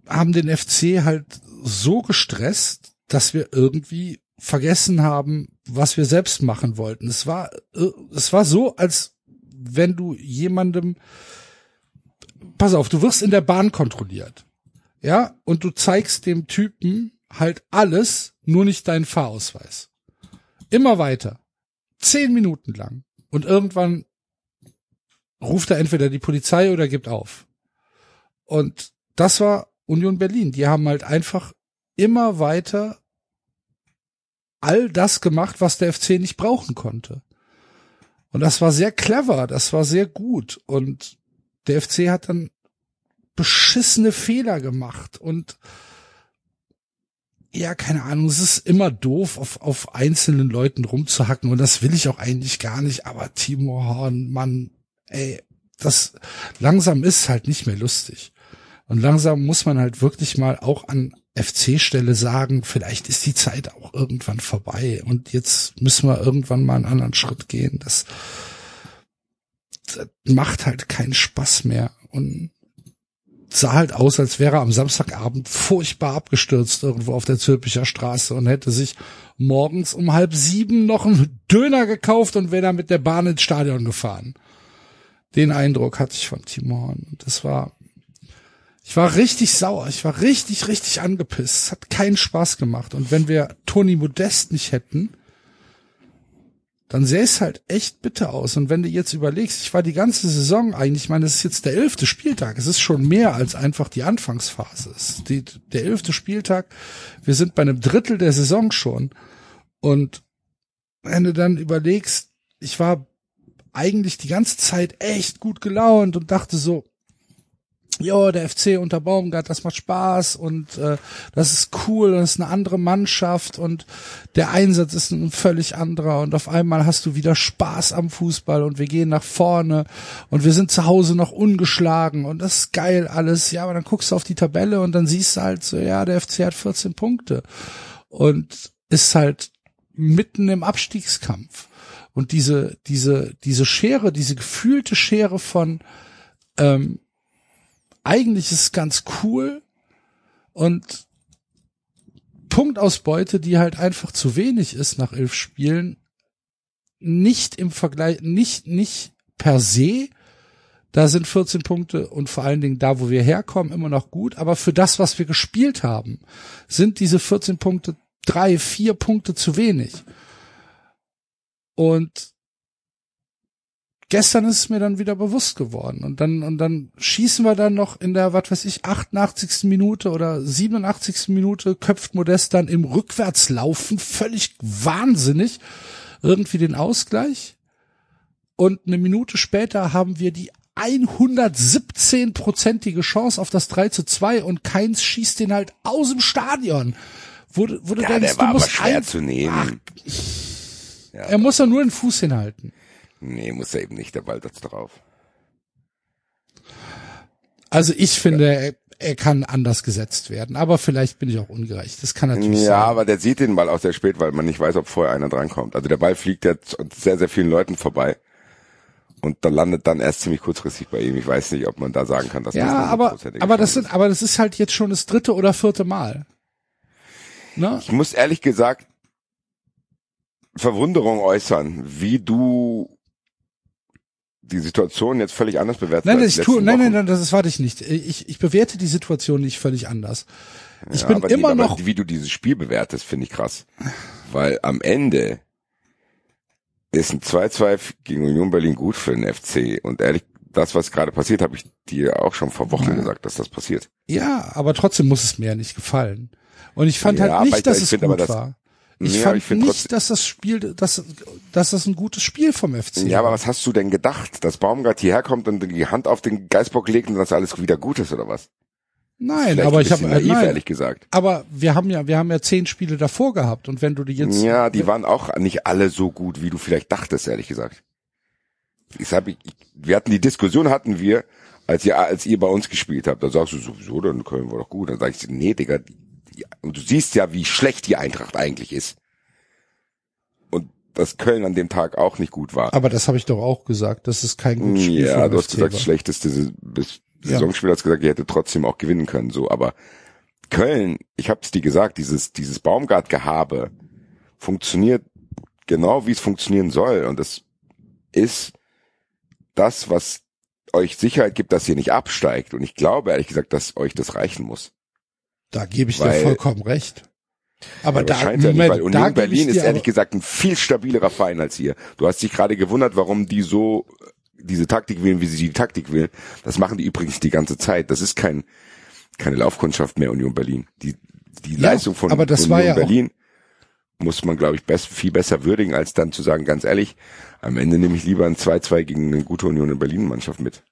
B: haben den FC halt so gestresst, dass wir irgendwie vergessen haben, was wir selbst machen wollten. Es war, äh, es war so, als wenn du jemandem pass auf, du wirst in der Bahn kontrolliert. Ja, und du zeigst dem Typen halt alles, nur nicht deinen Fahrausweis. Immer weiter. Zehn Minuten lang. Und irgendwann ruft er entweder die Polizei oder gibt auf. Und das war Union Berlin. Die haben halt einfach immer weiter all das gemacht, was der FC nicht brauchen konnte. Und das war sehr clever, das war sehr gut. Und der FC hat dann beschissene Fehler gemacht und ja, keine Ahnung, es ist immer doof, auf, auf einzelnen Leuten rumzuhacken und das will ich auch eigentlich gar nicht, aber Timo Horn, Mann, ey, das langsam ist halt nicht mehr lustig. Und langsam muss man halt wirklich mal auch an FC-Stelle sagen, vielleicht ist die Zeit auch irgendwann vorbei und jetzt müssen wir irgendwann mal einen anderen Schritt gehen. Das, das macht halt keinen Spaß mehr und sah halt aus, als wäre er am Samstagabend furchtbar abgestürzt irgendwo auf der Zülpicher Straße und hätte sich morgens um halb sieben noch einen Döner gekauft und wäre dann mit der Bahn ins Stadion gefahren. Den Eindruck hatte ich von Timo Horn. Das war, ich war richtig sauer. Ich war richtig, richtig angepisst. Es hat keinen Spaß gemacht. Und wenn wir Toni Modest nicht hätten, dann sähe es halt echt bitter aus. Und wenn du jetzt überlegst, ich war die ganze Saison eigentlich, ich meine, es ist jetzt der elfte Spieltag, es ist schon mehr als einfach die Anfangsphase. Es ist die, der elfte Spieltag, wir sind bei einem Drittel der Saison schon. Und wenn du dann überlegst, ich war eigentlich die ganze Zeit echt gut gelaunt und dachte so, ja, der FC unter Baumgart, das macht Spaß und äh, das ist cool und das ist eine andere Mannschaft und der Einsatz ist ein völlig anderer und auf einmal hast du wieder Spaß am Fußball und wir gehen nach vorne und wir sind zu Hause noch ungeschlagen und das ist geil alles. Ja, aber dann guckst du auf die Tabelle und dann siehst du halt so, ja, der FC hat 14 Punkte und ist halt mitten im Abstiegskampf. Und diese, diese, diese Schere, diese gefühlte Schere von ähm, eigentlich ist es ganz cool und Punktausbeute, die halt einfach zu wenig ist nach elf Spielen, nicht im Vergleich, nicht, nicht per se, da sind 14 Punkte und vor allen Dingen da, wo wir herkommen, immer noch gut, aber für das, was wir gespielt haben, sind diese 14 Punkte drei, vier Punkte zu wenig. Und gestern ist es mir dann wieder bewusst geworden. Und dann, und dann schießen wir dann noch in der, was weiß ich, 88. Minute oder 87. Minute köpft Modest dann im Rückwärtslaufen völlig wahnsinnig irgendwie den Ausgleich. Und eine Minute später haben wir die 117-prozentige Chance auf das 3 zu 2 und Keins schießt den halt aus dem Stadion. Wo, wo du
C: Ja,
B: denkst,
C: der war
B: du musst
C: aber schwer
B: ein,
C: zu nehmen. Ja,
B: er muss ja nur den Fuß hinhalten.
C: Nee, muss er eben nicht, der Ball das drauf.
B: Also ich finde, er, er kann anders gesetzt werden, aber vielleicht bin ich auch ungerecht. Das kann natürlich
C: Ja,
B: sein.
C: aber der sieht den Ball auch sehr spät, weil man nicht weiß, ob vorher einer drankommt. Also der Ball fliegt jetzt an sehr, sehr vielen Leuten vorbei. Und da landet dann erst ziemlich kurzfristig bei ihm. Ich weiß nicht, ob man da sagen kann, dass das
B: Ja,
C: eine
B: aber, aber das sind, aber das ist halt jetzt schon das dritte oder vierte Mal. Ne?
C: Ich muss ehrlich gesagt Verwunderung äußern, wie du die Situation jetzt völlig anders bewertest.
B: Nein, ich tue, nein, nein, nein, das warte ich nicht. Ich, ich bewerte die Situation nicht völlig anders. Ich
C: Ja,
B: bin
C: aber
B: immer
C: die, aber
B: noch,
C: wie du dieses Spiel bewertest, finde ich krass. Weil am Ende ist ein 2-2 gegen Union Berlin gut für den FC. Und ehrlich, das, was gerade passiert, habe ich dir auch schon vor Wochen gesagt, dass das passiert.
B: ja, aber trotzdem muss es mir ja nicht gefallen. Und ich fand
C: Ja,
B: halt nicht,
C: ich-
B: dass
C: ich
B: es gut
C: aber,
B: war. Ich
C: Ja,
B: fand
C: ich
B: nicht, dass das Spiel, dass, dass das ein gutes Spiel vom FC
C: Ja, aber was hast du denn gedacht? Dass Baumgart hierher kommt und die Hand auf den Geißbock legt und dass alles wieder gut ist, oder was?
B: Nein,
C: Vielleicht
B: aber ich habe
C: naiv,
B: nein,
C: ehrlich gesagt.
B: aber wir haben ja, wir haben ja zehn Spiele davor gehabt und wenn du die jetzt,
C: Ja, die waren auch nicht alle so gut, wie du vielleicht dachtest, ehrlich gesagt. Ich sag, ich, wir hatten die Diskussion hatten wir, als ihr, als ihr bei uns gespielt habt. Da sagst du sowieso, dann Köln war doch gut. Dann sag ich, nee, Digga, die, und du siehst ja, wie schlecht die Eintracht eigentlich ist. Und dass Köln an dem Tag auch nicht gut war.
B: aber das habe ich doch auch gesagt, das ist kein gutes Spiel
C: Ja, du hast gesagt,
B: war.
C: das schlechteste Sa- bis
B: Ja.
C: Saisonspiel hast gesagt, ihr hättet trotzdem auch gewinnen können, so, aber Köln, ich hab's dir gesagt, dieses, dieses Baumgart-Gehabe funktioniert genau, wie es funktionieren soll und das ist das, was euch Sicherheit gibt, dass ihr nicht absteigt. Und ich glaube ehrlich gesagt, dass euch das reichen muss.
B: Da gebe ich
C: Weil-
B: dir vollkommen recht. Aber
C: Ja,
B: da,
C: das scheint ja nicht, weil
B: da
C: Union
B: ich
C: Berlin ist ehrlich gesagt ein viel stabilerer Verein als ihr. Du hast dich gerade gewundert, warum die so diese Taktik wählen, wie sie die Taktik wählen. Das machen die übrigens die ganze Zeit. Das ist kein keine Laufkundschaft mehr Union Berlin. Die die
B: Ja,
C: Leistung von
B: aber das
C: Union
B: war ja
C: Berlin muss man glaube ich best, viel besser würdigen als dann zu sagen, ganz ehrlich, am Ende nehme ich lieber ein 2-2 gegen eine gute Union in Berlin Mannschaft mit.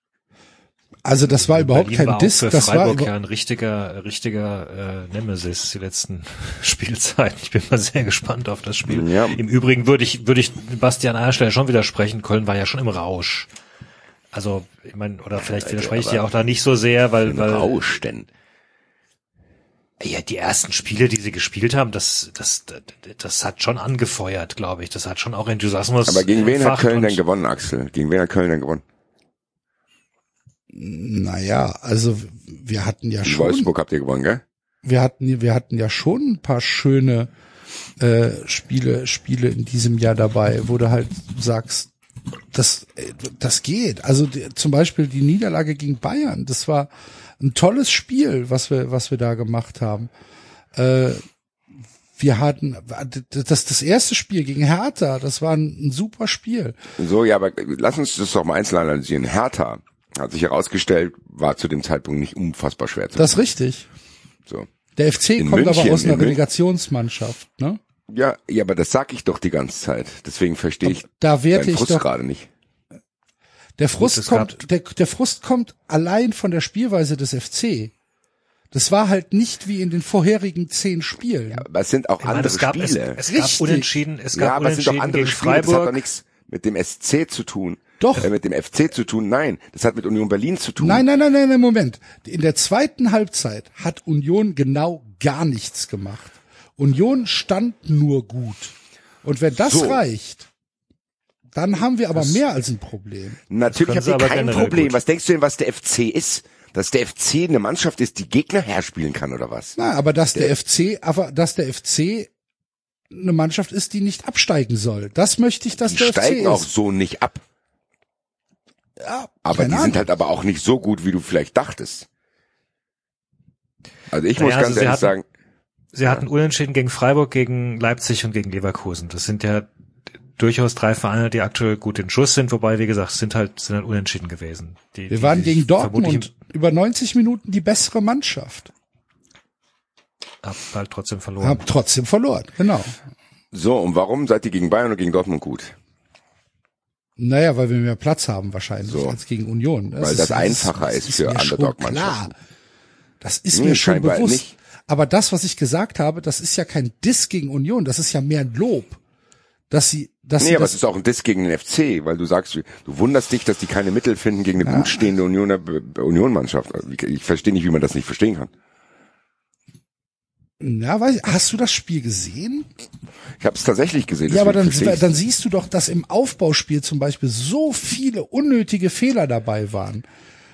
B: Also das war überhaupt
D: Berlin
B: kein
D: war
B: Diss, das war
D: Freiburg
B: über,
D: ja ein richtiger, richtiger äh, Nemesis die letzten <laughs> Spielzeiten. Ich bin mal sehr gespannt auf das Spiel.
C: Ja.
D: Im Übrigen würde ich, würde ich Bastian Eiersteller schon widersprechen. Köln war ja schon im Rausch. Also, ich meine, oder vielleicht widerspreche ich dir auch da nicht so sehr, weil, weil
C: Rausch denn.
D: ja, die ersten Spiele, die sie gespielt haben, das, das, das, das hat schon angefeuert, glaube ich. Das hat schon auch Enthusiasmus.
C: Aber gegen wen hat Köln denn gewonnen, Axel? Gegen wen hat Köln denn gewonnen?
B: Naja, also wir hatten ja
C: In
B: schon,
C: Wolfsburg habt ihr gewonnen, gell?
B: wir hatten, wir hatten ja schon ein paar schöne äh, Spiele, Spiele in diesem Jahr dabei, wo du halt sagst, das, äh, das geht. Also die, zum Beispiel die Niederlage gegen Bayern, das war ein tolles Spiel, was wir, was wir da gemacht haben. Äh, wir hatten das, das erste Spiel gegen Hertha, das war ein, ein super Spiel.
C: So, ja, aber lass uns das doch mal einzeln analysieren. Hertha hat sich herausgestellt, war zu dem Zeitpunkt nicht unfassbar schwer zu
B: Das ist richtig.
C: so.
B: Der FC
C: In
B: kommt
C: München,
B: aber aus einer Relegationsmannschaft, ne?
C: Ja, ja, aber das sag ich doch die ganze Zeit. Deswegen verstehe ich
B: Da werte ich
C: Frust
B: doch,
C: gerade nicht.
B: der Frust
D: es gab-
B: kommt, der, der Frust kommt allein von der Spielweise des FC. Das war halt nicht wie in den vorherigen zehn Spielen.
C: Aber es sind auch
D: Ich meine,
C: andere
D: es gab, es,
C: Spiele.
D: es
B: Richtig.
D: gab Unentschieden, es
C: ja,
D: gab
C: aber es sind doch
D: Unentschieden
C: andere
D: gegen
C: Spiele. Das hat doch
D: Freiburg.
C: nichts mit dem SC zu tun.
B: Doch.
C: Äh, mit dem FC zu tun. Nein, das hat mit Union Berlin zu tun.
B: Nein, nein, nein, nein, nein, Moment. In der zweiten Halbzeit hat Union genau gar nichts gemacht. Union stand nur gut. Und wenn das
C: So.
B: reicht, dann haben wir aber mehr als ein Problem.
C: Natürlich ihr
D: aber
C: kein Problem.
D: gut.
C: Was denkst du denn, was der FC ist? Dass der FC eine Mannschaft ist, die Gegner herspielen kann oder was?
B: Na, aber dass der FC, aber dass der FC eine Mannschaft ist, die nicht absteigen soll. Das möchte ich, dass
C: Die
B: der
C: steigen
B: FC
C: auch
B: ist.
C: so nicht ab.
B: Ja,
C: Aber die sind
B: Ahnung.
C: halt aber auch nicht so gut, wie du vielleicht dachtest. Also ich muss
D: Naja,
C: ganz
D: also sie
C: ehrlich
D: hatten-
C: sagen,
D: Sie hatten Unentschieden gegen Freiburg, gegen Leipzig und gegen Leverkusen. Das sind ja durchaus drei Vereine, die aktuell gut in Schuss sind, wobei, wie gesagt, sind halt, sind halt unentschieden gewesen. Die,
B: Wir
D: die
B: waren gegen Dortmund über 90 Minuten die bessere Mannschaft.
D: Hab halt trotzdem verloren.
B: Hab trotzdem verloren, genau.
C: so, und warum seid ihr gegen Bayern und gegen Dortmund gut?
B: Naja, weil wir mehr Platz haben wahrscheinlich
C: So.
B: als gegen Union.
C: Weil das einfacher ist für
B: mir schon
C: Underdog-Mannschaften.
B: klar. Das ist
C: Nee,
B: mir schon bewusst.
C: nicht.
B: Aber das, was ich gesagt habe, das ist ja kein Diss gegen Union, das ist ja mehr ein Lob. Dass sie, dass
C: Nee,
B: sie
C: aber
B: das,
C: es ist auch ein Diss gegen den FC, weil du sagst, du wunderst dich, dass die keine Mittel finden gegen eine gut stehende Unioner, Union-Mannschaft. Ich verstehe nicht, wie man das nicht verstehen kann.
B: Ja, weiß ich, hast du das Spiel gesehen?
C: Ich habe es tatsächlich gesehen.
B: Ja, aber dann, dann siehst du doch, dass im Aufbauspiel zum Beispiel so viele unnötige Fehler dabei waren.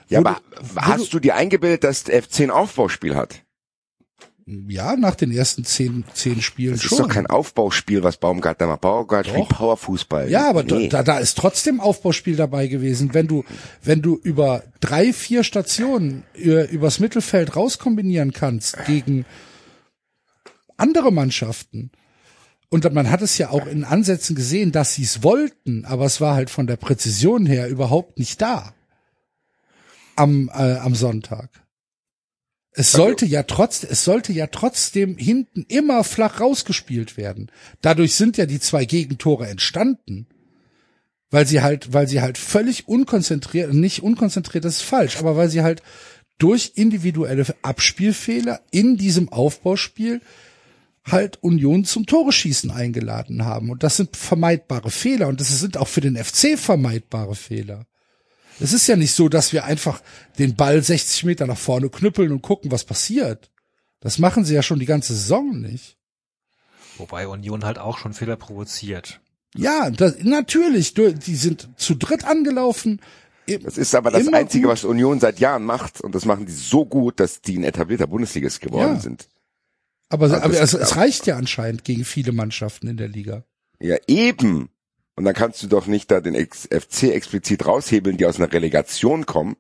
C: ja,
B: wo
C: aber
B: du-
C: hast du dir eingebildet, dass der FC ein Aufbauspiel hat?
B: Ja, nach den ersten zehn, zehn Spielen
C: Das
B: schon.
C: ist doch kein Aufbauspiel, was Baumgartner macht. Baumgartner spielt Powerfußball.
B: Ja, aber
C: nee.
B: da, da ist trotzdem Aufbauspiel dabei gewesen. Wenn du, wenn du über drei, vier Stationen äh, übers Mittelfeld rauskombinieren kannst gegen andere Mannschaften. Und man hat es ja auch in Ansätzen gesehen, dass sie es wollten, aber es war halt von der Präzision her überhaupt nicht da. Am, äh, am Sonntag. Es sollte ja trotz, es sollte ja trotzdem hinten immer flach rausgespielt werden. Dadurch sind ja die zwei Gegentore entstanden. Weil sie halt, weil sie halt völlig unkonzentriert, nicht unkonzentriert, das ist falsch, aber weil sie halt durch individuelle Abspielfehler in diesem Aufbauspiel halt Union zum Tore schießen eingeladen haben. Und das sind vermeidbare Fehler und das sind auch für den FC vermeidbare Fehler. Es ist ja nicht so, dass wir einfach den Ball 60 Meter nach vorne knüppeln und gucken, was passiert. Das machen sie ja schon die ganze Saison nicht.
D: Wobei Union halt auch schon Fehler provoziert.
B: Ja, das, natürlich, die sind zu dritt angelaufen.
C: Das ist aber das Einzige,
B: gut.
C: was Union seit Jahren macht. Und das machen die so gut, dass die ein etablierter Bundesligist geworden
B: Ja.
C: sind.
B: Aber,
C: das-
B: aber es, es reicht ja anscheinend gegen viele Mannschaften in der Liga.
C: Ja, eben. Und dann kannst du doch nicht da den FC explizit raushebeln, die aus einer Relegation kommen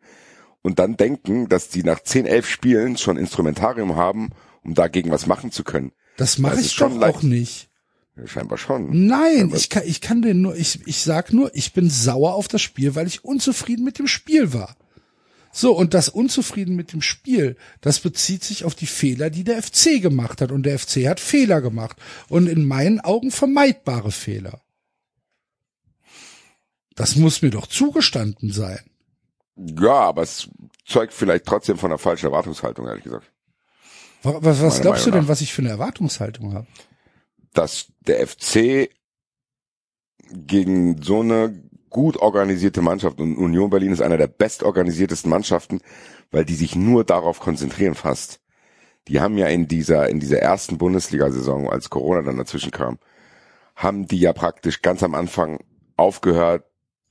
C: und dann denken, dass die nach 10, 11 Spielen schon Instrumentarium haben, um dagegen was machen zu können.
B: Das mache ich
C: schon
B: doch
C: leicht.
B: auch nicht.
C: Ja, Scheinbar schon.
B: Nein,
C: Aber-
B: ich kann, ich kann den nur, ich, ich sag nur, ich bin sauer auf das Spiel, weil ich unzufrieden mit dem Spiel war. So, und das Unzufrieden mit dem Spiel, das bezieht sich auf die Fehler, die der FC gemacht hat. Und der FC hat Fehler gemacht. Und in meinen Augen vermeidbare Fehler. Das muss mir doch zugestanden sein.
C: Ja, aber es zeugt vielleicht trotzdem von einer falschen Erwartungshaltung, ehrlich gesagt.
B: Was, was, was glaubst du
C: Meinung
B: denn,
C: nach.
B: was ich für eine Erwartungshaltung habe?
C: Dass der FC gegen so eine gut organisierte Mannschaft und Union Berlin ist einer der bestorganisiertesten Mannschaften, weil die sich nur darauf konzentrieren fast. Die haben ja in dieser, in dieser ersten Bundesliga-Saison, als Corona dann dazwischen kam, haben die ja praktisch ganz am Anfang aufgehört,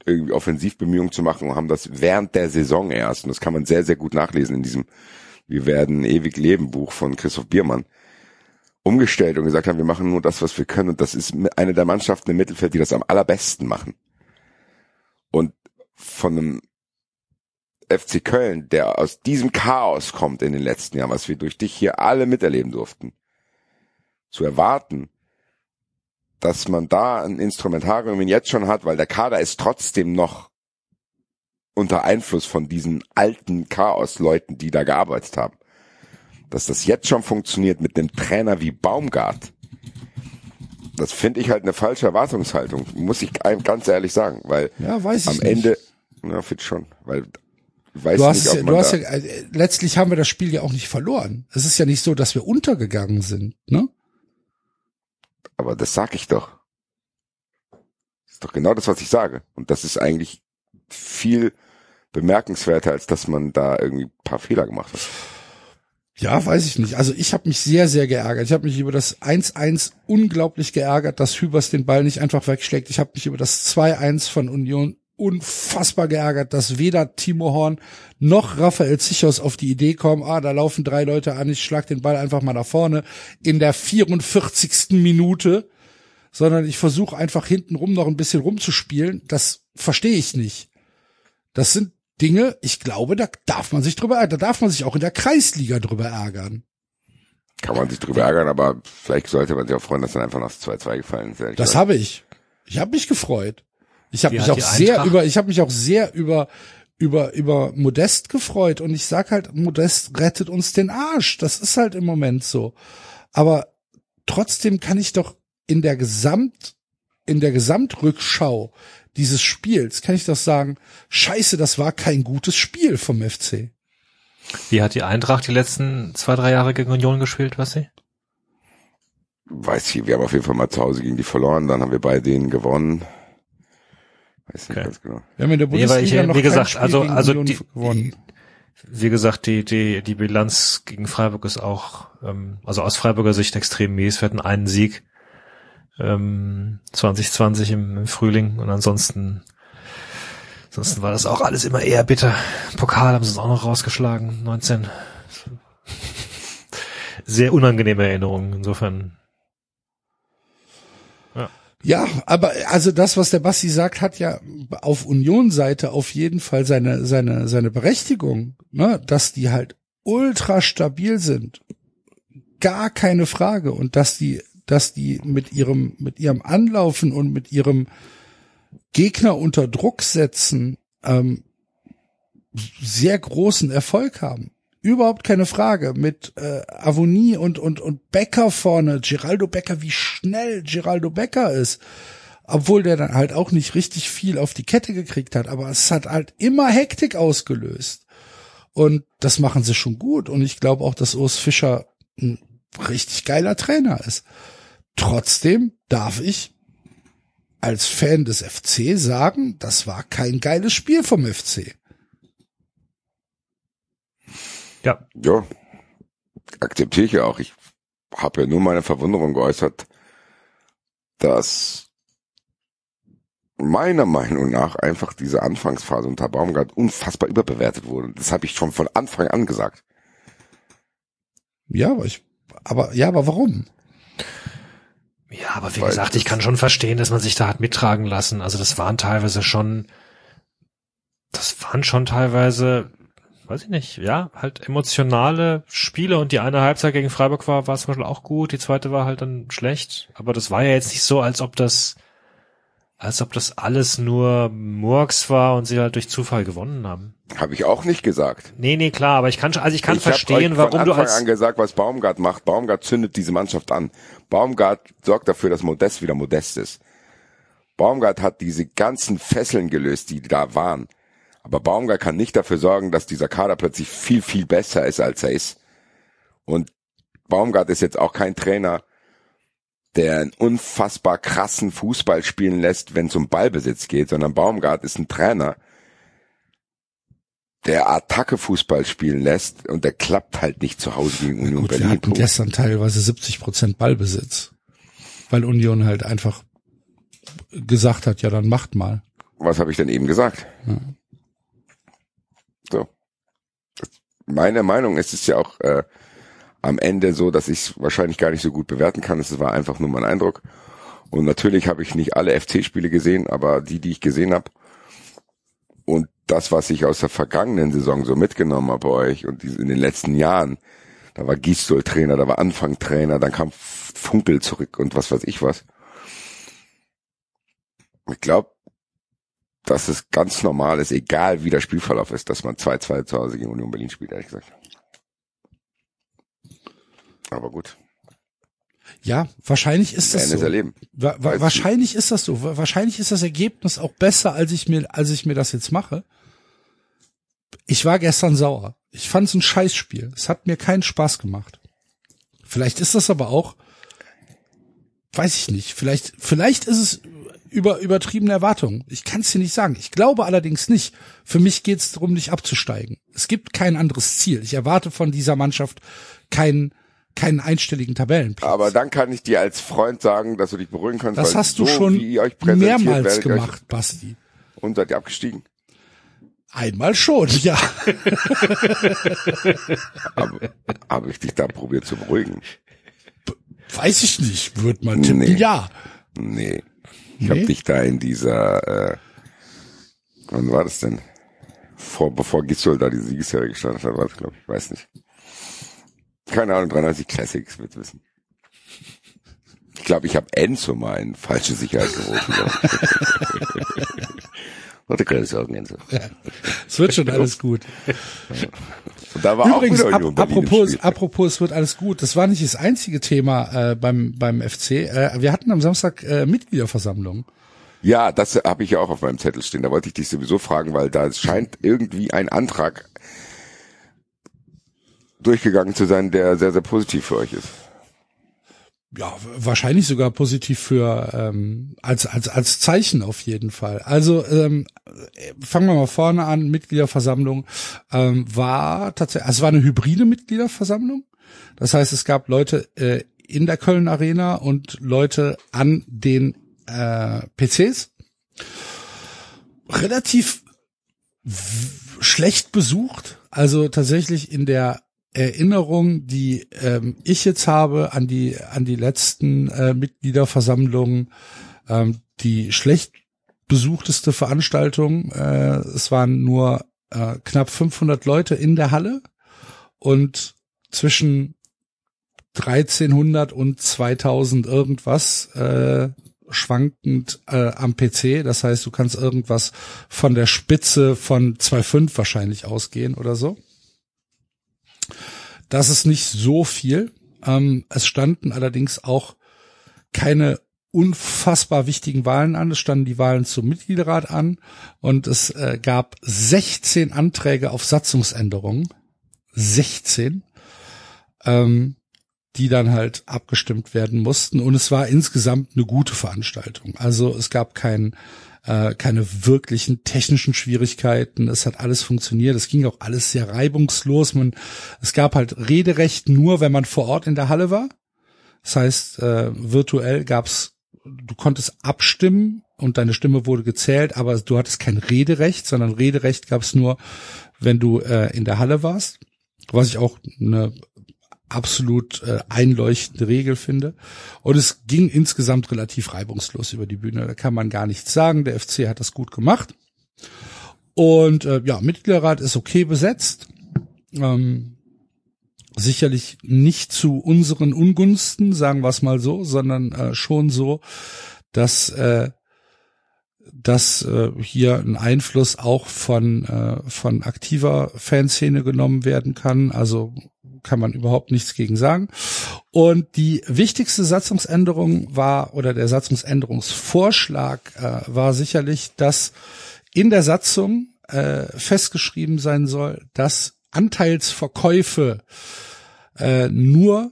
C: irgendwie Offensivbemühungen zu machen und haben das während der Saison erst, und das kann man sehr, sehr gut nachlesen in diesem Wir werden ewig leben Buch von Christoph Biermann, umgestellt und gesagt haben, wir machen nur das, was wir können. Und das ist eine der Mannschaften im Mittelfeld, die das am allerbesten machen. Und von einem FC Köln, der aus diesem Chaos kommt in den letzten Jahren, was wir durch dich hier alle miterleben durften, zu erwarten, dass man da ein Instrumentarium jetzt schon hat, weil der Kader ist trotzdem noch unter Einfluss von diesen alten Chaos-Leuten, die da gearbeitet haben. Dass das jetzt schon funktioniert mit einem Trainer wie Baumgart, das finde ich halt eine falsche Erwartungshaltung, muss ich einem ganz ehrlich sagen, weil
B: Ja, weiß ich
C: am
B: nicht.
C: Ende, na, fit schon, weil weiß
B: Du hast,
C: nicht, ob
B: ja,
C: man
B: du hast ja, äh, letztlich haben wir das Spiel ja auch nicht verloren. Es ist ja nicht so, dass wir untergegangen sind, ne?
C: aber das sag ich doch. Das ist doch genau das, was ich sage. Und das ist eigentlich viel bemerkenswerter, als dass man da irgendwie ein paar Fehler gemacht hat.
B: Ja, weiß ich nicht. Also ich habe mich sehr, sehr geärgert. Ich habe mich über das 1-1 unglaublich geärgert, dass Hübers den Ball nicht einfach wegschlägt. Ich habe mich über das 2-1 von Union unfassbar geärgert, dass weder Timo Horn noch Raphael Zichos auf die Idee kommen, ah, da laufen drei Leute an, ich schlag den Ball einfach mal nach vorne in der 44. Minute, sondern ich versuche einfach hintenrum noch ein bisschen rumzuspielen. Das verstehe ich nicht. Das sind Dinge, ich glaube, da darf man sich drüber ärgern. Da darf man sich auch in der Kreisliga drüber ärgern.
C: Kann man sich drüber ärgern, aber vielleicht sollte man sich auch freuen, dass dann einfach noch 2-2 gefallen ist.
B: Das habe ich. Ich habe mich gefreut. Ich habe mich auch sehr
D: Eintracht-
B: über, ich habe mich auch sehr über über über Modest gefreut und ich sag halt, Modest rettet uns den Arsch. Das ist halt im Moment so. Aber trotzdem kann ich doch in der Gesamt in der Gesamtrückschau dieses Spiels kann ich doch sagen, Scheiße, das war kein gutes Spiel vom FC.
D: Wie hat die Eintracht die letzten zwei, drei Jahre gegen Union gespielt, was sie?
C: Weiß ich, wir haben auf jeden Fall mal zu Hause gegen die verloren, dann haben wir bei denen gewonnen. Weiß nicht
D: Okay.
C: ganz genau.
B: Wir haben in der
D: Nee, ich,
B: Bundesliga
D: äh,
B: noch
D: wie
B: kein
D: gesagt,
B: Spiel
D: also-
B: gegen
D: also
B: Union
D: die-
B: gewonnen.
D: Wie gesagt, die, die, die Bilanz gegen Freiburg ist auch, ähm, also aus Freiburger Sicht extrem mies. Wir hatten einen Sieg ähm, 2020 im, im Frühling und ansonsten, ansonsten war das auch alles immer eher bitter. Pokal haben sie uns auch noch rausgeschlagen, 19. <laughs> Sehr unangenehme Erinnerungen, insofern.
B: Ja, aber also das, was der Basti sagt, hat ja auf Union-Seite auf jeden Fall seine, seine, seine Berechtigung, ne? dass die halt ultra stabil sind. Gar keine Frage. Und dass die, dass die mit ihrem, mit ihrem Anlaufen und mit ihrem Gegner unter Druck setzen, ähm, sehr großen Erfolg haben. Überhaupt keine Frage. Mit äh, Avonie und, und, und Becker vorne, Geraldo Becker, wie schnell Geraldo Becker ist. Obwohl der dann halt auch nicht richtig viel auf die Kette gekriegt hat, aber es hat halt immer Hektik ausgelöst. Und das machen sie schon gut. Und ich glaube auch, dass Urs Fischer ein richtig geiler Trainer ist. Trotzdem darf ich als Fan des FC sagen, das war kein geiles Spiel vom FC.
D: Ja,
C: Ja, akzeptiere ich ja auch. Ich habe ja nur meine Verwunderung geäußert, dass meiner Meinung nach einfach diese Anfangsphase unter Baumgart unfassbar überbewertet wurde. Das habe ich schon von Anfang an gesagt.
B: Ja, aber ich, aber, ja, aber warum?
D: Ja, aber wie
C: Weil
D: gesagt, ich kann schon verstehen, dass man sich da hat mittragen lassen. Also das waren teilweise schon, das waren schon teilweise, weiß ich nicht, ja, halt emotionale Spiele und die eine Halbzeit gegen Freiburg war, war zum Beispiel auch gut, die zweite war halt dann schlecht. Aber das war ja jetzt nicht so, als ob das, als ob das alles nur Murks war und sie halt durch Zufall gewonnen haben.
C: Habe ich auch nicht gesagt.
D: Nee, nee, klar, aber ich kann, also ich kann
C: ich
D: verstehen, warum
C: von
D: du
C: Anfang
D: als,
C: an gesagt, was Baumgart macht. Baumgart zündet diese Mannschaft an. Baumgart sorgt dafür, dass Modest wieder Modest ist. Baumgart hat diese ganzen Fesseln gelöst, die da waren. Aber Baumgart kann nicht dafür sorgen, dass dieser Kader plötzlich viel, viel besser ist, als er ist. Und Baumgart ist jetzt auch kein Trainer, der einen unfassbar krassen Fußball spielen lässt, wenn es um Ballbesitz geht, sondern Baumgart ist ein Trainer, der Attacke-Fußball spielen lässt und der klappt halt nicht zu Hause gegen Union
B: Gut, wir
C: Berlin.
B: hatten
C: Punkt.
B: gestern teilweise 70 Prozent Ballbesitz, weil Union halt einfach gesagt hat, ja dann macht mal.
C: Was habe ich denn eben gesagt? So. Meine Meinung ist es ja auch äh, am Ende so, dass ich es wahrscheinlich gar nicht so gut bewerten kann. Es war einfach nur mein Eindruck. Und natürlich habe ich nicht alle FC-Spiele gesehen, aber die, die ich gesehen habe und das, was ich aus der vergangenen Saison so mitgenommen habe bei euch und in den letzten Jahren, da war Gisdol Trainer, da war Anfang Trainer, dann kam Funkel zurück und was weiß ich was. Ich glaube, dass es ganz normal ist, egal wie der Spielverlauf ist, dass man 2-2 zu Hause gegen Union Berlin spielt, ehrlich gesagt. Aber gut,
B: Ja, wahrscheinlich ist das so.
C: erleben.
B: Wa wa wahrscheinlich ist das so. Wa wahrscheinlich ist das Ergebnis auch besser, als ich mir, als ich mir das jetzt mache. Ich war gestern sauer. Ich fand es ein Scheißspiel. Es hat mir keinen Spaß gemacht. Vielleicht ist das aber auch, weiß ich nicht. Vielleicht, vielleicht ist es über übertriebene Erwartungen. Ich kann es dir nicht sagen. Ich glaube allerdings nicht. Für mich geht es darum, nicht abzusteigen. Es gibt kein anderes Ziel. Ich erwarte von dieser Mannschaft keinen keinen einstelligen Tabellenplatz.
C: Aber dann kann ich dir als Freund sagen, dass du dich beruhigen kannst.
B: das hast du
C: so,
B: schon mehrmals gemacht, Basti.
C: Und seid ihr abgestiegen?
B: Einmal schon, ja. <laughs>
C: Habe ich dich da probiert zu beruhigen?
B: Weiß ich nicht, würde man tippen,
C: Nee.
B: ja.
C: Nee. Ich
B: Nee?
C: habe dich da in dieser, äh, wann war das denn? Vor, bevor Gisdol da die Siegesserie gestartet hat, war das, glaube ich, weiß nicht. Keine Ahnung, 93 Classics wird wissen. Ich glaube, ich habe Enzo mal in falsche Sicherheit gerufen. <laughs> Warte, keine Sorgen, Enzo.
B: Es wird schon alles gut.
C: Und da war
B: Übrigens,
C: auch im
B: apropos, apropos, es wird alles gut. Das war nicht das einzige Thema äh, beim beim FC. Äh, wir hatten am Samstag äh, Mitgliederversammlung.
C: Ja, das habe ich ja auch auf meinem Zettel stehen. Da wollte ich dich sowieso fragen, weil da scheint irgendwie ein Antrag durchgegangen zu sein, der sehr, sehr positiv für euch ist.
B: Ja, wahrscheinlich sogar positiv für ähm, als als als Zeichen auf jeden Fall. Also ähm, äh, fangen wir mal vorne an. Mitgliederversammlung ähm, war tatsächlich, also es war eine hybride Mitgliederversammlung. Das heißt, es gab Leute äh, in der Köln Arena und Leute an den äh, PCs. Relativ schlecht besucht. Also tatsächlich in der Erinnerung, die ähm, ich jetzt habe an die an die letzten äh, Mitgliederversammlungen, ähm, die schlecht besuchteste Veranstaltung. Äh, es waren nur äh, knapp 500 Leute in der Halle und zwischen 1300 und 2000 irgendwas äh, schwankend äh, am PC. Das heißt, du kannst irgendwas von der Spitze von 2.5 wahrscheinlich ausgehen oder so. Das ist nicht so viel. Ähm, es standen allerdings auch keine unfassbar wichtigen Wahlen an. Es standen die Wahlen zum Mitgliederrat an und es äh, gab 16 Anträge auf Satzungsänderungen. 16. Ähm, die dann halt abgestimmt werden mussten. Und es war insgesamt eine gute Veranstaltung. Also es gab kein, äh, keine wirklichen technischen Schwierigkeiten. Es hat alles funktioniert. Es ging auch alles sehr reibungslos. Man, es gab halt Rederecht nur, wenn man vor Ort in der Halle war. Das heißt, äh, virtuell gab's, du konntest abstimmen und deine Stimme wurde gezählt, aber du hattest kein Rederecht, sondern Rederecht gab's nur, wenn du äh, in der Halle warst. Was ich auch eine absolut äh, einleuchtende Regel finde. Und es ging insgesamt relativ reibungslos über die Bühne. Da kann man gar nichts sagen. Der FC hat das gut gemacht. Und äh, ja, Mitgliederrat ist okay besetzt. Ähm, sicherlich nicht zu unseren Ungunsten, sagen wir es mal so, sondern äh, schon so, dass äh, dass äh, hier ein Einfluss auch von äh, von aktiver Fanszene genommen werden kann. Also kann man überhaupt nichts gegen sagen. Und die wichtigste Satzungsänderung war oder der Satzungsänderungsvorschlag äh, war sicherlich, dass in der Satzung äh, festgeschrieben sein soll, dass Anteilsverkäufe äh, nur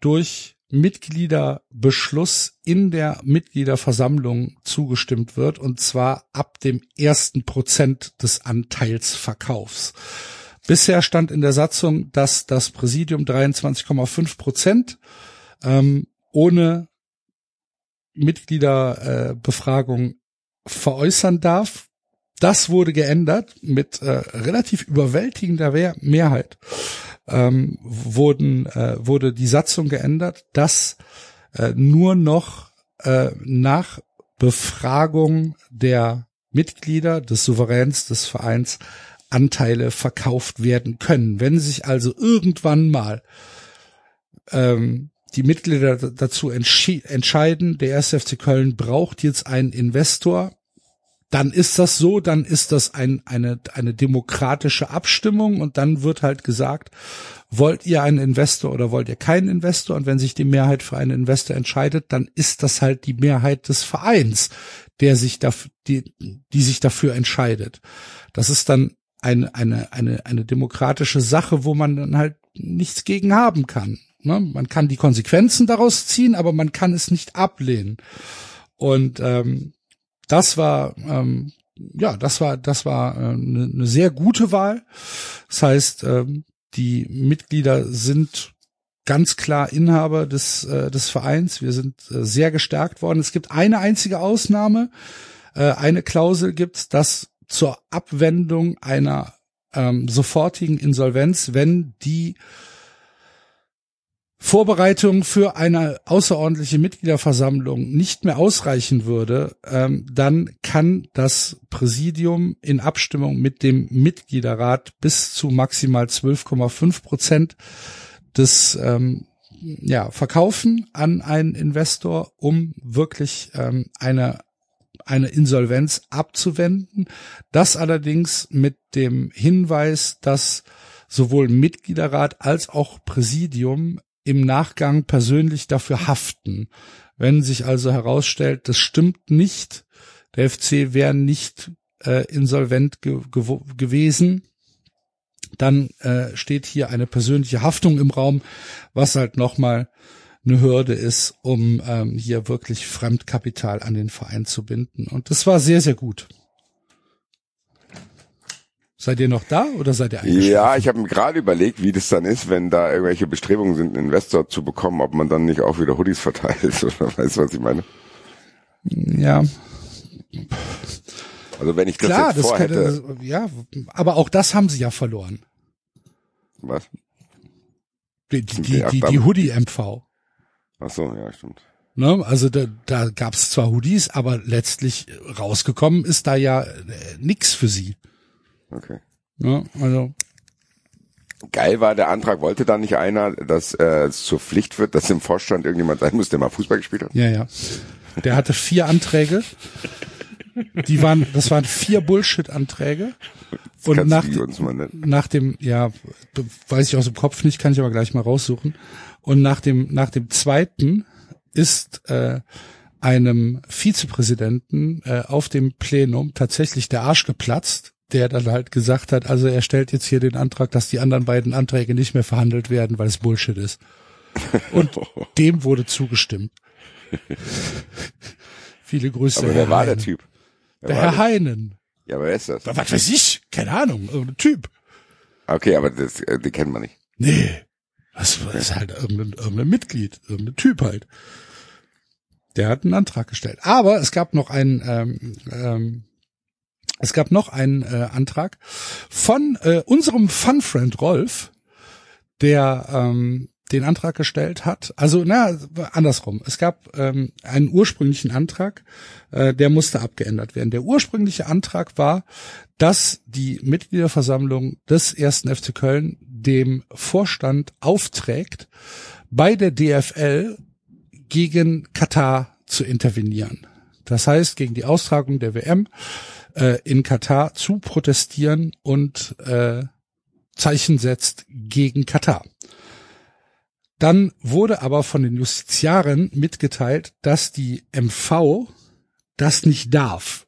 B: durch Mitgliederbeschluss in der Mitgliederversammlung zugestimmt wird und zwar ab dem ersten Prozent des Anteilsverkaufs. Bisher stand in der Satzung, dass das Präsidium 23,5 Prozent ähm, ohne Mitgliederbefragung äh, veräußern darf. Das wurde geändert mit äh, relativ überwältigender Mehrheit ähm, wurden, äh, wurde die Satzung geändert, dass äh, nur noch äh, nach Befragung der Mitglieder des Souveräns des Vereins Anteile verkauft werden können. Wenn sich also irgendwann mal ähm, die Mitglieder dazu entscheiden, der 1. FC Köln braucht jetzt einen Investor, dann ist das so, dann ist das ein, eine, eine demokratische Abstimmung und dann wird halt gesagt, wollt ihr einen Investor oder wollt ihr keinen Investor? Und wenn sich die Mehrheit für einen Investor entscheidet, dann ist das halt die Mehrheit des Vereins, der sich dafür, die, die sich dafür entscheidet. Das ist dann eine, eine, eine, eine demokratische Sache, wo man dann halt nichts gegen haben kann. Ne? Man kann die Konsequenzen daraus ziehen, aber man kann es nicht ablehnen. Und ähm, das war ähm, ja, das war das war eine äh, ne sehr gute Wahl. Das heißt, ähm, die Mitglieder sind ganz klar Inhaber des äh, des Vereins. Wir sind äh, sehr gestärkt worden. Es gibt eine einzige Ausnahme, äh, eine Klausel gibt, dass zur Abwendung einer ähm, sofortigen Insolvenz, wenn die Vorbereitung für eine außerordentliche Mitgliederversammlung nicht mehr ausreichen würde, ähm, dann kann das Präsidium in Abstimmung mit dem Mitgliederrat bis zu maximal 12,5 Prozent des ähm, ja, verkaufen an einen Investor, um wirklich ähm, eine eine Insolvenz abzuwenden. Das allerdings mit dem Hinweis, dass sowohl Mitgliederrat als auch Präsidium im Nachgang persönlich dafür haften. Wenn sich also herausstellt, das stimmt nicht, der FC wäre nicht äh, insolvent ge ge gewesen, dann äh, steht hier eine persönliche Haftung im Raum, was halt nochmal eine Hürde ist, um ähm, hier wirklich Fremdkapital an den Verein zu binden. Und das war sehr, sehr gut. Seid ihr noch da oder seid ihr eingeschlafen?
C: Ja, ich habe mir gerade überlegt, wie das dann ist, wenn da irgendwelche Bestrebungen sind, einen Investor zu bekommen, ob man dann nicht auch wieder Hoodies verteilt <laughs> oder weißt du, was ich meine?
B: Ja.
C: Also wenn ich das
B: Klar,
C: jetzt
B: das
C: vorhätte.
B: kann, ja, aber auch das haben sie ja verloren.
C: Was?
B: Die, die, die, die, die Hoodie-MV.
C: Ach so, ja, stimmt.
B: Ne? Also da, da gab es zwar Hoodies, aber letztlich rausgekommen ist da ja äh, nix für sie.
C: Okay.
B: Ne? Also
C: Geil war der Antrag, wollte da nicht einer, dass äh, es zur Pflicht wird, dass im Vorstand irgendjemand sein muss, der mal Fußball gespielt hat?
B: Ja, ja. Der hatte vier Anträge. Die waren, das waren vier Bullshit-Anträge. Und nach, nach dem, ja, weiß ich aus dem Kopf nicht, kann ich aber gleich mal raussuchen. Und nach dem, nach dem zweiten ist äh, einem Vizepräsidenten äh, auf dem Plenum tatsächlich der Arsch geplatzt, der dann halt gesagt hat, also er stellt jetzt hier den Antrag, dass die anderen beiden Anträge nicht mehr verhandelt werden, weil es Bullshit ist. Und <laughs> dem wurde zugestimmt. Viele Grüße.
C: Aber
B: Herr
C: wer war der
B: Heinen.
C: Typ? Wer
B: Der
C: war
B: Herr
C: das?
B: Heinen.
C: Ja, aber wer ist das?
B: Was weiß ich? Keine Ahnung. Irgendein Typ.
C: Okay, aber das, äh, den kennt man nicht.
B: Nee. Das ist halt irgendein, irgendein Mitglied, irgendein Typ halt. Der hat einen Antrag gestellt. Aber es gab noch einen, ähm, ähm, es gab noch einen äh, Antrag von äh, unserem Fun-Friend Rolf, der ähm, den Antrag gestellt hat. Also na andersrum. Es gab ähm, einen ursprünglichen Antrag, äh, der musste abgeändert werden. Der ursprüngliche Antrag war, dass die Mitgliederversammlung des ersten FC Köln dem Vorstand aufträgt, bei der DFL gegen Katar zu intervenieren. Das heißt, gegen die Austragung der WM äh, in Katar zu protestieren und äh, Zeichen setzt gegen Katar. Dann wurde aber von den Justiziaren mitgeteilt, dass die MV das nicht darf,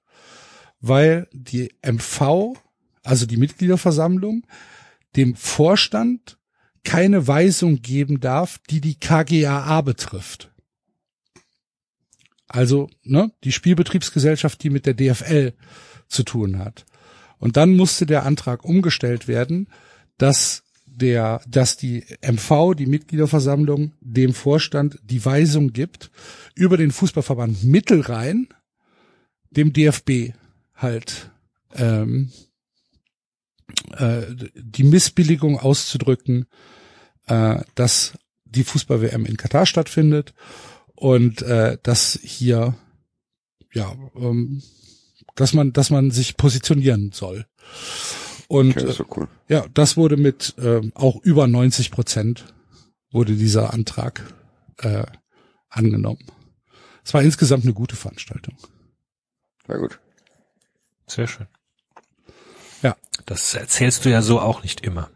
B: weil die MV, also die Mitgliederversammlung, dem Vorstand keine Weisung geben darf, die die KGAA betrifft. Also ne, die Spielbetriebsgesellschaft, die mit der DFL zu tun hat. Und dann musste der Antrag umgestellt werden, dass der, dass die MV, die Mitgliederversammlung, dem Vorstand die Weisung gibt, über den Fußballverband Mittelrhein dem DFB halt ähm, äh, die Missbilligung auszudrücken, äh, dass die Fußball-WM in Katar stattfindet und äh, dass hier ja ähm, dass man dass man sich positionieren soll. Und
C: Okay, so cool.
B: äh, ja, das wurde mit äh, auch über 90 Prozent wurde dieser Antrag äh, angenommen. Es war insgesamt eine gute Veranstaltung.
C: Sehr gut.
D: Sehr schön.
B: Ja.
D: Das erzählst du ja so auch nicht immer.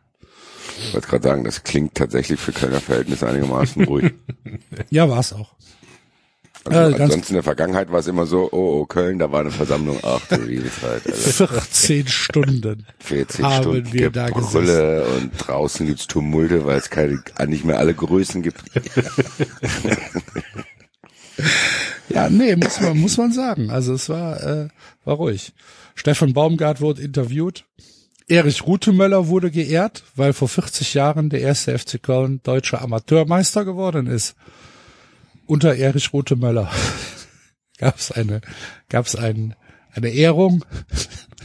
C: Ich wollte gerade sagen, das klingt tatsächlich für Kölner Verhältnisse einigermaßen <laughs> ruhig.
B: Ja, war es auch.
C: Also
B: Äh,
C: ansonsten in der Vergangenheit war es immer so, oh, oh, Köln, da war eine Versammlung, ach du liebe Zeit, Alter. <laughs>
B: 14 Stunden.
C: 40
B: Haben
C: Stunden
B: wir da
C: Gebrülle und draußen gibt's Tumulte, weil es keine, nicht mehr alle Größen gibt. <laughs>
B: Ja, nee, muss man, muss man sagen. Also es war, äh, war ruhig. Stefan Baumgart wurde interviewt. Erich Rutemöller wurde geehrt, weil vor 40 Jahren der erste FC Köln deutscher Amateurmeister geworden ist. Unter Erich Rutemöller <laughs> gab es eine, gab es ein, eine Ehrung.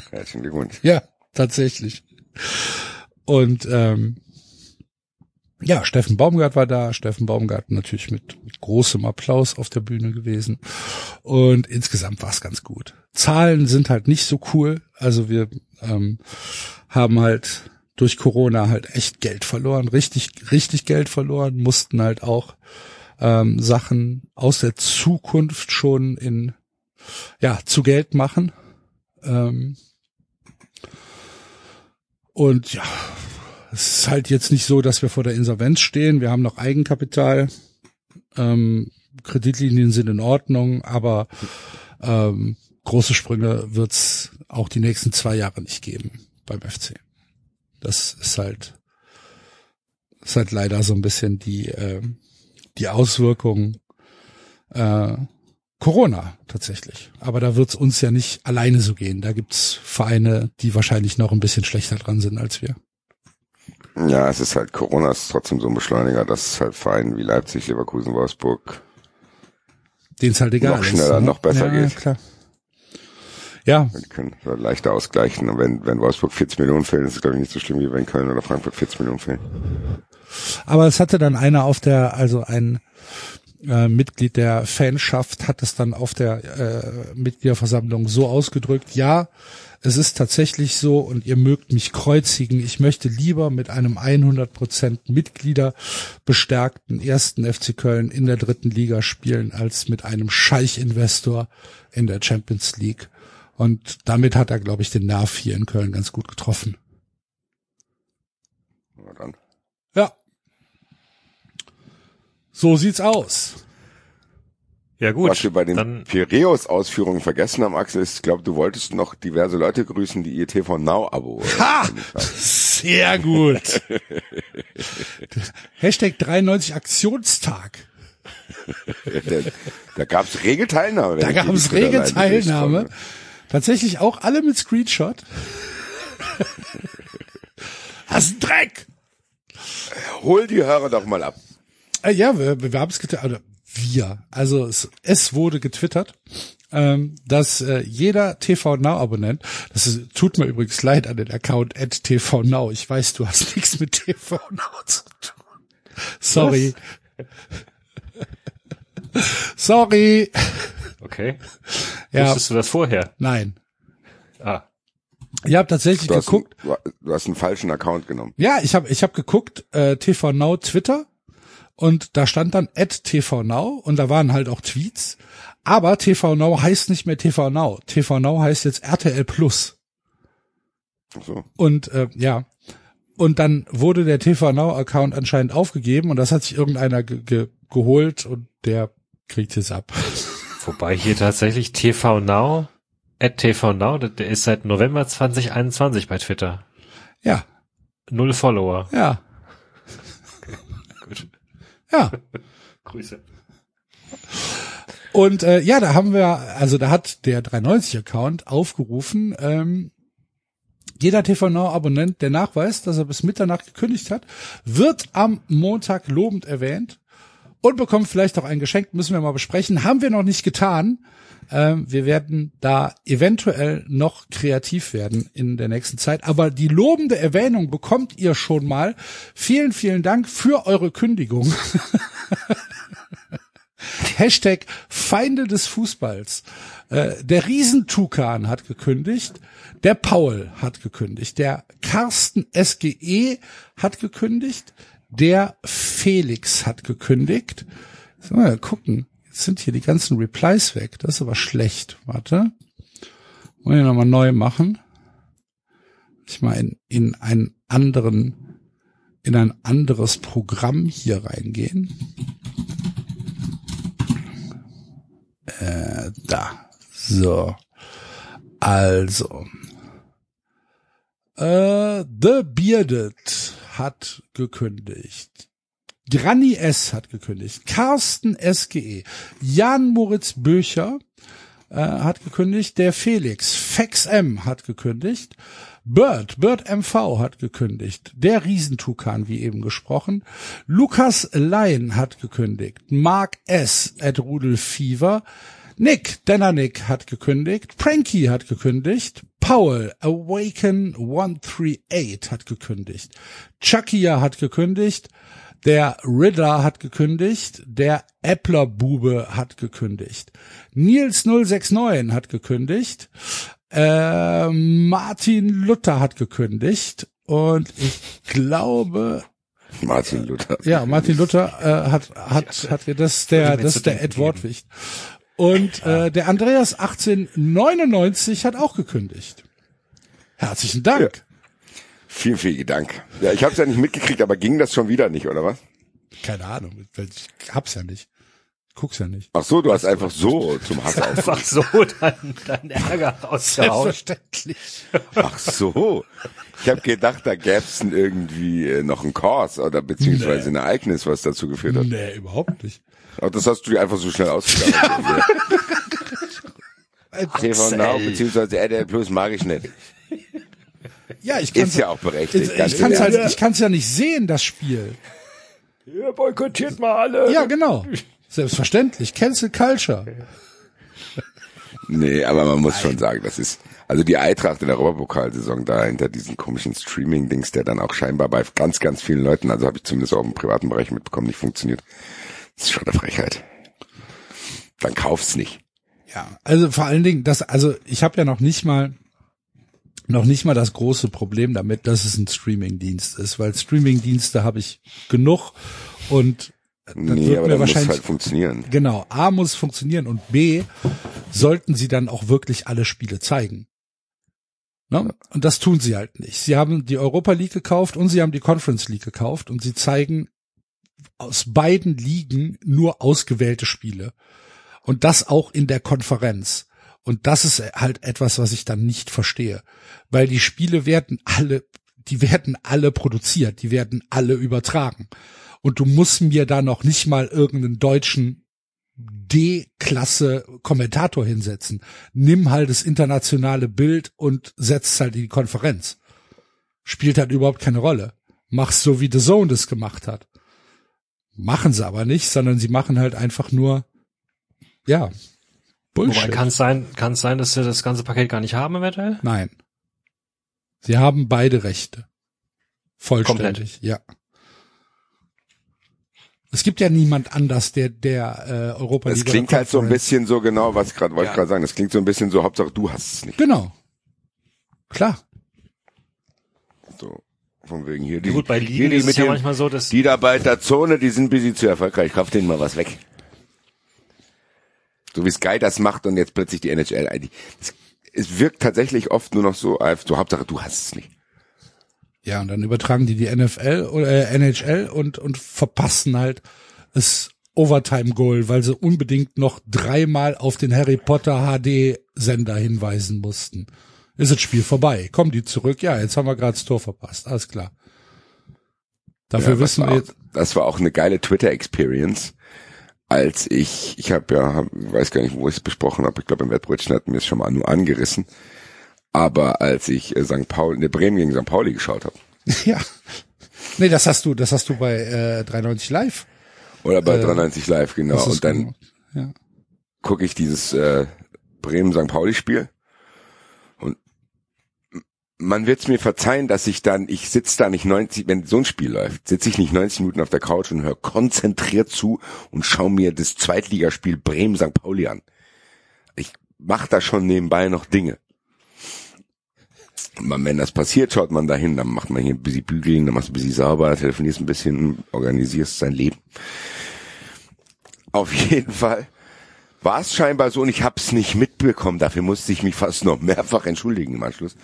C: Herzlichen Glückwunsch.
B: Ja, tatsächlich. Und ähm, ja, Steffen Baumgart war da. Steffen Baumgart natürlich mit, mit großem Applaus auf der Bühne gewesen. Und insgesamt war es ganz gut. Zahlen sind halt nicht so cool. Also wir ähm, haben halt durch Corona halt echt Geld verloren, richtig, richtig Geld verloren, mussten halt auch ähm, Sachen aus der Zukunft schon in ja zu Geld machen. Ähm, und ja, es ist halt jetzt nicht so, dass wir vor der Insolvenz stehen. Wir haben noch Eigenkapital. Ähm, Kreditlinien sind in Ordnung, aber ähm, große Sprünge wird's auch die nächsten zwei Jahre nicht geben beim FC. Das ist halt, ist halt leider so ein bisschen die, ähm, die Auswirkung äh, Corona tatsächlich. Aber da wird's uns ja nicht alleine so gehen. Da gibt's Vereine, die wahrscheinlich noch ein bisschen schlechter dran sind als wir.
C: Ja, es ist halt, Corona ist trotzdem so ein Beschleuniger, dass es halt Vereine wie Leipzig, Leverkusen, Wolfsburg
B: Denen es halt egal
C: Noch
B: ist.
C: schneller,
B: ne?
C: noch besser
B: ja,
C: geht.
B: Klar. Ja,
C: die können leichter ausgleichen. Und wenn, wenn Wolfsburg 40 Millionen fehlen, ist es glaube ich nicht so schlimm, wie wenn Köln oder Frankfurt 40 Millionen fehlen.
B: aber es hatte dann einer auf der, also ein äh, Mitglied der Fanschaft hat es dann auf der äh, Mitgliederversammlung so ausgedrückt, ja, es ist tatsächlich so und ihr mögt mich kreuzigen. Ich möchte lieber mit einem 100% Mitglieder bestärkten ersten FC Köln in der dritten Liga spielen als mit einem Scheich-Investor in der Champions League. Und damit hat er, glaube ich, den Nerv hier in Köln ganz gut getroffen.
C: Na dann.
B: Ja. So sieht's aus.
D: Ja gut,
C: Was wir bei den
D: dann
C: Piräus-Ausführungen vergessen haben, Axel, ist, ich glaube, du wolltest noch diverse Leute grüßen, die ihr TV Now-Abo.
B: Ha! Sehr gut. <laughs> Hashtag 93 Aktionstag.
C: da da gab es rege Teilnahme.
B: Da
C: ich
B: gab
C: die
B: es
C: Twitter
B: rege Teilnahme. Tatsächlich auch alle mit Screenshot. <laughs> Das ist ein Dreck.
C: Hol die Hörer doch mal ab.
B: Äh, ja, wir, wir haben es getwittert. Oder wir. Also es, es wurde getwittert, ähm, dass äh, jeder TV Now Abonnent, das ist, tut mir übrigens leid an den Account at TV Now. Ich weiß, du hast <laughs> nichts mit TV Now zu tun. Sorry. <laughs> Sorry.
D: Okay.
B: Ja,
D: Wusstest du das vorher?
B: nein.
D: Ah.
B: Ich habe tatsächlich
C: Du
B: geguckt.
C: einen, du hast einen falschen Account genommen.
B: Ja, ich habe ich hab geguckt, äh, TV Now Twitter und da stand dann at TV Now und da waren halt auch Tweets. Aber TV Now heißt nicht mehr TV Now. TV Now heißt jetzt RTL Plus.
C: Ach so.
B: Und äh, ja, und dann wurde der TV Now Account anscheinend aufgegeben und das hat sich irgendeiner ge ge geholt und der kriegt es ab. <laughs>
D: Wobei hier tatsächlich TV Now, at TV Now, der ist seit November 2021 bei Twitter.
B: Ja,
D: Null Follower.
B: ja. Ja. <laughs>
D: Grüße.
B: Und äh, ja, da haben wir, also da hat der 390-Account aufgerufen, ähm, jeder TV Now Abonnent, der nachweist, dass er bis Mitternacht gekündigt hat, wird am Montag lobend erwähnt und bekommt vielleicht auch ein Geschenk, müssen wir mal besprechen. Haben wir noch nicht getan. Ähm, wir werden da eventuell noch kreativ werden in der nächsten Zeit. Aber die lobende Erwähnung bekommt ihr schon mal. Vielen, vielen Dank für eure Kündigung. <laughs> Hashtag Feinde des Fußballs. Äh, der Riesentukan hat gekündigt. Der Paul hat gekündigt. Der Carsten SGE hat gekündigt. Der Felix hat gekündigt. So, mal gucken. Jetzt sind hier die ganzen Replies weg. Das ist aber schlecht. Warte. Wollen wir nochmal neu machen. Ich mal in, in einen anderen, in ein anderes Programm hier reingehen. Äh, da. So. Also. Äh, The Bearded hat gekündigt. Granny S. hat gekündigt. Carsten SGE. Jan Moritz Böcher äh, hat gekündigt. Der Felix. Fex M hat gekündigt. Bird, Bird MV hat gekündigt. Der Riesentukan, wie eben gesprochen. Lukas Lein hat gekündigt. Mark S. at Rudel Fever. Nick, Denner Nick hat gekündigt. Pranky hat gekündigt. Paul, Awaken 138 hat gekündigt. Chuckia hat gekündigt. Der Riddler hat gekündigt. Der Appler Bube hat gekündigt. Nils 069 hat gekündigt. Äh, Martin Luther hat gekündigt. Und ich glaube,
C: Martin Luther.
B: ja, Martin Luther äh, hat hat hat das ist der das ist der Ed Wortwicht. Und äh, der Andreas 1899 hat auch gekündigt. Herzlichen Dank.
C: Vielen, vielen Dank. Ja, ich habe es ja nicht mitgekriegt, aber ging das schon wieder nicht, oder was?
B: Keine Ahnung, ich hab's ja nicht. Guck's ja nicht.
C: Ach so, du hast einfach so zum Hass.
D: Einfach so dein, dein Ärger <laughs> rausgehauen.
B: Selbstverständlich.
C: Ach so. Ich habe gedacht, da gäb's irgendwie äh, noch einen Kurs oder beziehungsweise ein Ereignis, was dazu geführt hat.
B: Nee, überhaupt nicht.
C: Aber das hast du dir einfach so schnell ausgedacht. TV Now beziehungsweise RTL Plus mag ich nicht.
B: Ja, ich kann's
C: Ist ja auch berechtigt.
B: ich, ich kann's
C: ehrlich.
B: halt, ich kann's ja nicht sehen, das Spiel.
D: Ihr boykottiert mal alle.
B: Ja, genau. Selbstverständlich. Cancel Culture.
C: Nee, aber man muss schon sagen, das ist, also die Eintracht in der Europapokalsaison da hinter diesen komischen Streaming-Dings, der dann auch scheinbar bei ganz, ganz vielen Leuten, also habe ich zumindest auch im privaten Bereich mitbekommen, nicht funktioniert. Das ist schon eine Frechheit. Dann kauf's nicht.
B: Ja, also vor allen Dingen, das, also ich habe ja noch nicht mal noch nicht mal das große Problem damit, dass es ein Streaming-Dienst ist, weil Streaming-Dienste habe ich genug und dann
C: Nee,
B: wird mir
C: dann muss
B: wahrscheinlich
C: halt funktionieren.
B: genau A muss funktionieren und B sollten sie dann auch wirklich alle Spiele zeigen. Ne? Und das tun sie halt nicht. Sie haben die Europa League gekauft und sie haben die Conference League gekauft und sie zeigen aus beiden Ligen nur ausgewählte Spiele. Und das auch in der Konferenz. Und das ist halt etwas, was ich dann nicht verstehe. Weil die Spiele werden alle, die werden alle produziert, die werden alle übertragen. Und du musst mir da noch nicht mal irgendeinen deutschen D-Klasse Kommentator hinsetzen. Nimm halt das internationale Bild und setz halt in die Konferenz. Spielt halt überhaupt keine Rolle. Mach's so, wie The Zone das gemacht hat. Machen sie aber nicht, sondern sie machen halt einfach nur, ja, Bullshit.
D: Wobei kann es sein, kann es sein, dass sie das ganze Paket gar nicht haben eventuell?
B: Nein. Sie haben beide Rechte. Vollständig, ja. Es gibt ja niemand anders, der der äh, Europa
C: Das
B: League
C: klingt halt so ein bisschen so genau, was ich gerade wollte
D: Ja.
C: ich gerade sagen. Das klingt so ein bisschen so, Hauptsache du hast es nicht.
B: Genau. Klar.
C: Von wegen hier die,
D: Gut, bei
C: hier
D: Ligen
C: die
D: ist es
C: mit
D: ja
C: dem,
D: manchmal so, dass
C: die da bei der Zone, die sind ein bisschen zu erfolgreich. Kauf denen mal was weg. So wie Sky das macht und jetzt plötzlich die NHL. eigentlich- Es, es wirkt tatsächlich oft nur noch so, als so Hauptsache du hast es nicht.
B: Ja, und dann übertragen die die NFL oder äh, NHL und und verpassen halt das Overtime Goal, weil sie unbedingt noch dreimal auf den Harry Potter HD Sender hinweisen mussten. Ist das Spiel vorbei? Kommen die zurück? Ja, jetzt haben wir gerade das Tor verpasst. Alles klar. Dafür
C: Ja,
B: wissen wir jetzt.
C: das war auch eine geile Twitter-Experience, als ich, ich habe ja, hab, weiß gar nicht, wo ich es besprochen habe, ich glaube im Wettbrötchen hatten wir es schon mal nur angerissen, aber als ich äh, St. Paul, ne Bremen gegen St. Pauli geschaut habe, <laughs>
B: Ja. Nee, das hast du, das hast du bei äh, 93 Live.
C: oder bei
B: Äh,
C: 93 Live, genau, und dann
B: gemacht. Ja.
C: gucke ich dieses äh, Bremen-St. Pauli-Spiel man wird's mir verzeihen, dass ich dann, ich sitz da nicht 90, wenn so ein Spiel läuft, sitze ich nicht 90 Minuten auf der Couch und höre konzentriert zu und schaue mir das Zweitligaspiel Bremen-St. Pauli an. Ich mache da schon nebenbei noch Dinge. Man, wenn das passiert, schaut man dahin, dann macht man hier ein bisschen bügeln, dann machst du ein bisschen sauber, telefonierst ein bisschen, organisierst sein Leben. Auf jeden Fall war es scheinbar so und ich habe es nicht mitbekommen. Dafür musste ich mich fast noch mehrfach entschuldigen im Anschluss.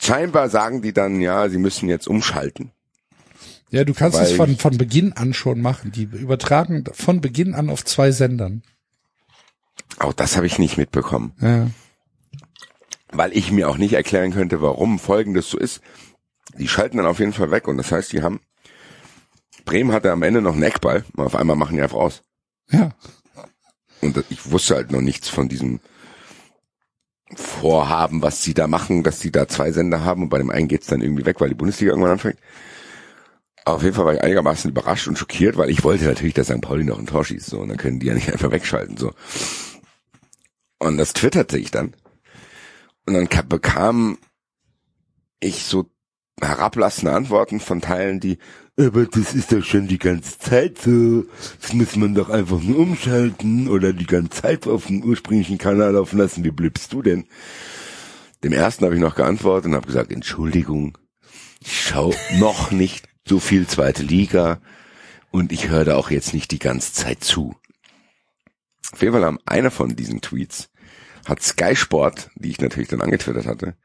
C: Scheinbar sagen die dann, ja, sie müssen jetzt umschalten.
B: Ja, du kannst es von, von Beginn an schon machen. Die übertragen von Beginn an auf zwei Sendern.
C: Auch das habe ich nicht mitbekommen,
B: Ja.
C: weil ich mir auch nicht erklären könnte, warum Folgendes so ist. Die schalten dann auf jeden Fall weg und das heißt, die haben Bremen hatte am Ende noch einen Eckball auf einmal machen die einfach aus.
B: Ja.
C: Und ich wusste halt noch nichts von diesem Vorhaben, was sie da machen, dass sie da zwei Sender haben und bei dem einen geht's dann irgendwie weg, weil die Bundesliga irgendwann anfängt. Auf jeden Fall war ich einigermaßen überrascht und schockiert, weil ich wollte natürlich, dass St. Pauli noch ein Tor schießt, so, und dann können die ja nicht <laughs> einfach wegschalten, so. Und das twitterte ich dann. Und dann ka- bekam ich so herablassende Antworten von Teilen, die, aber das ist doch schon die ganze Zeit so. Das muss man doch einfach nur umschalten oder die ganze Zeit auf dem ursprünglichen Kanal laufen lassen. Wie bliebst du denn? Dem ersten habe ich noch geantwortet und habe gesagt, Entschuldigung, ich schau noch <laughs> nicht so viel zweite Liga und ich höre da auch jetzt nicht die ganze Zeit zu. Auf jeden Fall haben einer von diesen Tweets hat Sky Sport, die ich natürlich dann angetwittert hatte,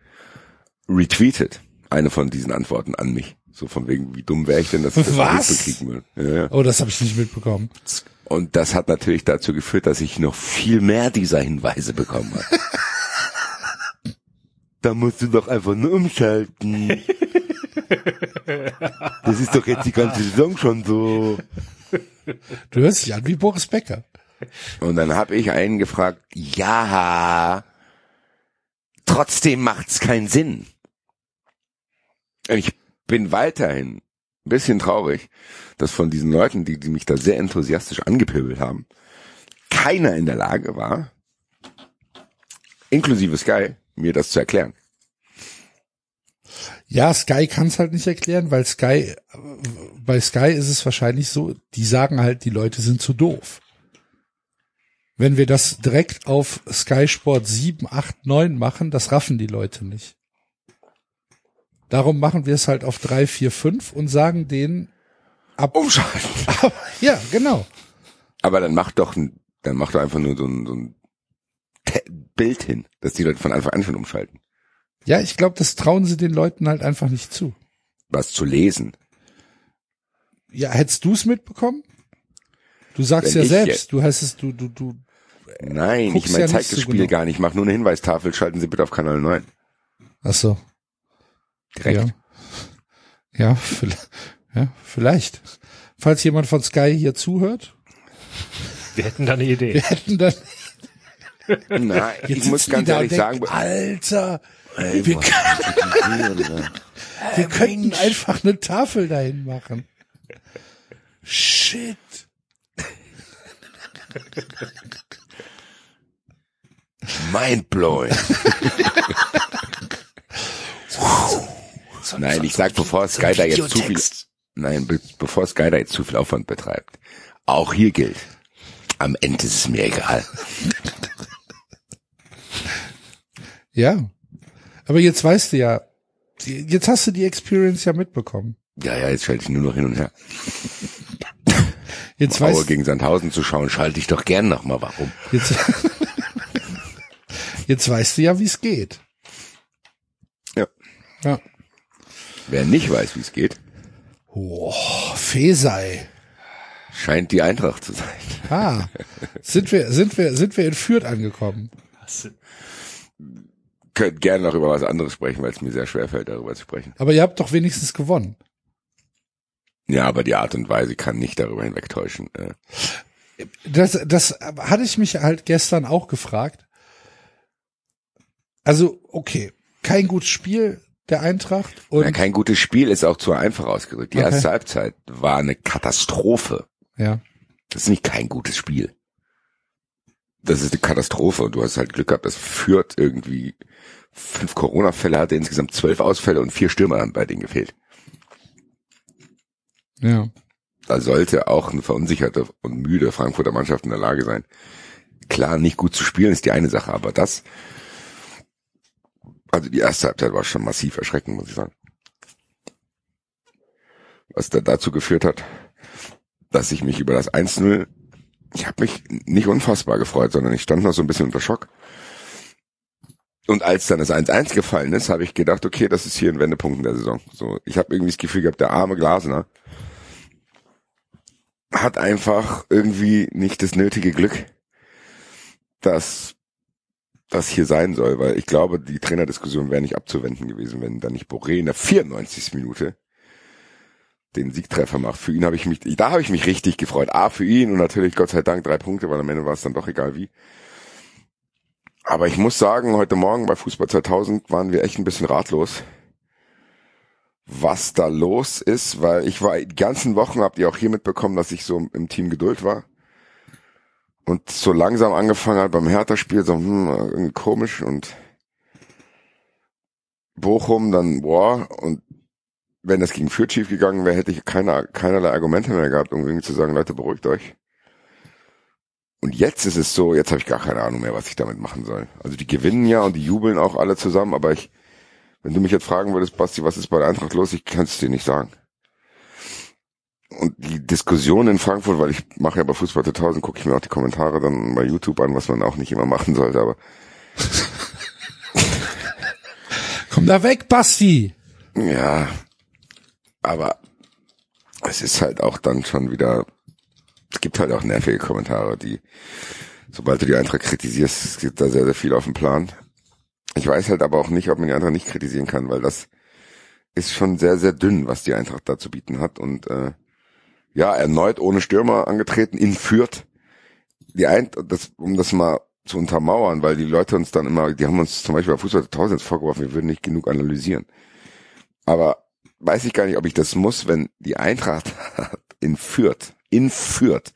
C: retweetet eine von diesen Antworten an mich. So von wegen, wie dumm wäre ich denn, dass ich das
B: Was?
C: nicht bekriegen will. Ja, ja.
B: Oh, das habe ich nicht mitbekommen.
C: Und das hat natürlich dazu geführt, dass ich noch viel mehr dieser Hinweise bekommen habe. <laughs> da musst du doch einfach nur umschalten. Das ist doch jetzt die ganze Saison schon so.
B: Du hörst dich an wie Boris Becker.
C: Und dann habe ich einen gefragt, ja, trotzdem macht's keinen Sinn. Und ich bin weiterhin ein bisschen traurig, dass von diesen Leuten, die, die mich da sehr enthusiastisch angepöbelt haben, keiner in der Lage war, inklusive Sky, mir das zu erklären.
B: Ja, Sky kann es halt nicht erklären, weil Sky, bei Sky ist es wahrscheinlich so, die sagen halt, die Leute sind zu doof. Wenn wir das direkt auf Sky Sport 7, 8, 9 machen, das raffen die Leute nicht. Darum machen wir es halt auf 3, 4, 5 und sagen denen ab.
C: Umschalten. <laughs>
B: ja, genau.
C: Aber dann mach doch, dann mach doch einfach nur so ein, so ein Bild hin, dass die Leute von Anfang an schon umschalten.
B: Ja, ich glaube, das trauen sie den Leuten halt einfach nicht zu.
C: Was zu lesen.
B: Ja, hättest du es mitbekommen? Du sagst
C: Wenn
B: ja selbst, du heißt es, du, du, du,
C: Nein, ich meine,
B: ja
C: zeig das Spiel
B: genau.
C: gar nicht. Mach nur eine Hinweistafel, schalten Sie bitte auf Kanal 9.
B: ach so.
C: Direkt.
B: Ja. Ja, vielleicht, ja, vielleicht. Falls jemand von Sky hier zuhört,
D: wir hätten da eine Idee.
B: wir hätten dann, <laughs>
C: Nein, ich
B: jetzt
C: muss
B: sitzen
C: ganz
B: da
C: ehrlich sagen,
B: Alter, wir, <laughs> wir könnten einfach eine Tafel dahin machen. Shit.
C: mindblowing. <laughs> Nein, ich sag, bevor Sky da jetzt zu viel, Nein, be bevor Sky da jetzt zu viel Aufwand betreibt. Auch hier gilt. Am Ende ist es mir egal. <laughs>
B: Ja. Aber jetzt weißt du ja, jetzt hast du die Experience ja mitbekommen.
C: Ja, ja, jetzt schalte ich nur noch hin und her. <laughs>
B: Jetzt
C: Aue
B: weißt,
C: gegen Sandhausen zu schauen, schalte ich doch gern nochmal. Warum?
B: jetzt, <laughs> jetzt weißt du ja, wie es geht.
C: Ja.
B: Ja.
C: Wer nicht weiß, wie es geht,
B: Oh, Fesei.
C: scheint die Eintracht zu sein.
B: Ah, sind wir, sind wir, sind wir in Fürth angekommen?
C: Könnt gerne noch über was anderes sprechen, weil es mir sehr schwer fällt, darüber zu sprechen.
B: Aber ihr habt doch wenigstens gewonnen.
C: Ja, aber die Art und Weise kann nicht darüber hinwegtäuschen. Äh,
B: Das, das hatte ich mich halt gestern auch gefragt. Also, okay, kein gutes Spiel der Eintracht und
C: ja, kein gutes Spiel ist auch zu einfach ausgedrückt. Die
B: Okay.
C: erste Halbzeit war eine Katastrophe.
B: ja,
C: Das ist nicht kein gutes Spiel. Das ist eine Katastrophe und du hast halt Glück gehabt, dass Fürth irgendwie fünf Corona-Fälle hatte, insgesamt zwölf Ausfälle und vier Stürmer haben bei denen gefehlt.
B: ja.
C: Da sollte auch eine verunsicherte und müde Frankfurter Mannschaft in der Lage sein. Klar, nicht gut zu spielen ist die eine Sache, aber das, also die erste Halbzeit war schon massiv erschreckend, muss ich sagen. Was da dazu geführt hat, dass ich mich über das 1-0, ich habe mich nicht unfassbar gefreut, sondern ich stand noch so ein bisschen unter Schock. Und als dann das 1-1 gefallen ist, habe ich gedacht, okay, das ist hier ein Wendepunkt in der Saison. So, ich habe irgendwie das Gefühl gehabt, der arme Glasner, hat einfach irgendwie nicht das nötige Glück, dass das hier sein soll, weil ich glaube, die Trainerdiskussion wäre nicht abzuwenden gewesen, wenn da nicht Boré in der 94. Minute den Siegtreffer macht. Für ihn habe ich mich, da habe ich mich richtig gefreut. A, für ihn und natürlich Gott sei Dank drei Punkte, weil am Ende war es dann doch egal wie. Aber ich muss sagen, heute Morgen bei Fußball 2000 waren wir echt ein bisschen ratlos was da los ist, weil ich war die ganzen Wochen, habt ihr auch hier mitbekommen, dass ich so im Team Geduld war. Und so langsam angefangen hat beim Hertha-Spiel, so hm, irgendwie komisch und Bochum dann, boah, und wenn das gegen Fürth schief gegangen wäre, hätte ich keine, keinerlei Argumente mehr gehabt, um irgendwie zu sagen, Leute, beruhigt euch. Und jetzt ist es so, jetzt habe ich gar keine Ahnung mehr, was ich damit machen soll. Also die gewinnen ja und die jubeln auch alle zusammen, aber ich, wenn du mich jetzt fragen würdest, Basti, was ist bei der Eintracht los, ich kann es dir nicht sagen. Und die Diskussion in Frankfurt, weil ich mache ja bei Fußball 2000, gucke ich mir auch die Kommentare dann bei YouTube an, was man auch nicht immer machen sollte, aber <laughs>
B: Komm da weg, Basti!
C: ja, aber es ist halt auch dann schon wieder, es gibt halt auch nervige Kommentare, die, sobald du die Eintracht kritisierst, es gibt da sehr, sehr viel auf dem Plan. Ich weiß halt aber auch nicht, ob man die Eintracht nicht kritisieren kann, weil das ist schon sehr, sehr dünn, was die Eintracht da zu bieten hat und äh, ja, erneut ohne Stürmer angetreten, in Fürth. Die ein, das, um das mal zu untermauern, weil die Leute uns dann immer, die haben uns zum Beispiel bei Fußball 1000 jetzt vorgeworfen, wir würden nicht genug analysieren. Aber weiß ich gar nicht, ob ich das muss, wenn die Eintracht in Fürth, in Fürth,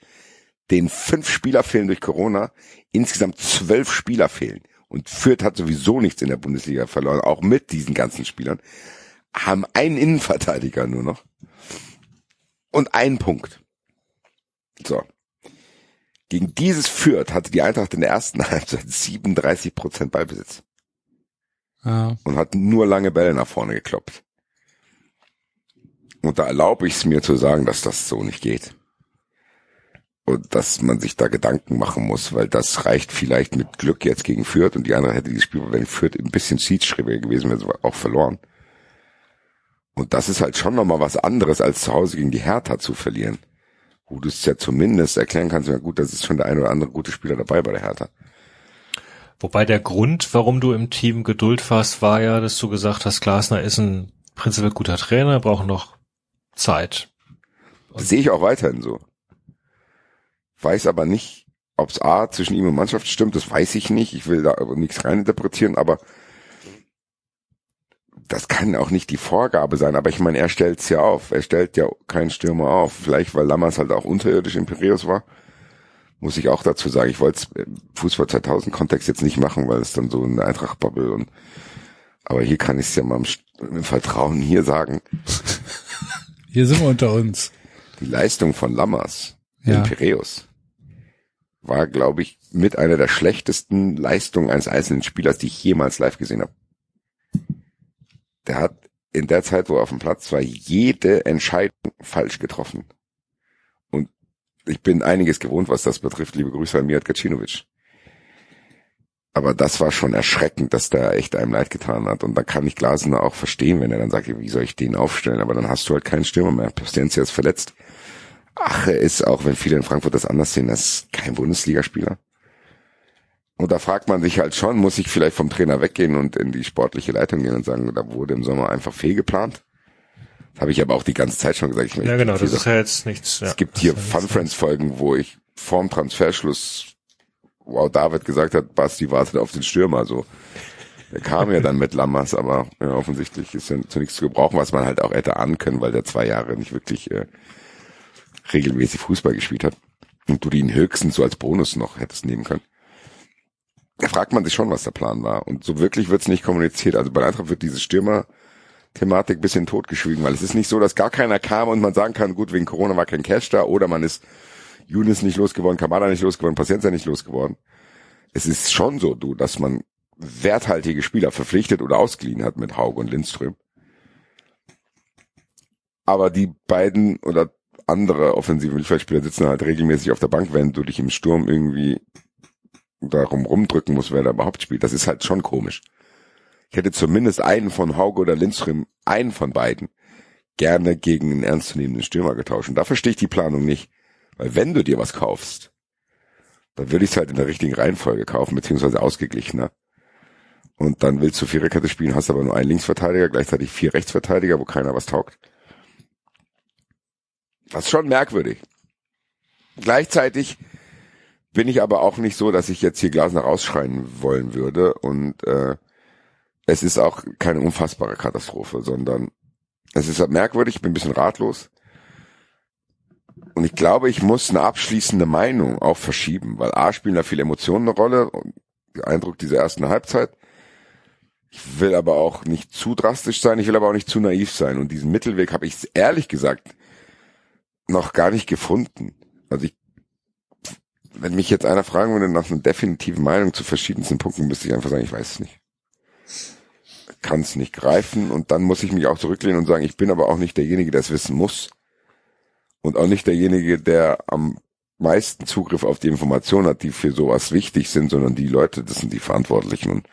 C: den fünf Spieler fehlen durch Corona, insgesamt zwölf Spieler fehlen. Und Fürth hat sowieso nichts in der Bundesliga verloren, auch mit diesen ganzen Spielern, haben einen Innenverteidiger nur noch und einen Punkt. So. Gegen dieses Fürth hatte die Eintracht in der ersten <laughs> Halbzeit 37 Prozent Ballbesitz
B: Ja.
C: und hat nur lange Bälle nach vorne gekloppt. Und da erlaube ich es mir zu sagen, dass das so nicht geht. Und dass man sich da Gedanken machen muss, weil das reicht vielleicht mit Glück jetzt gegen Fürth und die andere hätte dieses Spiel, wenn Fürth ein bisschen Seedschreiber gewesen wäre, auch verloren. Und das ist halt schon nochmal was anderes, als zu Hause gegen die Hertha zu verlieren. Wo du es ja zumindest erklären kannst, ja gut, das ist schon der ein oder andere gute Spieler dabei bei der Hertha.
D: Wobei der Grund, warum du im Team Geduld warst, war ja, dass du gesagt hast, Glasner ist ein prinzipiell guter Trainer, braucht noch Zeit.
C: Das sehe ich auch weiterhin so. Weiß aber nicht, ob es A zwischen ihm und Mannschaft stimmt, das weiß ich nicht. Ich will da aber nichts reininterpretieren, aber das kann auch nicht die Vorgabe sein. Aber ich meine, er stellt's ja auf. Er stellt ja keinen Stürmer auf. Vielleicht, weil Lammers halt auch unterirdisch in Piraeus war. Muss ich auch dazu sagen. Ich wollte es im Fußball 2000 Kontext jetzt nicht machen, weil es dann so eine Eintracht-Bubble und aber hier kann ich es ja mal im, im Vertrauen hier sagen. <laughs>
B: Hier sind wir unter uns.
C: Die Leistung von Lammers
B: Ja.
C: in Piräus war, glaube ich, mit einer der schlechtesten Leistungen eines einzelnen Spielers, die ich jemals live gesehen habe. Der hat in der Zeit, wo er auf dem Platz war, jede Entscheidung falsch getroffen. Und ich bin einiges gewohnt, was das betrifft. Liebe Grüße an Mijat Gacinovic. Aber das war schon erschreckend, dass der echt einem leid getan hat. Und da kann ich Glasner auch verstehen, wenn er dann sagt, wie soll ich den aufstellen? Aber dann hast du halt keinen Stürmer mehr. Pestienza ist verletzt. Ache ist, auch wenn viele in Frankfurt das anders sehen, das ist kein Bundesligaspieler. Und da fragt man sich halt schon, muss ich vielleicht vom Trainer weggehen und in die sportliche Leitung gehen und sagen, da wurde im Sommer einfach fehlgeplant. Das habe ich aber auch die ganze Zeit schon gesagt. Ich
D: Ja, genau, das ist ja jetzt nichts. Ja.
C: es gibt hier Fun Friends Folgen, wo ich vorm Transferschluss, wow, David gesagt hat, Basti wartet auf den Stürmer, so. Der kam ja dann mit Lammers, aber ja, offensichtlich ist er zu nichts zu gebrauchen, was man halt auch hätte ahnen können, weil der zwei Jahre nicht wirklich äh, regelmäßig Fußball gespielt hat. Und du ihn höchstens so als Bonus noch hättest nehmen können. Da fragt man sich schon, was der Plan war. Und so wirklich wird's nicht kommuniziert. Also bei Eintracht wird diese Stürmer-Thematik bisschen totgeschwiegen, weil es ist nicht so, dass gar keiner kam und man sagen kann, gut, wegen Corona war kein Cash da oder man ist Younes nicht losgeworden, Kamada nicht losgeworden, Paciencia nicht losgeworden. Es ist schon so, du, dass man werthaltige Spieler verpflichtet oder ausgeliehen hat mit Haug und Lindström. Aber die beiden oder andere offensive Mittelfeldspieler sitzen halt regelmäßig auf der Bank, wenn du dich im Sturm irgendwie darum rumdrücken musst, wer da überhaupt spielt. Das ist halt schon komisch. Ich hätte zumindest einen von Hauge oder Lindström, einen von beiden, gerne gegen einen ernstzunehmenden Stürmer getauscht. Und da verstehe ich die Planung nicht. Weil wenn du dir was kaufst, dann würde ich es halt in der richtigen Reihenfolge kaufen, beziehungsweise ausgeglichener. Und dann willst du Viererkette spielen, hast aber nur einen Linksverteidiger, gleichzeitig vier Rechtsverteidiger, wo keiner was taugt. Das ist schon merkwürdig. Gleichzeitig bin ich aber auch nicht so, dass ich jetzt hier Glasner rausschreien wollen würde. Und äh, es ist auch keine unfassbare Katastrophe, sondern es ist halt merkwürdig, ich bin ein bisschen ratlos. Und ich glaube, ich muss eine abschließende Meinung auch verschieben, weil A spielen da viele Emotionen eine Rolle und der Eindruck dieser ersten Halbzeit. Ich will aber auch nicht zu drastisch sein, ich will aber auch nicht zu naiv sein. Und diesen Mittelweg habe ich ehrlich gesagt noch gar nicht gefunden. Also ich, wenn mich jetzt einer fragen würde nach einer definitiven Meinung zu verschiedensten Punkten, müsste ich einfach sagen, ich weiß es nicht. Kann es nicht greifen und dann muss ich mich auch zurücklehnen und sagen, ich bin aber auch nicht derjenige, der es wissen muss. Und auch nicht derjenige, der am meisten Zugriff auf die Informationen hat, die für sowas wichtig sind, sondern die Leute, das sind die Verantwortlichen und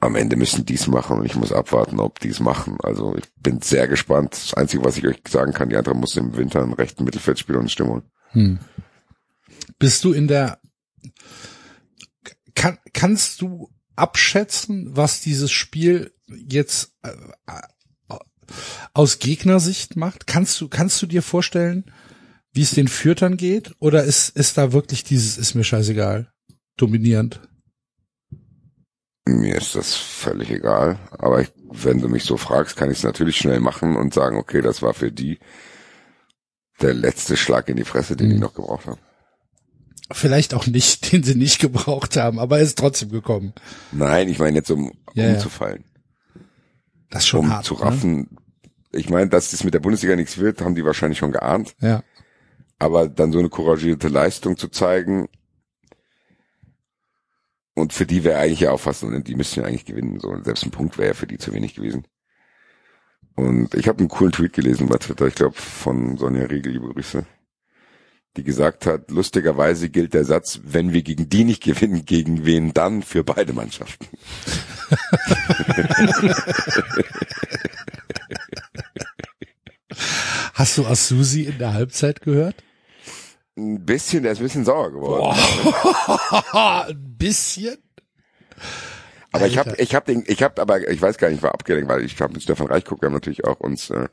C: am Ende müssen die es machen und ich muss abwarten, ob die es machen. Also ich bin sehr gespannt. Das Einzige, was ich euch sagen kann, die andere muss im Winter einen rechten Mittelfeldspieler und Stimmung.
B: Hm. Bist du in der, kann, kannst du abschätzen, was dieses Spiel jetzt äh, aus Gegnersicht macht? Kannst du, kannst du dir vorstellen, wie es den Fürtern geht? Oder ist, ist da wirklich dieses, ist mir scheißegal, dominierend?
C: Mir ist das völlig egal. Aber ich, wenn du mich so fragst, kann ich es natürlich schnell machen und sagen, okay, das war für die der letzte Schlag in die Fresse, den
B: Mhm.
C: ich noch gebraucht habe.
B: Vielleicht auch nicht, <laughs> den sie nicht gebraucht haben, aber er ist trotzdem gekommen.
C: Nein, ich meine jetzt um
B: Ja,
C: umzufallen.
B: Das ist schon
C: um
B: hart.
C: zu
B: Ne?
C: raffen. Ich meine, dass das mit der Bundesliga nichts wird, haben die wahrscheinlich schon geahnt.
B: Ja.
C: Aber dann so eine couragierte Leistung zu zeigen, und für die wäre eigentlich ja auffassen, und die müssten ja eigentlich gewinnen. So, selbst ein Punkt wäre ja für die zu wenig gewesen. Und ich habe einen coolen Tweet gelesen bei Twitter, ich glaube von Sonja Riegel, liebe Grüße, die gesagt hat, lustigerweise gilt der Satz, wenn wir gegen die nicht gewinnen, gegen wen dann für beide Mannschaften. <laughs>
B: Hast du Asusi in der Halbzeit gehört?
C: Ein bisschen, der ist ein bisschen sauer geworden. <laughs>
B: Ein bisschen?
C: Aber ich habe,
B: Alter.
C: ich habe den, ich habe, aber ich weiß gar nicht, ich war abgelenkt, weil ich habe mit Stefan Reich geguckt, wir haben natürlich auch uns äh,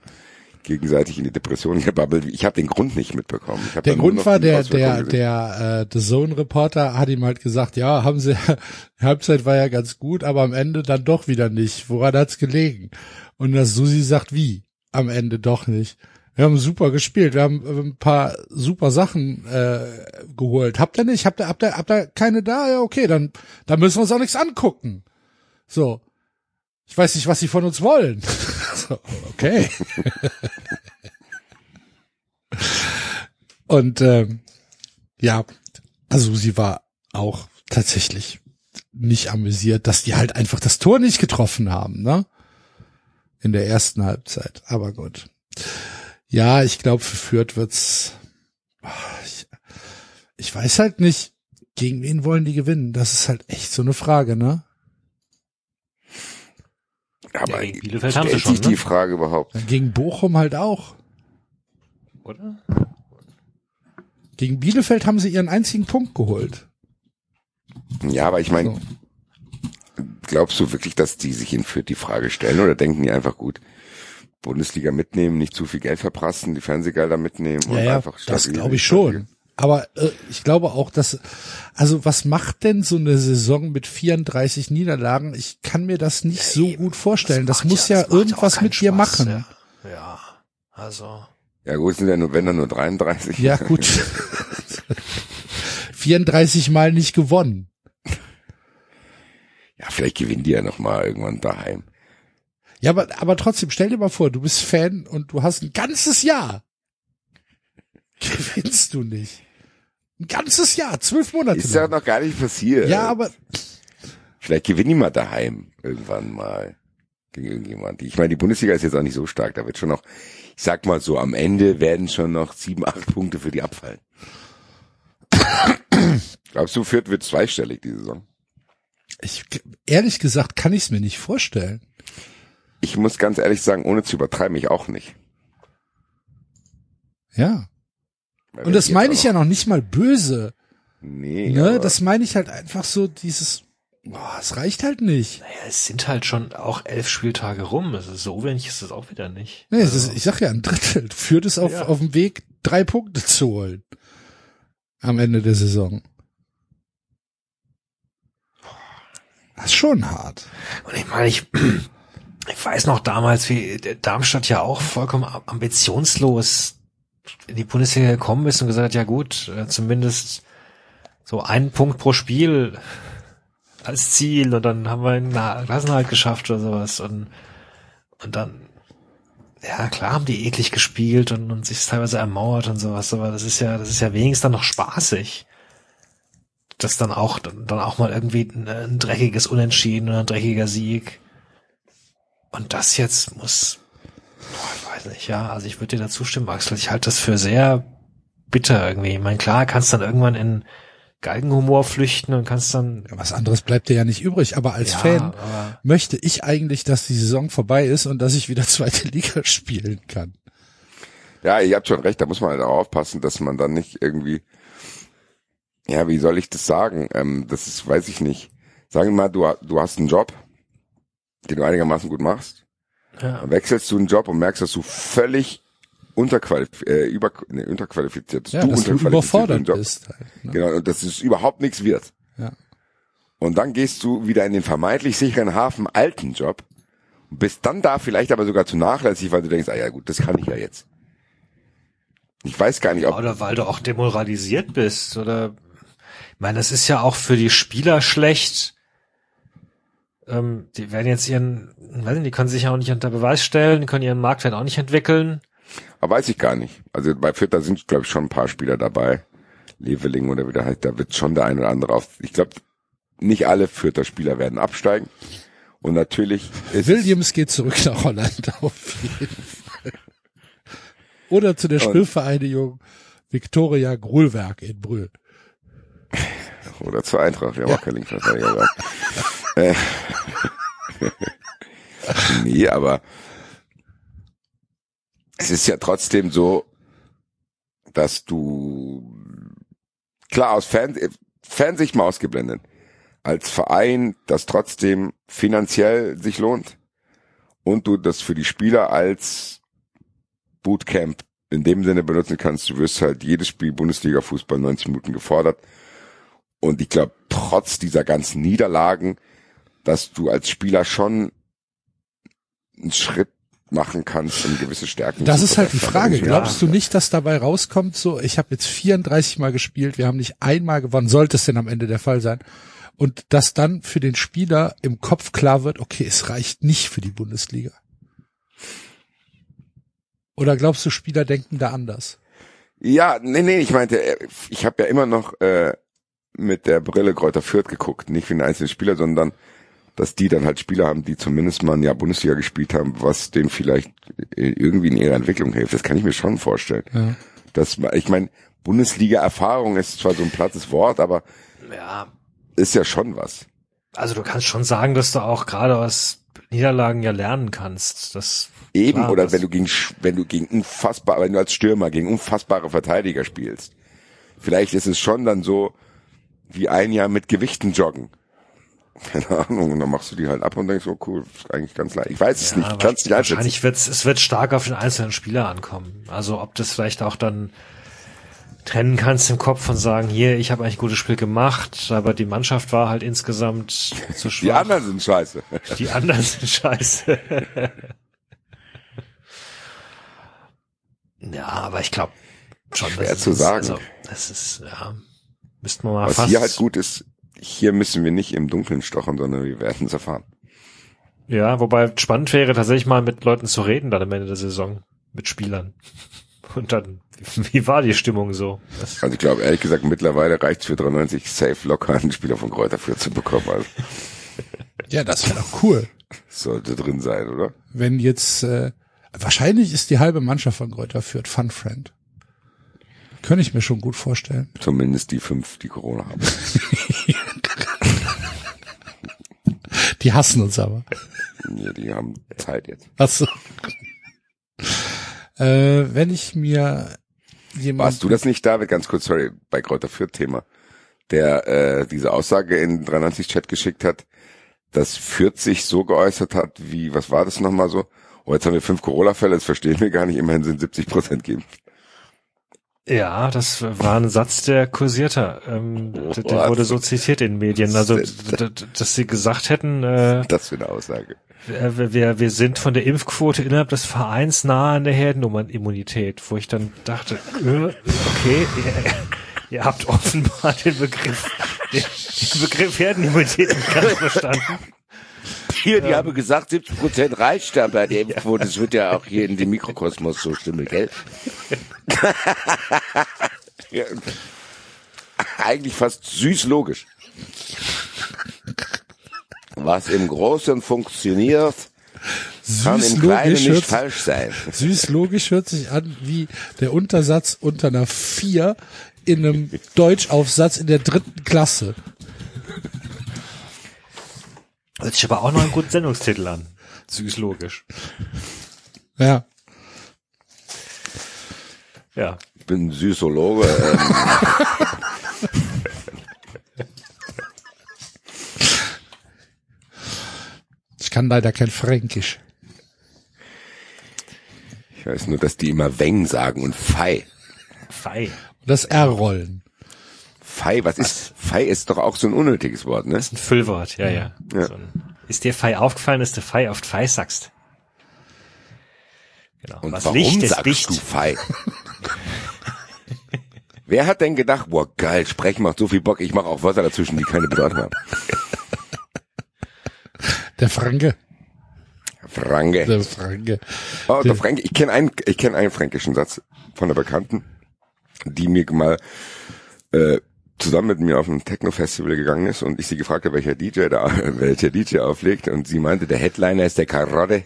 C: gegenseitig in die Depression gebabbelt. Ich habe den Grund nicht mitbekommen.
B: Der Grund war, der, der, der, äh, The Zone Reporter hat ihm halt gesagt, ja, haben sie, die <laughs> Halbzeit war ja ganz gut, aber am Ende dann doch wieder nicht. Woran hat's gelegen? Und das Susi sagt, wie? Am Ende doch nicht. Wir haben super gespielt, wir haben äh, ein paar super Sachen äh, geholt. Habt ihr nicht? Habt ihr, habt ihr, habt ihr keine da? Ja, okay, dann, dann müssen wir uns auch nichts angucken. So. Ich weiß nicht, was sie von uns wollen. <laughs> Okay. Und ähm, ja, also sie war auch tatsächlich nicht amüsiert, dass die halt einfach das Tor nicht getroffen haben, ne? In der ersten Halbzeit. Aber gut. Ja, ich glaube, für Fürth wird's. Ich, ich weiß halt nicht, gegen wen wollen die gewinnen? Das ist halt echt so eine Frage, ne?
C: Aber
D: gegen Bielefeld haben sie schon,
C: sich
D: ne?
C: die Frage überhaupt?
B: Gegen Bochum halt auch.
D: Oder?
B: Gegen Bielefeld haben sie ihren einzigen Punkt geholt.
C: Ja, aber ich meine,
B: So.
C: glaubst du wirklich, dass die sich in Fürth die Frage stellen oder denken die einfach gut, Bundesliga mitnehmen, nicht zu viel Geld verprassen, die Fernsehgelder mitnehmen und
B: Ja, ja,
C: einfach
B: das glaube ich schon. Aber äh, ich glaube auch, dass, also was macht denn so eine Saison mit 34 Niederlagen? Ich kann mir das nicht so gut vorstellen. Das,
D: macht
B: muss
D: ja-
B: ja,
D: das ja
B: irgendwas mit dir machen.
D: Ja. ja, also.
C: Ja gut, sind ja nur, wenn dann nur 33.
B: Ja, gut. <laughs> 34 Mal nicht gewonnen.
C: Ja, vielleicht gewinnen die ja noch mal irgendwann daheim.
B: Ja, aber, aber trotzdem, stell dir mal vor, du bist Fan und du hast ein ganzes Jahr. <laughs> Gewinnst du nicht. Ein ganzes Jahr, zwölf Monate.
C: Ist ja noch gar nicht passiert.
B: ja, aber
C: Vielleicht gewinnen die mal daheim irgendwann mal gegen irgendjemand. Ich meine, die Bundesliga ist jetzt auch nicht so stark. Da wird schon noch, ich sag mal so, am Ende werden schon noch sieben, acht Punkte für die abfallen. Glaubst du, Fürth wird zweistellig die Saison?
B: ich, ehrlich gesagt kann ich es mir nicht vorstellen.
C: Ich muss ganz ehrlich sagen, ohne zu übertreiben, ich auch nicht.
B: Ja. Und das meine ich ja noch nicht mal böse.
C: Nee,
B: Ne? Das meine ich halt einfach so dieses, boah, es reicht halt nicht.
D: Naja, es sind halt schon auch elf Spieltage rum. Es ist so wenig ist es auch wieder nicht.
B: Nee, es ist, ich sag ja, ein Drittel <laughs> führt es auf,
D: Ja.
B: auf dem Weg, drei Punkte zu holen. Am Ende der Saison. Das ist schon hart.
D: Und ich meine, ich, <clears throat> ich weiß noch damals, wie der Darmstadt ja auch vollkommen ambitionslos in die Bundesliga gekommen ist und gesagt hat, ja gut, äh, zumindest so einen Punkt pro Spiel als Ziel und dann haben wir einen Klassenhalt geschafft oder sowas und, und dann, ja klar haben die eklig gespielt und, und sich teilweise ermauert und sowas, aber das ist ja, das ist ja wenigstens dann noch spaßig. Das dann auch, dann auch mal irgendwie ein, ein dreckiges Unentschieden oder ein dreckiger Sieg. Und das jetzt muss, boah, weiß nicht, ja, also ich würde dir dazu stimmen, Axel. Ich halte das für sehr bitter irgendwie. Ich meine, klar, kannst dann irgendwann in Galgenhumor flüchten und kannst dann,
B: Ja, Was anderes bleibt dir ja nicht übrig. Aber als
D: ja,
B: Fan
D: aber,
B: möchte ich eigentlich, dass die Saison vorbei ist und dass ich wieder <laughs> zweite Liga spielen kann.
C: Ja, ihr habt schon recht, da muss man halt auch aufpassen, dass man dann nicht irgendwie, ja, wie soll ich das sagen? Ähm, das ist, weiß ich nicht. Sagen wir mal, du, du hast einen Job, den du einigermaßen gut machst,
D: ja,
C: dann wechselst du einen Job und merkst, dass du völlig unterqualif äh, über, nee, unterqualifiziert bist.
B: Ja,
C: du
B: dass du
C: unterqualifiziert den
B: überfordert
C: Job.
B: bist. Halt, ne?
C: Genau, und dass es überhaupt nichts wird.
B: Ja.
C: Und dann gehst du wieder in den vermeintlich sicheren Hafen alten Job und bist dann da vielleicht aber sogar zu nachlässig, weil du denkst, ah ja gut, das kann ich ja jetzt. Ich weiß gar nicht, ob
D: oder weil du auch demoralisiert bist oder, ich meine, das ist ja auch für die Spieler schlecht. Ähm, die werden jetzt ihren, weiß nicht, die können sich ja auch nicht unter Beweis stellen, die können ihren Marktwert auch nicht entwickeln.
C: Aber weiß ich gar nicht. Also bei Fürth, da sind, glaube ich, schon ein paar Spieler dabei. Leveling oder wie der heißt, da wird schon der eine oder andere auf. Ich glaube, nicht alle Fürther Spieler werden absteigen. Und natürlich ist
B: Williams geht zurück nach Holland <laughs> auf jeden Fall. Oder zu der
C: Und-
B: Spielvereinigung Victoria Grulwerk in Brühl.
C: oder zur Eintracht, ja, auch kein Linksverteidiger. Äh, <laughs> nee, aber es ist ja trotzdem so, dass du klar aus Fan, Fansicht mal ausgeblendet, als Verein das trotzdem finanziell sich lohnt und du das für die Spieler als Bootcamp in dem Sinne benutzen kannst, du wirst halt jedes Spiel Bundesliga-Fußball 90 Minuten gefordert. Und ich glaube, trotz dieser ganzen Niederlagen, dass du als Spieler schon einen Schritt machen kannst, um gewisse Stärken
B: Das ist halt die. Frage. Glaubst du nicht, dass dabei rauskommt, so, ich habe jetzt 34 Mal gespielt, wir haben nicht einmal gewonnen, sollte es denn am Ende der Fall sein? Und dass dann für den Spieler im Kopf klar wird, okay, es reicht nicht für die Bundesliga. Oder glaubst du, Spieler denken da anders?
C: Ja, nee, nee, ich meinte, äh, ich habe ja immer noch äh, mit der Brille Kräuter Fürth geguckt, nicht wie ein einzelner Spieler, sondern dass die dann halt Spieler haben, die zumindest mal ein Jahr Bundesliga gespielt haben, was denen vielleicht irgendwie in ihrer Entwicklung hilft. Das kann ich mir schon vorstellen.
B: Ja.
C: Das, ich meine, Bundesliga-Erfahrung ist zwar so ein plattes Wort, aber
D: Ja,
C: ist ja schon was.
D: also du kannst schon sagen, dass du auch gerade aus Niederlagen ja lernen kannst. Das
C: Eben,
D: Klar,
C: oder
D: das-
C: wenn du gegen, wenn du gegen unfassbar, wenn du als Stürmer gegen unfassbare Verteidiger spielst. Vielleicht ist es schon dann so, wie ein Jahr mit Gewichten joggen. Keine Ahnung, und dann machst du die halt ab und denkst, oh cool, ist eigentlich ganz leicht. Ich weiß es nicht, ich kann es nicht einschätzen.
D: wahrscheinlich wird's, es wird stark auf den einzelnen Spieler ankommen. Also ob das vielleicht auch dann trennen kannst im Kopf und sagen, hier, ich habe eigentlich ein gutes Spiel gemacht, aber die Mannschaft war halt insgesamt <laughs> zu schwach.
C: Die anderen sind scheiße.
D: Die anderen sind scheiße. <laughs> ja, aber ich glaube schon.
C: Schwer
D: dass es
C: zu
D: ist-
C: sagen.
D: Also, das ist, ja, müssten wir mal
C: Was
D: fast.
C: hier halt gut ist, hier müssen wir nicht im Dunkeln stochen, sondern wir werden es erfahren.
D: Ja, wobei spannend wäre tatsächlich mal mit Leuten zu reden dann am Ende der Saison. Mit Spielern. <laughs> Und dann, wie war die Stimmung so? Das,
C: Also ich glaube, ehrlich gesagt, mittlerweile reicht für 93 safe locker einen Spieler von Kräuter für zu bekommen. Also
B: Ja, das wäre doch cool.
C: sollte drin sein, oder?
B: Wenn jetzt, äh, wahrscheinlich ist die halbe Mannschaft von Kräuter Fürth Fun Friend. Könnte ich mir schon gut vorstellen.
C: Zumindest die fünf, die Corona haben. <laughs>
B: Die hassen uns aber.
C: Ja, die haben Zeit jetzt.
B: Achso. äh, wenn ich mir jemand.
C: Warst du das nicht, David? Ganz kurz, sorry, bei Kräuter Fürth Thema, der äh, diese Aussage in 93 Chat geschickt hat, dass Fürth sich so geäußert hat, wie, was war das nochmal so? Oh, jetzt haben wir fünf Corona-Fälle, das verstehen wir gar nicht, immerhin sind 70 Prozent geben.
D: Ja, das war ein Satz, der kursierte. Ähm, der, der wurde so zitiert in Medien. Also, dass sie gesagt hätten, äh,
C: Das für eine Aussage.
D: wir, wir, wir sind von der Impfquote innerhalb des Vereins nahe an der Herdennummernimmunität, wo ich dann dachte, äh, okay, ihr, <laughs> ihr habt offenbar den Begriff, den, den Begriff Herdenimmunität nicht ganz verstanden.
C: Hier, die haben gesagt, 70 Prozent reicht da bei der Impfquote. <laughs> Das wird ja auch hier in dem Mikrokosmos so stimmen, gell? <laughs> ja. Eigentlich fast süß logisch. Was im Großen funktioniert, kann
B: süß
C: im Kleinen nicht
B: hört,
C: falsch sein.
B: süß logisch hört sich an wie der Untersatz unter einer 4 in einem <laughs> Deutschaufsatz in der dritten Klasse.
D: Hört sich aber auch noch einen guten Sendungstitel an. Süß logisch.
B: Ja.
D: Ja.
C: Ich bin Süßologe. Ähm,
B: Ich kann leider kein Fränkisch.
C: ich weiß nur, dass die immer Weng sagen und Fei.
D: Fei.
B: Das R-Rollen.
C: Fei, was ist, Fei ist doch auch so ein unnötiges Wort, ne?
D: Ein Füllwort, ja, ja.
C: Ja.
D: So ein, ist dir Fei aufgefallen, dass du Fei oft Fei sagst? Genau.
C: Und
D: Was
C: warum
D: Licht ist
C: sagst
D: dicht.
C: du Fei? <laughs> Wer hat denn gedacht, boah geil, sprechen macht so viel Bock, ich mache auch Wörter dazwischen, die keine Bedeutung haben. <laughs>
B: Der Franke.
C: Franke.
B: Der Franke.
C: Oh, der Franke, ich kenne einen, ich kenne einen fränkischen Satz von einer Bekannten, die mir mal äh, zusammen mit mir auf ein Techno-Festival gegangen ist und ich sie gefragt habe, welcher DJ da, <laughs> welcher DJ auflegt und sie meinte, der Headliner ist der Karotte.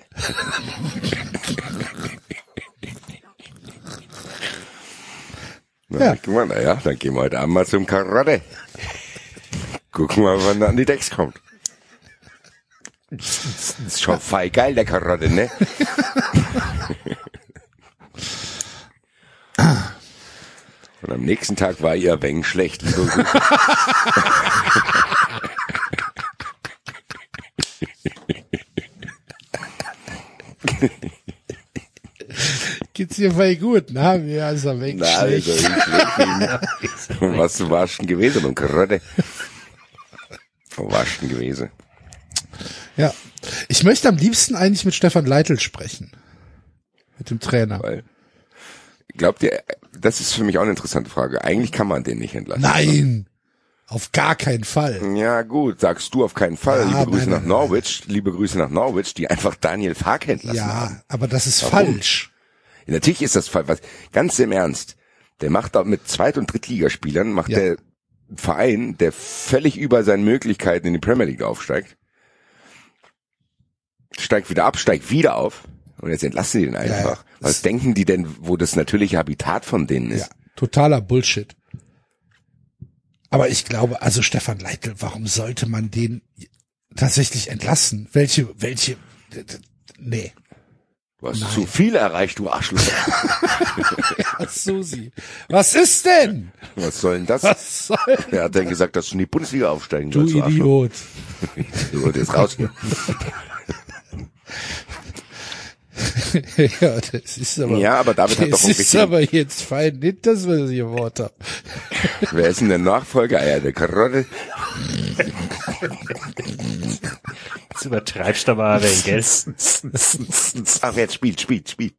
C: Na,
B: Ja.
C: ich gemeint, na ja, dann gehen wir heute Abend mal zum Karotte. Gucken wir, wann er an die Decks kommt. Das ist schon fein geil, der Karotte, ne? <laughs> Und am nächsten Tag war ihr Weng schlecht. Grüße. <laughs>
B: Geht's dir voll gut, na? Ja, ist er weg.
C: Na, also,
B: schlecht.
C: ich schlecht. Und <laughs> was du warst denn gewesen und Karotte? Denn gewesen?
B: Ja. Ich möchte am liebsten eigentlich mit Stefan Leitl sprechen. Mit dem Trainer.
C: Weil, glaubt ihr, das ist für mich auch eine interessante Frage. Eigentlich kann man den nicht entlassen.
B: Nein. Auf gar keinen Fall.
C: Ja, gut, sagst du auf keinen Fall.
B: Ja,
C: liebe Grüße nach Norwich, liebe Grüße nach Norwich, die einfach Daniel Fark entlassen
B: Ja,
C: haben.
B: aber das ist
C: Warum?
B: falsch.
C: Natürlich ist das falsch. Ganz im Ernst. Der macht da mit Zweit- und Drittligaspielern, macht
B: Ja.
C: der Verein, der völlig über seinen Möglichkeiten in die Premier League aufsteigt, steigt wieder ab, steigt wieder auf. Und jetzt entlassen die den einfach.
B: ja.
C: Was denken die denn, wo das natürliche Habitat von denen ist?
B: Ja, totaler Bullshit. Aber ich glaube, also Stefan Leitl, warum sollte man den tatsächlich entlassen? Welche, welche, nee.
C: Du hast
B: Nein.
C: zu viel erreicht, du Arschloch.
B: Ach, <laughs> Susi. Was ist denn?
C: Was soll denn das?
B: Was soll
C: Wer hat denn gesagt, dass du in die Bundesliga aufsteigen
B: du
C: sollst, Arschloch?
B: Idiot? <laughs>
C: Du sollst jetzt raus. <laughs> <laughs>
B: ja, das ist aber,
C: Ja, aber David hat doch
B: das ist aber jetzt fein, nicht, dass wir das hier Wort haben.
C: Wer ist denn der Nachfolger? Ah Ja, der Karotte.
D: Jetzt übertreibst du aber den gell?
C: Ach, jetzt spielt, spielt, spielt.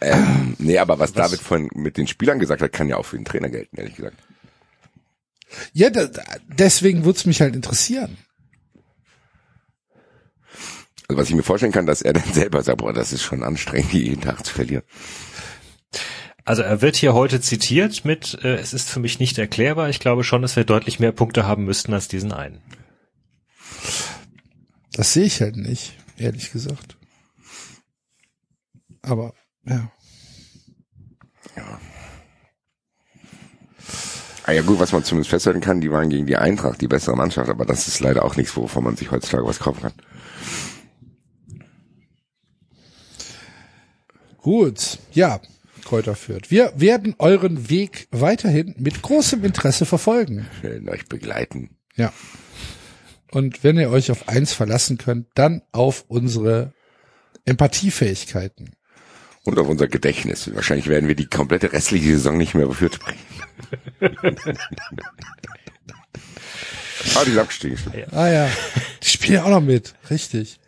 C: Ähm, nee, aber was, David von mit den Spielern gesagt hat, kann ja auch für den Trainer gelten, ehrlich gesagt.
B: Ja, da- deswegen würde es mich halt interessieren.
C: Also was ich mir vorstellen kann, dass er dann <laughs> selber sagt, boah, das ist schon anstrengend, die jeden Tag zu verlieren.
D: Also er wird hier heute zitiert mit, äh, es ist für mich nicht erklärbar. Ich glaube schon, dass wir deutlich mehr Punkte haben müssten als diesen einen.
B: Das sehe ich halt nicht, ehrlich gesagt. Aber, ja.
C: Ah ja gut, was man zumindest festhalten kann, die waren gegen die Eintracht die bessere Mannschaft, aber das ist leider auch nichts, wovon man sich heutzutage was kaufen kann.
B: Gut, ja, Kräuter führt. Wir werden euren Weg weiterhin mit großem Interesse verfolgen.
C: Wir werden euch begleiten.
B: Ja. Und wenn ihr euch auf eins verlassen könnt, dann auf unsere Empathiefähigkeiten.
C: Und auf unser Gedächtnis. Wahrscheinlich werden wir die komplette restliche Saison nicht mehr überführt bringen. <laughs> ah, die stimmt.
B: Ah ja, die spielen auch noch mit, richtig.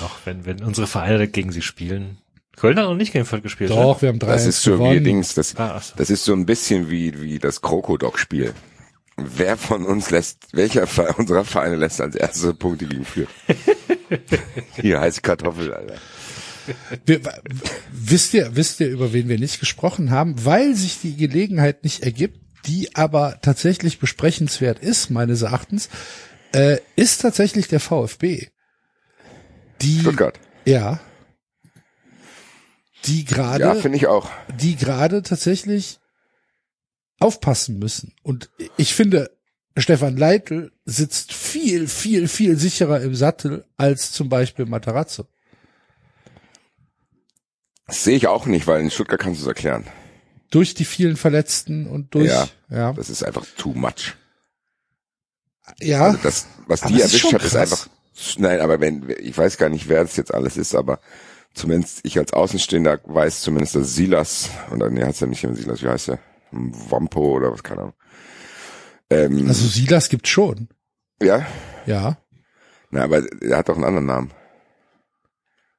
D: Doch, wenn, wenn unsere Vereine gegen sie spielen. Köln hat noch nicht gegen Fürth gespielt.
B: Doch, wir haben drei
C: Das ist so wie
B: gewonnen.
C: Dings, das,
D: Ah, so.
C: das ist so ein bisschen wie, wie das Krokodok-Spiel. Wer von uns lässt, welcher unserer Vereine lässt als erste Punkte gegen Fürth? <laughs> Hier, heiße Kartoffel, Alter.
B: Wir, wisst ihr, wisst ihr, über wen wir nicht gesprochen haben, weil sich die Gelegenheit nicht ergibt, die aber tatsächlich besprechenswert ist, meines Erachtens, äh, ist tatsächlich der VfB. Die,
C: Stuttgart.
B: ja, die gerade,
C: Ja, finde ich auch.
B: die gerade tatsächlich aufpassen müssen. Und ich finde, Stefan Leitl sitzt viel, viel, viel sicherer im Sattel als zum Beispiel Matarazzo.
C: Das sehe ich auch nicht, weil in Stuttgart kannst du es erklären.
B: Durch die vielen Verletzten und durch,
C: Ja.
B: ja,
C: Das ist einfach too much.
B: ja,
C: Also das, was
B: Aber
C: die
B: es ist
C: erwischt hat, ist
B: krass.
C: einfach, nein, aber wenn, ich weiß gar nicht, wer das jetzt alles ist, aber zumindest ich als Außenstehender weiß zumindest, dass Silas, oder nee, heißt er nicht immer Silas, wie heißt er? Wampo oder was, keine Ahnung. Ähm,
B: also Silas gibt's schon,
C: ja,
B: ja.
C: na, aber er hat doch einen anderen Namen.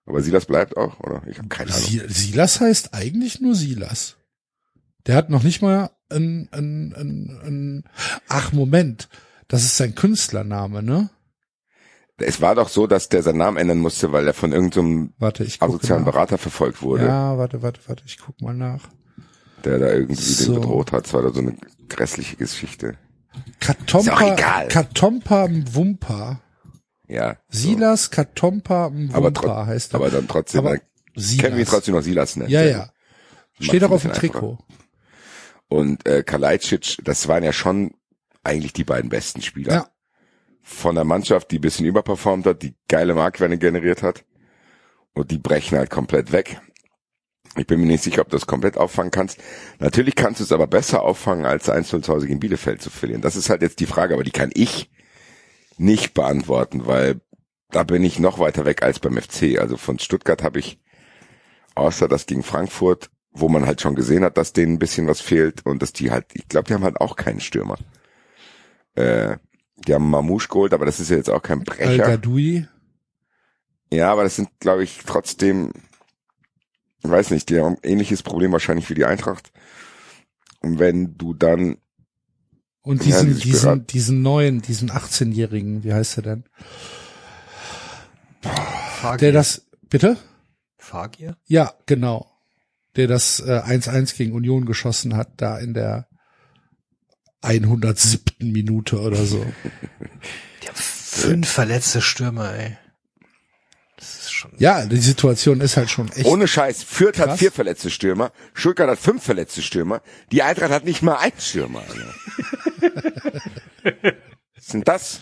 C: Aber Silas bleibt auch, oder? Ich habe keine Ahnung.
B: Si- Silas heißt eigentlich nur Silas. Der hat noch nicht mal ein, ein, ein, ein ach Moment, das ist sein Künstlername, ne?
C: Es war doch so, dass der seinen Namen ändern musste, weil er von irgendeinem
B: Warte, ich
C: asozialen
B: nach.
C: Berater verfolgt wurde,
B: Ja, warte, warte, warte, ich guck mal nach.
C: der da irgendwie
B: So.
C: den bedroht hat. Das war da so eine grässliche Geschichte.
B: Katompa,
C: Ist egal.
B: Katompa Mwumpa.
C: Ja. so.
B: Silas Katompa Mwumpa heißt er.
C: aber dann trotzdem,
B: Aber Silas.
C: kennen wir trotzdem noch Silas nennen.
B: Ja, ja. Steht auch auf dem Trikot.
C: Und äh, Kalajdzic, das waren ja schon eigentlich die beiden besten Spieler.
B: Ja.
C: Von der Mannschaft, die ein bisschen überperformt hat, die geile Marktwerte generiert hat. Und die brechen halt komplett weg. Ich bin mir nicht sicher, ob du das komplett auffangen kannst. Natürlich kannst du es aber besser auffangen, als 1-0 zu Hause gegen Bielefeld zu verlieren. Das ist halt jetzt die Frage, aber die kann ich nicht beantworten, weil da bin ich noch weiter weg als beim FC. Also von Stuttgart habe ich, außer das gegen Frankfurt, wo man halt schon gesehen hat, dass denen ein bisschen was fehlt und dass die halt, ich glaube, die haben halt auch keinen Stürmer. Äh, die haben Mamouche geholt, aber das ist ja jetzt auch kein
B: Al
C: Brecher.
B: Gadoui.
C: Ja, aber das sind, glaube ich, trotzdem, ich weiß nicht, die haben ein ähnliches Problem wahrscheinlich wie die Eintracht. Und wenn du dann
B: Und
C: Ja,
B: diesen,
C: dieses
B: diesen, diesen neuen, diesen 18-Jährigen, wie heißt er denn?
D: Fagier.
B: Der das, bitte?
D: Fagier?
B: Ja, genau. Der das äh, 1-1 gegen Union geschossen hat, da in der 107. Minute oder so.
D: Die haben fünf verletzte Stürmer, ey. Das ist schon.
B: Ja, die Situation ist halt schon echt.
C: Ohne Scheiß. Fürth hat
B: Krass.
C: vier verletzte Stürmer. Stuttgart hat fünf verletzte Stürmer. Die Eintracht hat nicht mal einen Stürmer. Alter. <laughs> Was sind das?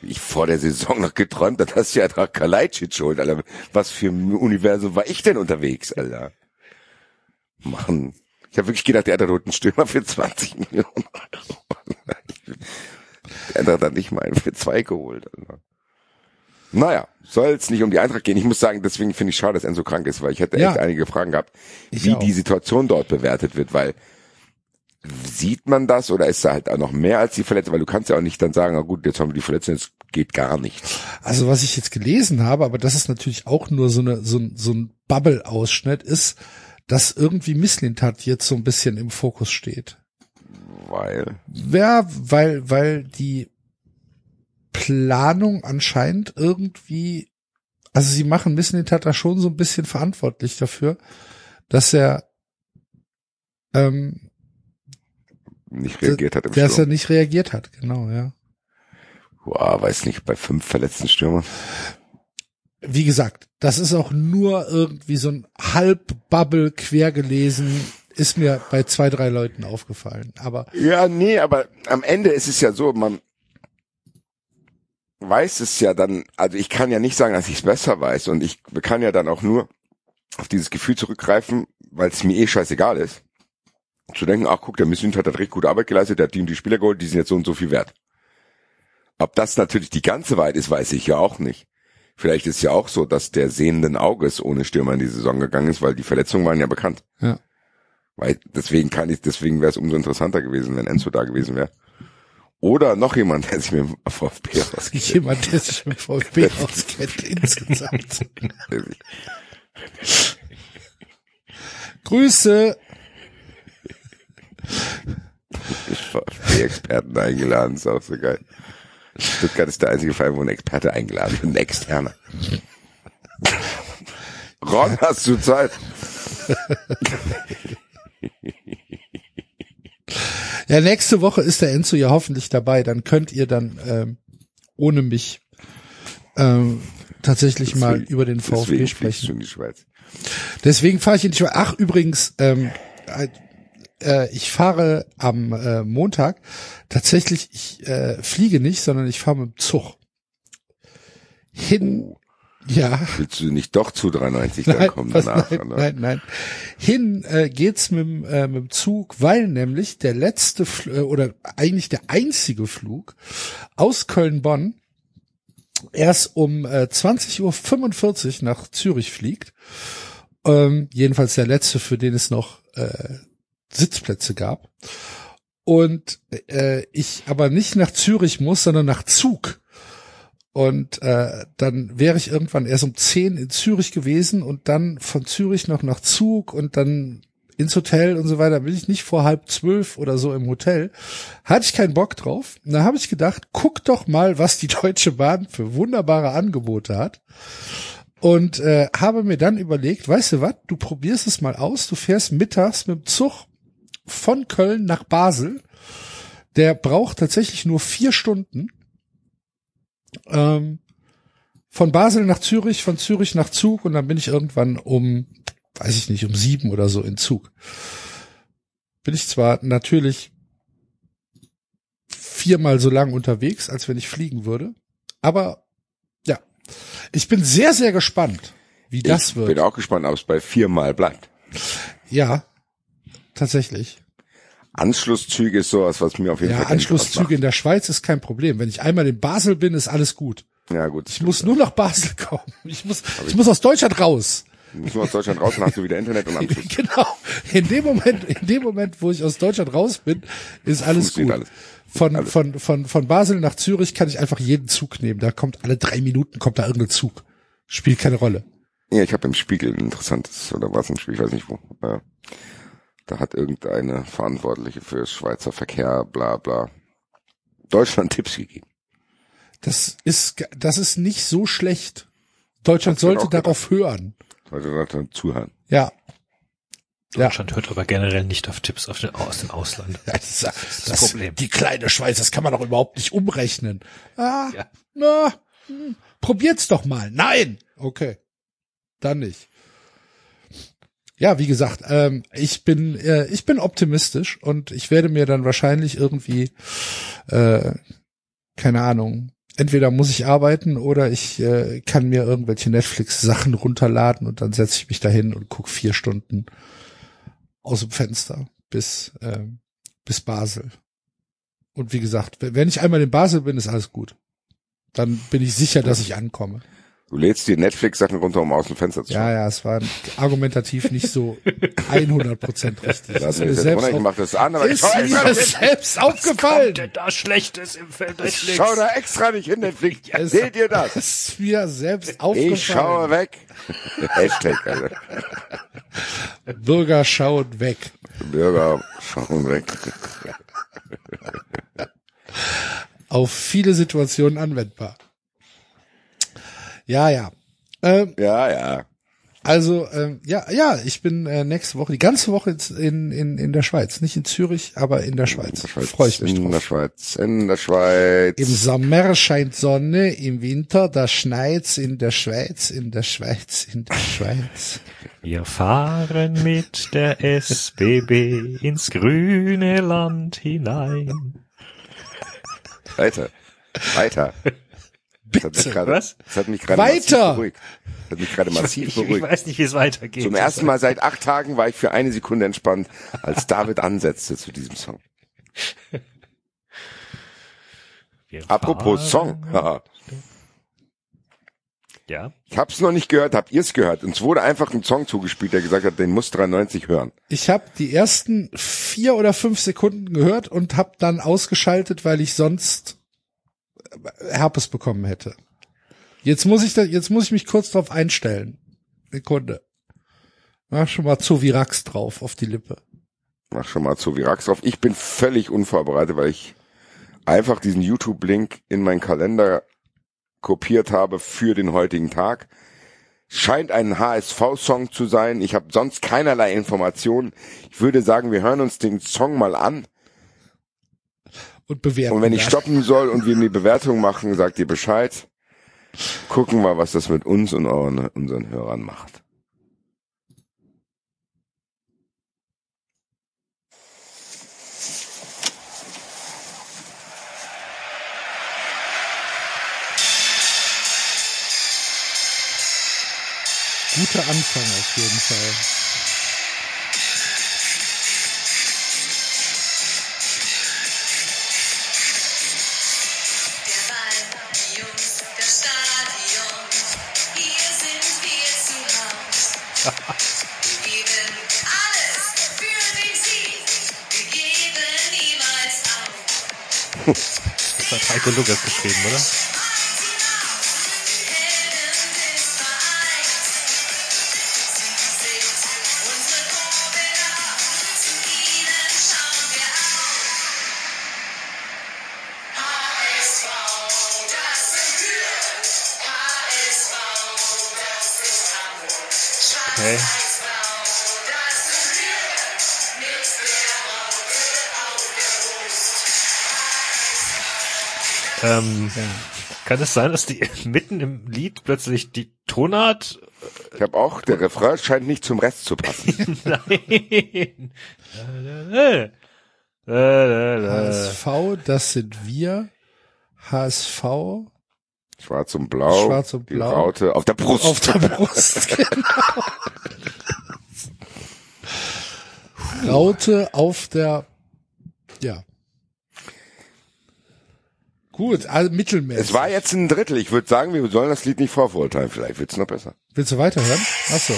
C: Wie Ich vor der Saison noch geträumt, habe, dass die Eintracht Kalajdzic holt, Alter. Was für ein Universum war ich denn unterwegs, Alter? Mann. Ich habe wirklich gedacht, der holt einen Stürmer für 20 <laughs> Millionen Euro. Der hat nicht mal einen für zwei geholt. Naja, soll es nicht um die Eintracht gehen. Ich muss sagen, deswegen finde ich schade, dass Enzo krank ist, weil ich hätte
B: Ja.
C: echt einige Fragen gehabt,
B: Ich
C: wie
B: auch.
C: die Situation dort bewertet wird, weil sieht man das oder ist da halt auch noch mehr als die Verletzung? Weil du kannst ja auch nicht dann sagen, na gut, jetzt haben wir die Verletzung, jetzt geht gar nichts.
B: Also was ich jetzt gelesen habe, aber das ist natürlich auch nur so eine so, ein- so ein Bubble-Ausschnitt, ist, dass irgendwie Misslintat jetzt so ein bisschen im Fokus steht.
C: Weil,
B: Ja, weil weil die Planung anscheinend irgendwie, also sie machen Misslintat da schon so ein bisschen verantwortlich dafür, dass er ähm,
C: nicht reagiert hat im
B: dass er
C: Sturm.
B: nicht reagiert hat, genau, ja.
C: Boah, weiß nicht, bei fünf verletzten Stürmern.
B: Wie gesagt, das ist auch nur irgendwie so ein Halbbubble quer gelesen, ist mir bei zwei, drei Leuten aufgefallen. Aber
C: Ja, nee, aber am Ende ist es ja so, man weiß es ja dann, also ich kann ja nicht sagen, dass ich es besser weiß und ich kann ja dann auch nur auf dieses Gefühl zurückgreifen, weil es mir eh scheißegal ist, zu denken, ach guck, der Missint hat recht gute Arbeit geleistet, der hat die und die Spieler geholt, die sind jetzt so und so viel wert. Ob das natürlich die ganze Wahrheit ist, weiß ich ja auch nicht. Vielleicht ist ja auch so, dass der sehenden Auges ohne Stürmer in die Saison gegangen ist, weil die Verletzungen waren ja bekannt.
B: ja.
C: Weil deswegen kann ich, deswegen wäre es umso interessanter gewesen, wenn Enzo da gewesen wäre. Oder noch jemand, der sich mit dem VfB auskennt.
B: jemand, der sich mit VfB <laughs> auskennt insgesamt. <laughs> Grüße.
C: VfB-Experten eingeladen, ist auch so geil. Stuttgart ist der einzige Fall, wo ein Experte eingeladen wird, ein Externer. Ron, hast du Zeit?
B: Ja, nächste Woche ist der Enzo ja hoffentlich dabei. Dann könnt ihr dann ähm, ohne mich ähm, tatsächlich mal
C: Deswegen-
B: über den VfB sprechen. Deswegen fahre ich in die Schweiz. Ach, übrigens, ähm, äh, ich fahre am äh, Montag tatsächlich, ich äh, fliege nicht, sondern ich fahre mit dem Zug. Hin,
C: Oh,
B: ja.
C: willst du nicht doch zu 93 dann
B: Nein,
C: kommen
B: was,
C: danach?
B: nein,
C: oder?
B: nein, nein. Hin äh, geht's mit, dem, äh, mit dem Zug, weil nämlich der letzte Fl äh, oder eigentlich der einzige Flug aus Köln-Bonn erst um äh, 20.45 Uhr nach Zürich fliegt. Ähm, jedenfalls der letzte, für den es noch äh, Sitzplätze gab. Und äh, ich aber nicht nach Zürich muss, sondern nach Zug. Und äh, dann wäre ich irgendwann erst um 10 in Zürich gewesen und dann von Zürich noch nach Zug und dann ins Hotel und so weiter. Bin ich nicht vor halb zwölf oder so im Hotel. Hatte ich keinen Bock drauf. Da habe ich gedacht, guck doch mal, was die Deutsche Bahn für wunderbare Angebote hat. Und äh, habe mir dann überlegt, weißt du was, du probierst es mal aus, du fährst mittags mit dem Zug von Köln nach Basel. Der braucht tatsächlich nur vier Stunden. Ähm, von Basel nach Zürich, von Zürich nach Zug und dann bin ich irgendwann um, weiß ich nicht, um sieben oder so in Zug. Bin ich zwar natürlich viermal so lang unterwegs, als wenn ich fliegen würde, aber ja, ich bin sehr, sehr gespannt, wie das
C: ich
B: wird.
C: bin auch gespannt, ob es bei viermal bleibt.
B: Ja, tatsächlich.
C: Anschlusszüge ist sowas, was mir auf jeden
B: Ja,
C: Fall Spaß
B: Anschlusszüge in der Schweiz ist kein Problem. Wenn ich einmal in Basel bin, ist alles gut.
C: Ja, gut.
B: Ich muss nur nach Basel <laughs> kommen. Ich muss, ich muss aus Deutschland raus.
C: Du musst nur aus Deutschland raus, dann hast du wieder Internet und Anschluss. <laughs>
B: Genau. In dem Moment, in dem Moment, wo ich aus Deutschland raus bin, ist alles gut.
C: Alles.
B: Von,
C: Alles.
B: von, von, von Basel nach Zürich kann ich einfach jeden Zug nehmen. Da kommt alle drei Minuten kommt da irgendein Zug. Spielt keine Rolle.
C: Ja, ich habe im Spiegel ein interessantes, oder was im Spiegel, ich weiß nicht wo. Äh, Da hat irgendeine Verantwortliche für Schweizer Verkehr, bla bla, Deutschland Tipps gegeben.
B: Das ist, das ist nicht so schlecht. Deutschland sollte darauf hören.
C: Sollte Leute zuhören.
B: Ja. Ja.
D: Deutschland hört aber generell nicht auf Tipps aus dem, aus dem Ausland.
B: Ja, Das, ist das,
D: das Problem.
B: Die kleine Schweiz, das kann man doch überhaupt nicht umrechnen. Ah,
D: Ja.
B: na, hm, probiert's doch mal. Nein. Okay. Dann nicht. Ja, wie gesagt, ähm, ich bin äh, ich bin optimistisch und ich werde mir dann wahrscheinlich irgendwie äh, keine Ahnung. Entweder muss ich arbeiten oder ich äh, kann mir irgendwelche Netflix-Sachen runterladen und dann setze ich mich dahin und guck vier Stunden aus dem Fenster bis ähm, bis Basel. Und wie gesagt, wenn ich einmal in Basel bin, ist alles gut. Dann bin ich sicher, dass ich ankomme.
C: Du lädst dir Netflix-Sachen runter, um aus dem Fenster zu
B: Ja, ja, es war argumentativ nicht so 100% richtig. <laughs>
C: Du hast
B: Ist
C: mir
B: selbst,
C: gemacht das an, aber ich
B: ist
C: extra
B: mir selbst aufgefallen.
D: denn da Schlechtes im Feld
C: Ich schau da extra nicht hin, Netflix. <laughs>
B: Es-
C: Seht ihr das?
B: Ist mir selbst aufgefallen.
C: Ich schaue weg. <laughs> Hashtag, Alter.
B: Bürger schauen weg.
C: Bürger schauen weg.
B: Auf viele Situationen anwendbar. Ja, ja. Ähm,
C: Ja, ja.
B: also, ähm, ja, ja, ich bin äh, nächste Woche, die ganze Woche in, in, in der Schweiz. Nicht in Zürich, aber in der Schweiz. Freue ich mich
C: in der
B: drauf.
C: Schweiz, in der Schweiz.
B: Im Sommer scheint Sonne, im Winter da schneit's in der Schweiz, in der Schweiz, in der Schweiz.
D: Wir fahren mit der SBB ins grüne Land hinein.
C: Weiter. Weiter. Das hat mich
B: Bitte.
D: Was?
C: das hat mich gerade
B: Weiter.
C: beruhigt. Das hat mich gerade massiv
D: Ich, ich
C: beruhigt.
D: weiß nicht, wie es weitergeht.
C: Zum ersten Mal seit acht Tagen war ich für eine Sekunde entspannt, als David ansetzte zu diesem Song.
D: Wir
C: Apropos Song.
D: Ja.
C: Ich hab's noch nicht gehört, habt ihr's gehört? Uns wurde einfach ein Song zugespielt, der gesagt hat, den muss 93 hören.
B: Ich habe die ersten vier oder fünf Sekunden gehört und habe dann ausgeschaltet, weil ich sonst Herpes bekommen hätte. Jetzt muss ich da, jetzt muss ich mich kurz drauf einstellen. Sekunde. Mach schon mal Zovirax drauf auf die Lippe.
C: Mach schon mal zu Virax drauf. Ich bin völlig unvorbereitet, weil ich einfach diesen YouTube-Link in meinen Kalender kopiert habe für den heutigen Tag. Scheint ein HSV-Song zu sein. Ich habe sonst keinerlei Informationen. Ich würde sagen, wir hören uns den Song mal an.
B: Und bewerten.
C: Und wenn ich stoppen soll und wir eine Bewertung machen, sagt ihr Bescheid. Gucken wir, was das mit uns und euren, unseren Hörern macht.
B: Guter Anfang auf jeden Fall.
D: Lukas geschrieben, oder? Ähm, Kann es sein, dass die <laughs> mitten im Lied plötzlich die Tonart
C: Ich habe auch, der Refrain scheint nicht zum Rest zu passen. <laughs>
D: Nein. <laughs>
B: HSV, das sind wir. HSV
C: Schwarz und Blau.
B: Schwarz und
C: Die
B: Blau.
C: Raute auf der Brust.
B: auf der Brust. genau. Raute auf der, ja. Gut, also mittelmäßig.
C: es war jetzt ein Drittel. Ich würde sagen, wir sollen das Lied nicht vorverurteilen. Vielleicht wird's noch besser.
B: Willst du weiterhören? Achso.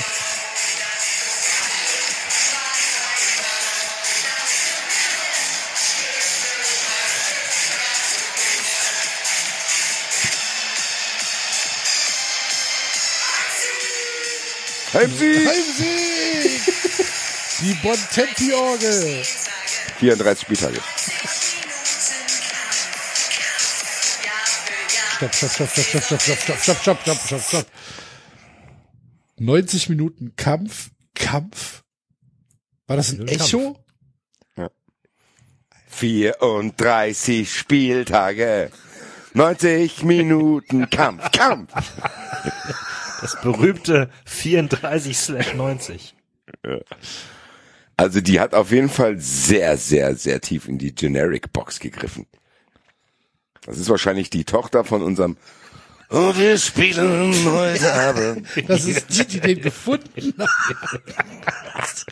C: Heimsieg!
B: Heimsieg! <laughs> Die Bontempi-Orgel.
C: 34 Spieltage.
B: Stopp, stopp, stopp, stopp, stopp, stopp, stopp, stopp, stopp, stopp, stopp, stopp, stopp. 90 Minuten Kampf, Kampf. War das ein Echo?
C: 34 Spieltage. 90 Minuten Kampf, Kampf.
D: Das berühmte 34 slash 90.
C: Also die hat auf jeden Fall sehr, sehr, sehr tief in die Generic Box gegriffen. Das ist wahrscheinlich die Tochter von unserem Und wir spielen heute Abend. <laughs>
B: Das ist die, die den gefunden hat.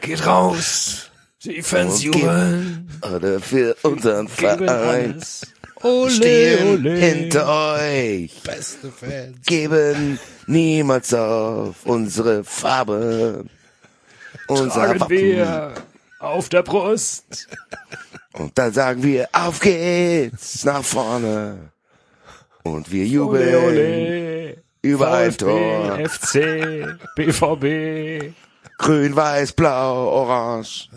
D: Geht raus. Die Fans
C: jubeln. Oder für unseren Verein.
B: Ole,
C: Stehen
B: ole.
C: hinter euch.
B: Beste Fans.
C: Geben niemals auf unsere Farbe. Unser
D: Tragen
C: Wappen.
D: wir auf der Brust.
C: Und dann sagen wir, auf geht's nach vorne. Und wir jubeln
D: Ole, ole.
C: über ein Tor.
D: FC, BVB.
C: Grün, weiß, blau, orange.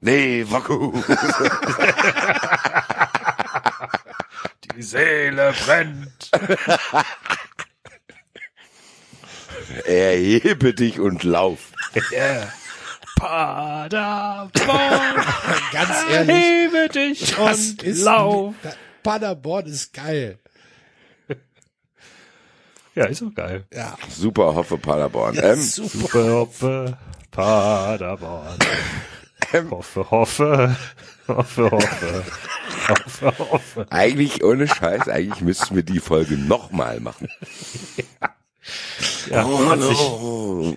C: Leverkusen. <laughs>
D: Die Seele brennt. <laughs>
C: Erhebe dich und lauf.
D: Paderborn, <laughs>
B: Ganz ehrlich,
D: hebe dich
B: das
D: und
B: ist,
D: lauf.
B: Paderborn ist geil.
D: Ja, ist auch geil.
B: Ja,
C: Super, hoffe Paderborn. Ähm,
B: super.
D: Super, hoffe, Paderborn.
C: Ähm.
D: Hoffe, hoffe, hoffe, hoffe, hoffe, hoffe.
C: eigentlich ohne Scheiß, eigentlich müssten wir die Folge nochmal machen.
D: Ja, sich,
C: Oh.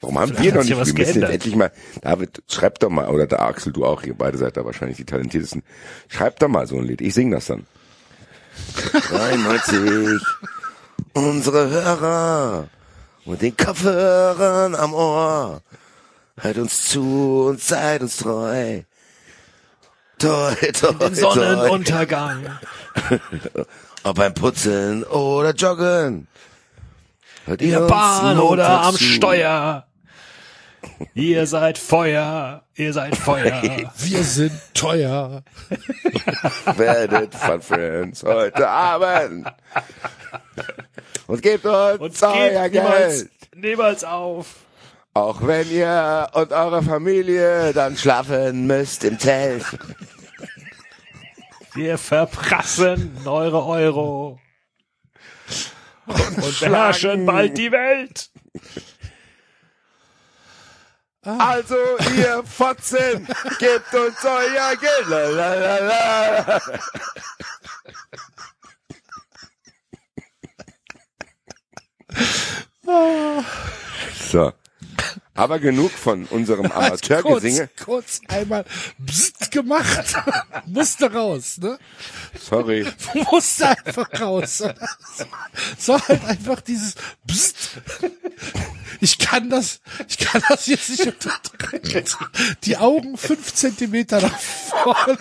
C: Warum haben
D: Vielleicht
C: wir noch nicht? Wir müssen jetzt endlich mal, David, schreib doch mal, oder der Axel, du auch, ihr beide seid da wahrscheinlich die talentiertesten. Schreib doch mal so ein Lied. Ich sing das dann. 93, unsere Hörer und den Kopfhörern am Ohr. Hört uns zu und seid uns treu. Toi, toi,
D: den
C: toi.
D: Sonnenuntergang. <laughs>
C: Ob beim Putzeln oder Joggen. Hört
D: In der Bahn oder am
C: zu.
D: Steuer. Ihr seid Feuer, ihr seid Feuer. <laughs>
B: Wir sind teuer. <laughs>
C: werdet von Friends heute Abend. Und gebt uns
D: Und
C: euer
D: gebt niemals,
C: Geld.
D: niemals auf.
C: Auch wenn ihr und eure Familie dann schlafen müsst im Zelt.
D: Wir verprassen eure Euro. Und beherrschen bald die Welt.
C: Also ihr Fotzen, gebt uns euer Geld. Lalalala. So. Aber genug von unserem <laughs> Amateurgesinge.
B: Kurz, kurz einmal bzzt gemacht. <laughs> Musste raus, ne?
C: Sorry. <laughs>
B: Musste einfach raus. So halt einfach dieses Bzzt. Ich kann das, ich kann das jetzt nicht unterdrücken. Die Augen fünf Zentimeter nach vorne,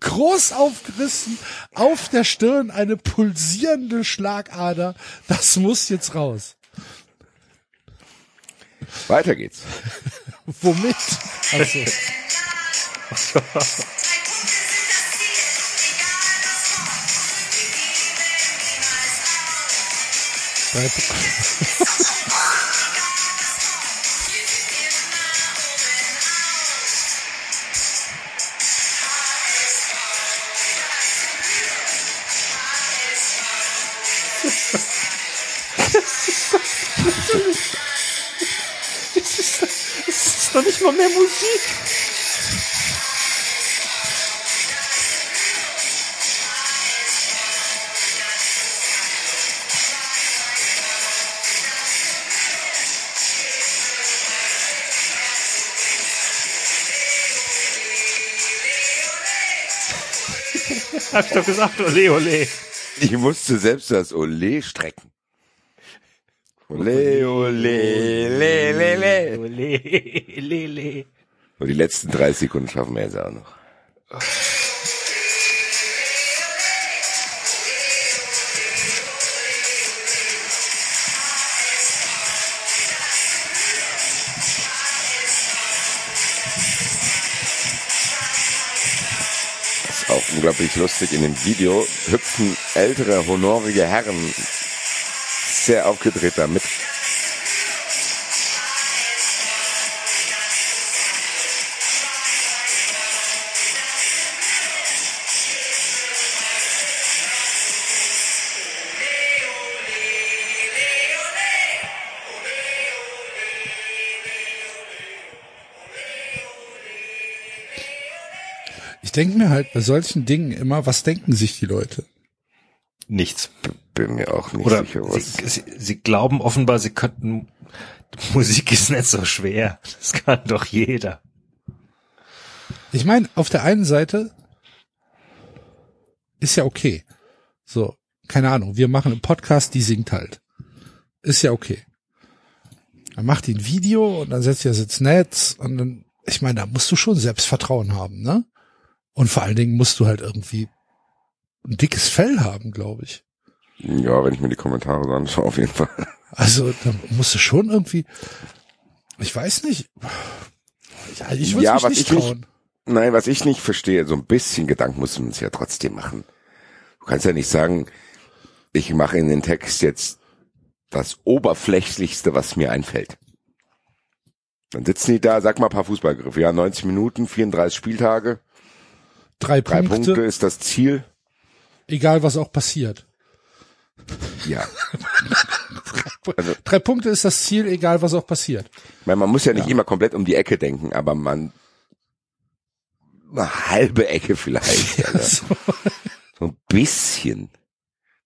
B: groß aufgerissen, auf der Stirn eine pulsierende Schlagader. Das muss jetzt raus.
C: Weiter geht's. <laughs>
B: Womit? Also, <laughs> drei, <laughs>
D: doch nicht mal mehr Musik. Hab ich doch gesagt, ole, ole.
C: Ich musste selbst das Ole strecken. Ole, ole, le, le, le.
D: Ole, le, le.
C: Und die letzten 30 Sekunden schaffen wir jetzt auch noch. Das ist auch unglaublich lustig. In dem Video hüpfen ältere, honorige Herren sehr aufgedreht damit.
B: Ich denke mir halt bei solchen Dingen immer, was denken sich die Leute?
D: Nichts.
C: Bin mir auch nicht
D: Oder
C: sicher,
D: sie,
C: was.
D: sie, sie glauben offenbar, sie könnten, <laughs> Musik ist nicht so schwer. Das kann doch jeder.
B: Ich meine, auf der einen Seite ist ja okay. So, keine Ahnung, wir machen einen Podcast, die singt halt. Ist ja okay. Dann macht die ein Video und dann setzt ihr das ins Netz und dann, ich meine, da musst du schon Selbstvertrauen haben, ne? Und vor allen Dingen musst du halt irgendwie ein dickes Fell haben, glaube ich.
C: Ja, wenn ich mir die Kommentare so anschaue, auf jeden Fall.
B: Also, da musst du schon irgendwie, ich weiß nicht. Ja, ich würde
C: Ja,
B: mich
C: was
B: nicht
C: ich nicht-
B: trauen.
C: Nein, was ich nicht verstehe, so ein bisschen Gedanken muss man sich ja trotzdem machen. Du kannst ja nicht sagen, ich mache in den Text jetzt das Oberflächlichste, was mir einfällt. Dann sitzen die da, sag mal ein paar Fußballgriffe. Ja, 90 Minuten, 34 Spieltage,
B: Drei,
C: drei
B: Punkte,
C: Punkte ist das Ziel.
B: Egal was auch passiert.
C: Ja, <laughs>
B: Drei Punkte ist das Ziel, egal was auch passiert.
C: meine, man muss ja nicht immer komplett um die Ecke denken, aber man eine halbe Ecke vielleicht. <laughs> Ja,
B: So.
C: so ein bisschen.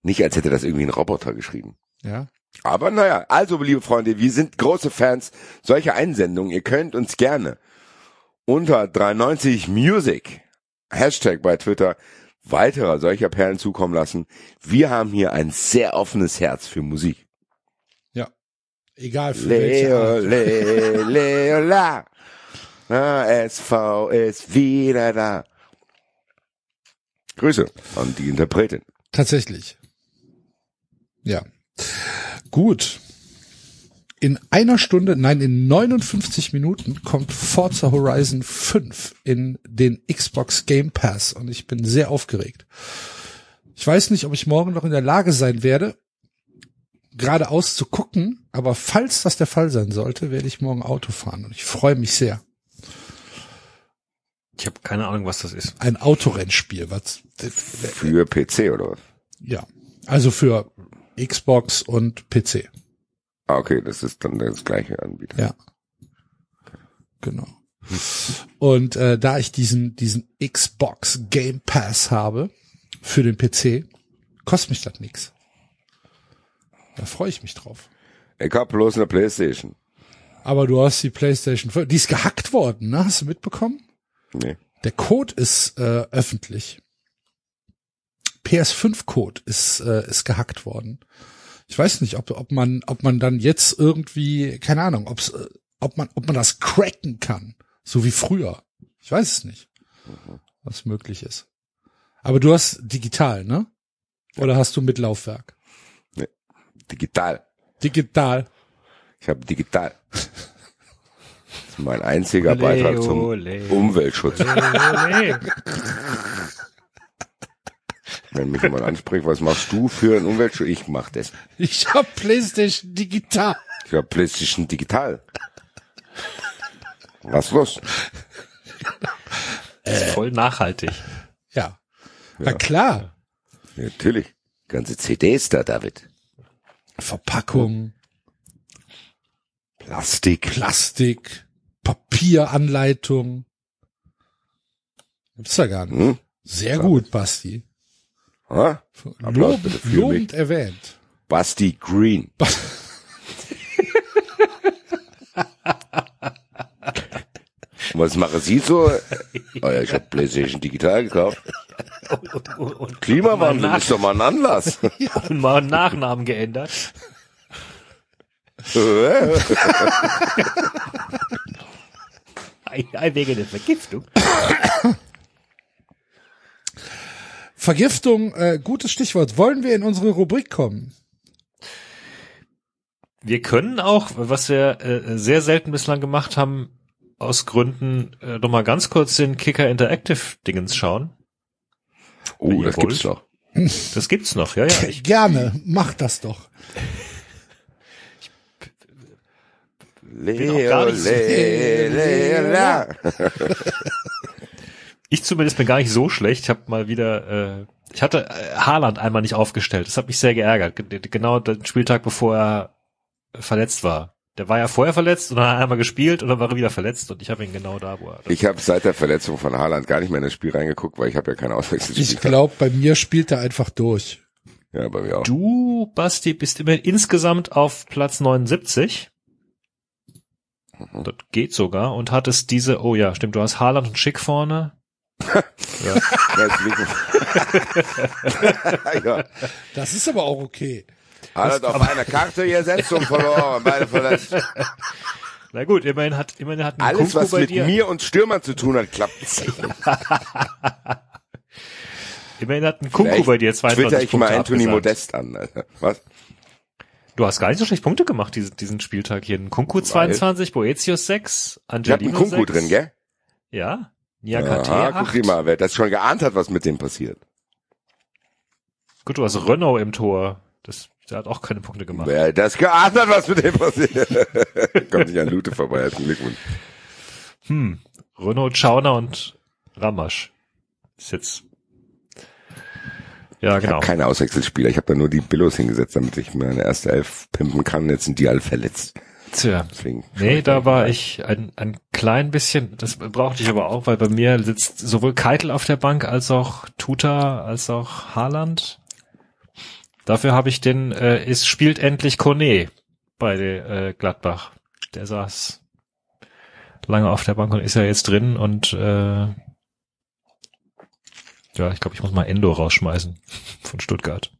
C: Nicht, als hätte das irgendwie ein Roboter geschrieben.
B: Ja.
C: Aber naja, also liebe Freunde, wir sind große Fans solcher Einsendungen. Ihr könnt uns gerne unter 390 Music Hashtag bei Twitter weiterer solcher Perlen zukommen lassen. Wir haben hier ein sehr offenes Herz für Musik.
B: Egal für
C: Leo. Leo, Leo, la. Na, SV ist wieder da. Grüße an die Interpretin.
B: Tatsächlich. Ja. Gut. In einer Stunde, nein, in 59 Minuten kommt Forza Horizon 5 in den Xbox Game Pass und ich bin sehr aufgeregt. Ich weiß nicht, ob ich morgen noch in der Lage sein werde, geradeaus zu gucken, aber falls das der Fall sein sollte, werde ich morgen Auto fahren und ich freue mich sehr.
D: Ich habe keine Ahnung, was das ist.
B: Ein Autorennspiel, was,
C: Für PC oder was?
B: ja, also für Xbox und PC.
C: Ah, okay, das ist dann das gleiche Anbieter.
B: Ja. Genau. Und äh, da ich diesen diesen Xbox Game Pass habe für den PC, kostet mich das nix. Da freue ich mich drauf.
C: Ich hab bloß eine Playstation.
B: Aber du hast die PlayStation 5, die ist gehackt worden, ne? Hast du mitbekommen?
C: Nee.
B: Der Code ist äh, öffentlich. PS5-Code ist äh, ist gehackt worden. Ich weiß nicht, ob ob man ob man dann jetzt irgendwie keine Ahnung, ob's, äh, ob man ob man das cracken kann, so wie früher. Ich weiß es nicht, was möglich ist. Aber du hast digital, ne? Oder hast du mit Laufwerk?
C: Digital.
B: Digital.
C: Ich habe digital. Das ist mein einziger Beitrag zum
D: Ole.
C: Umweltschutz.
D: Ole. <laughs>
C: Wenn mich jemand anspricht, was machst du für einen Umweltschutz? Ich mach das.
B: Ich hab PlayStation digital.
C: Ich habe PlayStation digital. Was los?
D: Ist voll nachhaltig.
B: Ja. Na klar.
C: Natürlich. Ganze CDs da, David.
B: Verpackung,
C: Plastik.
B: Plastik, Papieranleitung. Gibt's da gar nicht.
C: Hm?
B: Sehr gut, Basti.
C: Ha? Applaus
B: Lob,
C: bitte für
B: lobend erwähnt.
C: Basti Green. Was machen Sie so? Oh ja, ich habe PlayStation digital gekauft.
D: Und, und, und,
C: Klimawandel ist doch mal ein Anlass. <laughs>
D: und mal einen Nachnamen geändert. Ei, ei, Wegen der Vergiftung.
B: Vergiftung, äh, gutes Stichwort. Wollen wir in unsere Rubrik kommen?
D: Wir können auch, was wir äh, sehr selten bislang gemacht haben, aus Gründen äh, noch mal ganz kurz den Kicker Interactive Dingens schauen.
C: Oh, das gibt's
D: wollt?
C: noch.
D: Das gibt's noch, ja, ja. Ich, <laughs>
B: Gerne, mach das doch. <laughs>
C: Leo,
D: gar nicht so-
C: le, le, la. <laughs>
D: ich zumindest bin gar nicht so schlecht. Ich habe mal wieder, äh, ich hatte äh, Haaland einmal nicht aufgestellt. Das hat mich sehr geärgert. Ge- Genau den Spieltag, bevor er verletzt war. Der war ja vorher verletzt und dann hat er einmal gespielt und dann war er wieder verletzt und ich habe ihn genau da, wo er.
C: Ich habe seit der Verletzung von Haaland gar nicht mehr in das Spiel reingeguckt, weil ich habe ja keine Auswechselspiele.
B: Ich glaube, bei mir spielt er einfach durch.
C: Ja, bei mir auch.
D: Du, Basti, bist immerhin insgesamt auf Platz 79. Das geht sogar und hattest diese, oh ja, stimmt, du hast Haaland und Schick vorne. <laughs>
C: Ja.
B: Das ist aber auch okay.
C: Haaland auf einer Karte gesetzt und verloren, beide verletzt.
D: Na gut, immerhin hat, immerhin hat ein
C: Alles,
D: Kunku
C: was
D: bei
C: mit
D: dir,
C: mir und Stürmern zu tun hat, klappt. <laughs>
D: immerhin hat ein Kunku bei dir 22
C: Twitter ich
D: Punkte
C: mal Anthony
D: abgesahnt.
C: Modest an. Alter. Was?
D: Du hast gar nicht so schlecht Punkte gemacht, diesen, diesen Spieltag hier. Ein Kunku 22, Boetius 6,
C: Ich hab einen
D: Angelino
C: Kunku
D: 6.
C: drin, gell?
D: Ja. Niakate
C: Aha,
D: 8.
C: guck dir mal, wer das schon geahnt hat, was mit dem passiert.
D: Gut, du hast Renault im Tor. Das, der hat auch keine Punkte gemacht.
C: Wer das geahnt hat, was mit dem passiert. <laughs> Kommt nicht an Lute vorbei, herzlichen Glückwunsch.
D: Hm. Renault, Schauner und Ramasch. Ist jetzt. Ja,
C: Ich
D: genau.
C: habe keine Auswechselspieler, ich habe da nur die Billos hingesetzt, damit ich meine erste Elf pimpen kann. Jetzt sind die alle verletzt.
D: Tja.
C: Deswegen
D: Nee, da war ich ein, ein klein bisschen, das brauchte ich aber auch, weil bei mir sitzt sowohl Keitel auf der Bank als auch Tuta als auch Haaland. Dafür habe ich den, äh, es spielt endlich Kone bei äh, Gladbach. Der saß lange auf der Bank und ist ja jetzt drin und äh, ja, ich glaube, ich muss mal Endo rausschmeißen von Stuttgart.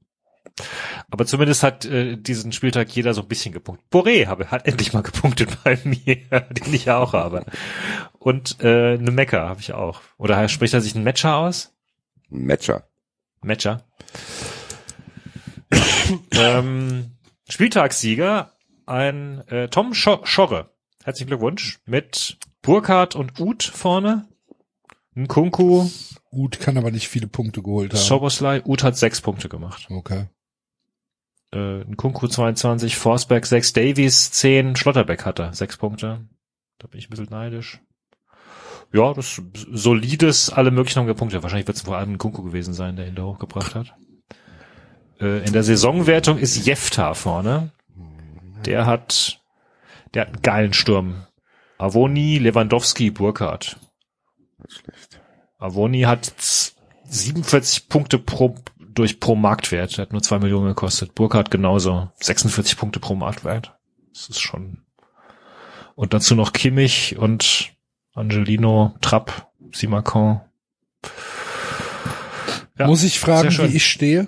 D: Aber zumindest hat äh, diesen Spieltag jeder so ein bisschen gepunktet. Boré habe, hat endlich mal gepunktet <laughs> bei mir, den ich ja auch habe. Und äh, eine Mecker habe ich auch. Oder spricht er sich einen Matcher aus?
C: ein Matcher.
D: Matcher. ähm, Spieltagssieger, ein äh, Tom Scho Schorre. Herzlichen Glückwunsch. Mit Burkhardt und Uth vorne. Ein Kunku,
B: Gut, kann aber nicht viele Punkte geholt haben.
D: Soboslai. Uth hat sechs Punkte gemacht.
B: Okay.
D: Äh, ein Kunku 22, Forsberg 6, Davies 10, Schlotterbeck hat er 6 Punkte. Da bin ich ein bisschen neidisch. Ja, das ist solides, alle möglichen haben gepunktet. Wahrscheinlich wird es vor allem ein Kunku gewesen sein, der ihn da hochgebracht hat. Äh, in der Saisonwertung ist Jefta vorne. Der hat, der hat einen geilen Sturm. Avoni, Lewandowski, Burkhardt.
C: Nicht schlecht.
D: Avoni hat z- 47 Punkte pro, durch pro Marktwert. Der hat nur zwei Millionen gekostet. Burkhardt genauso. 46 Punkte pro Marktwert. Das ist schon. Und dazu noch Kimmich und Angelino, Trapp, Simakon. Ja,
B: Muss ich fragen, wie ich stehe?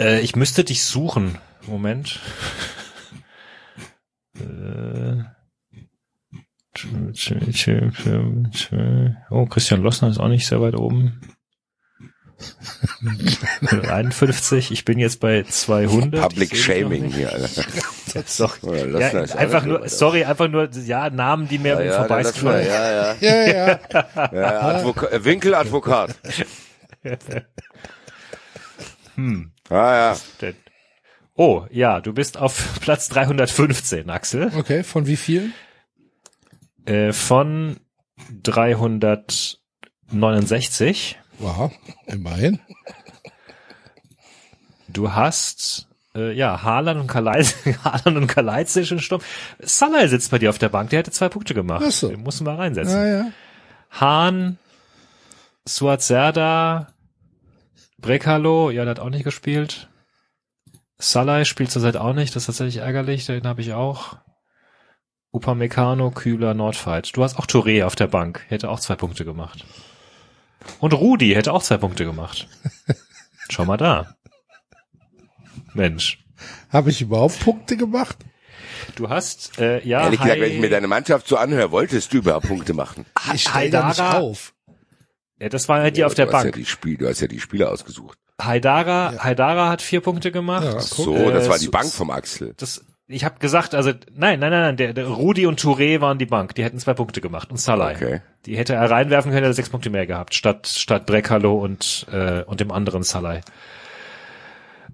D: Äh, ich müsste dich suchen. Moment. Äh, Oh, Christian Lossner ist auch nicht sehr weit oben. 51, ich bin jetzt bei 200.
C: Public Shaming hier, Alter. <laughs>
D: Doch.
C: Oder
D: Ja, einfach nur,
C: weiter.
D: sorry, einfach nur, ja, Namen, die mir
C: Ja, ja,
D: vorbei
C: lass mal, ja, ja.
B: Ja, ja. <laughs>
C: ja Advoka äh, Winkeladvokat. <laughs>
D: Hm.
C: Ah, ja.
D: Oh, ja, du bist auf Platz 315, Axel.
B: Okay, von wie vielen?
D: Äh, von 369.
B: Wow, immerhin.
D: Du hast äh, ja Haaland und Kalajdzic, <laughs> Haaland und Kalajdzic im Sturm. Salah sitzt bei dir auf der Bank, der hätte zwei Punkte gemacht.
B: Ach so.
D: Den musst du mal reinsetzen.
B: Ja, ja.
D: Hahn, Suazerda, Brekalo, ja, der hat auch nicht gespielt. Salah spielt zurzeit auch nicht, das ist tatsächlich ärgerlich, den habe ich auch. Upamecano, Kübler, Nordfight. Du hast auch Touré auf der Bank, hätte auch zwei Punkte gemacht. Und Rudi hätte auch zwei Punkte gemacht. <laughs> Schau mal da. Mensch.
B: Habe ich überhaupt Punkte gemacht?
D: Du hast, äh, ja,
C: Ehrlich gesagt, wenn ich mir deine Mannschaft so anhöre, wolltest du überhaupt Punkte machen.
B: Ich stelle da nicht
D: Haidara-
B: auf.
D: ja, das war ja die auf der
C: du hast Ja
D: Bank.
C: die Spiel, du hast ja die Spieler ausgesucht.
D: Haidara, Haidara hat vier Punkte gemacht.
B: Ja.
C: So,
D: Äh,
C: das war die Bank vom Axel.
D: Das, ich habe gesagt, also nein, nein, nein, nein, der, der Rudi und Touré waren die Bank, die hätten zwei Punkte gemacht und Salah.
C: Okay.
D: Die hätte er reinwerfen können, hätte er sechs Punkte mehr gehabt, statt statt Brekalo und äh, und dem anderen Salah.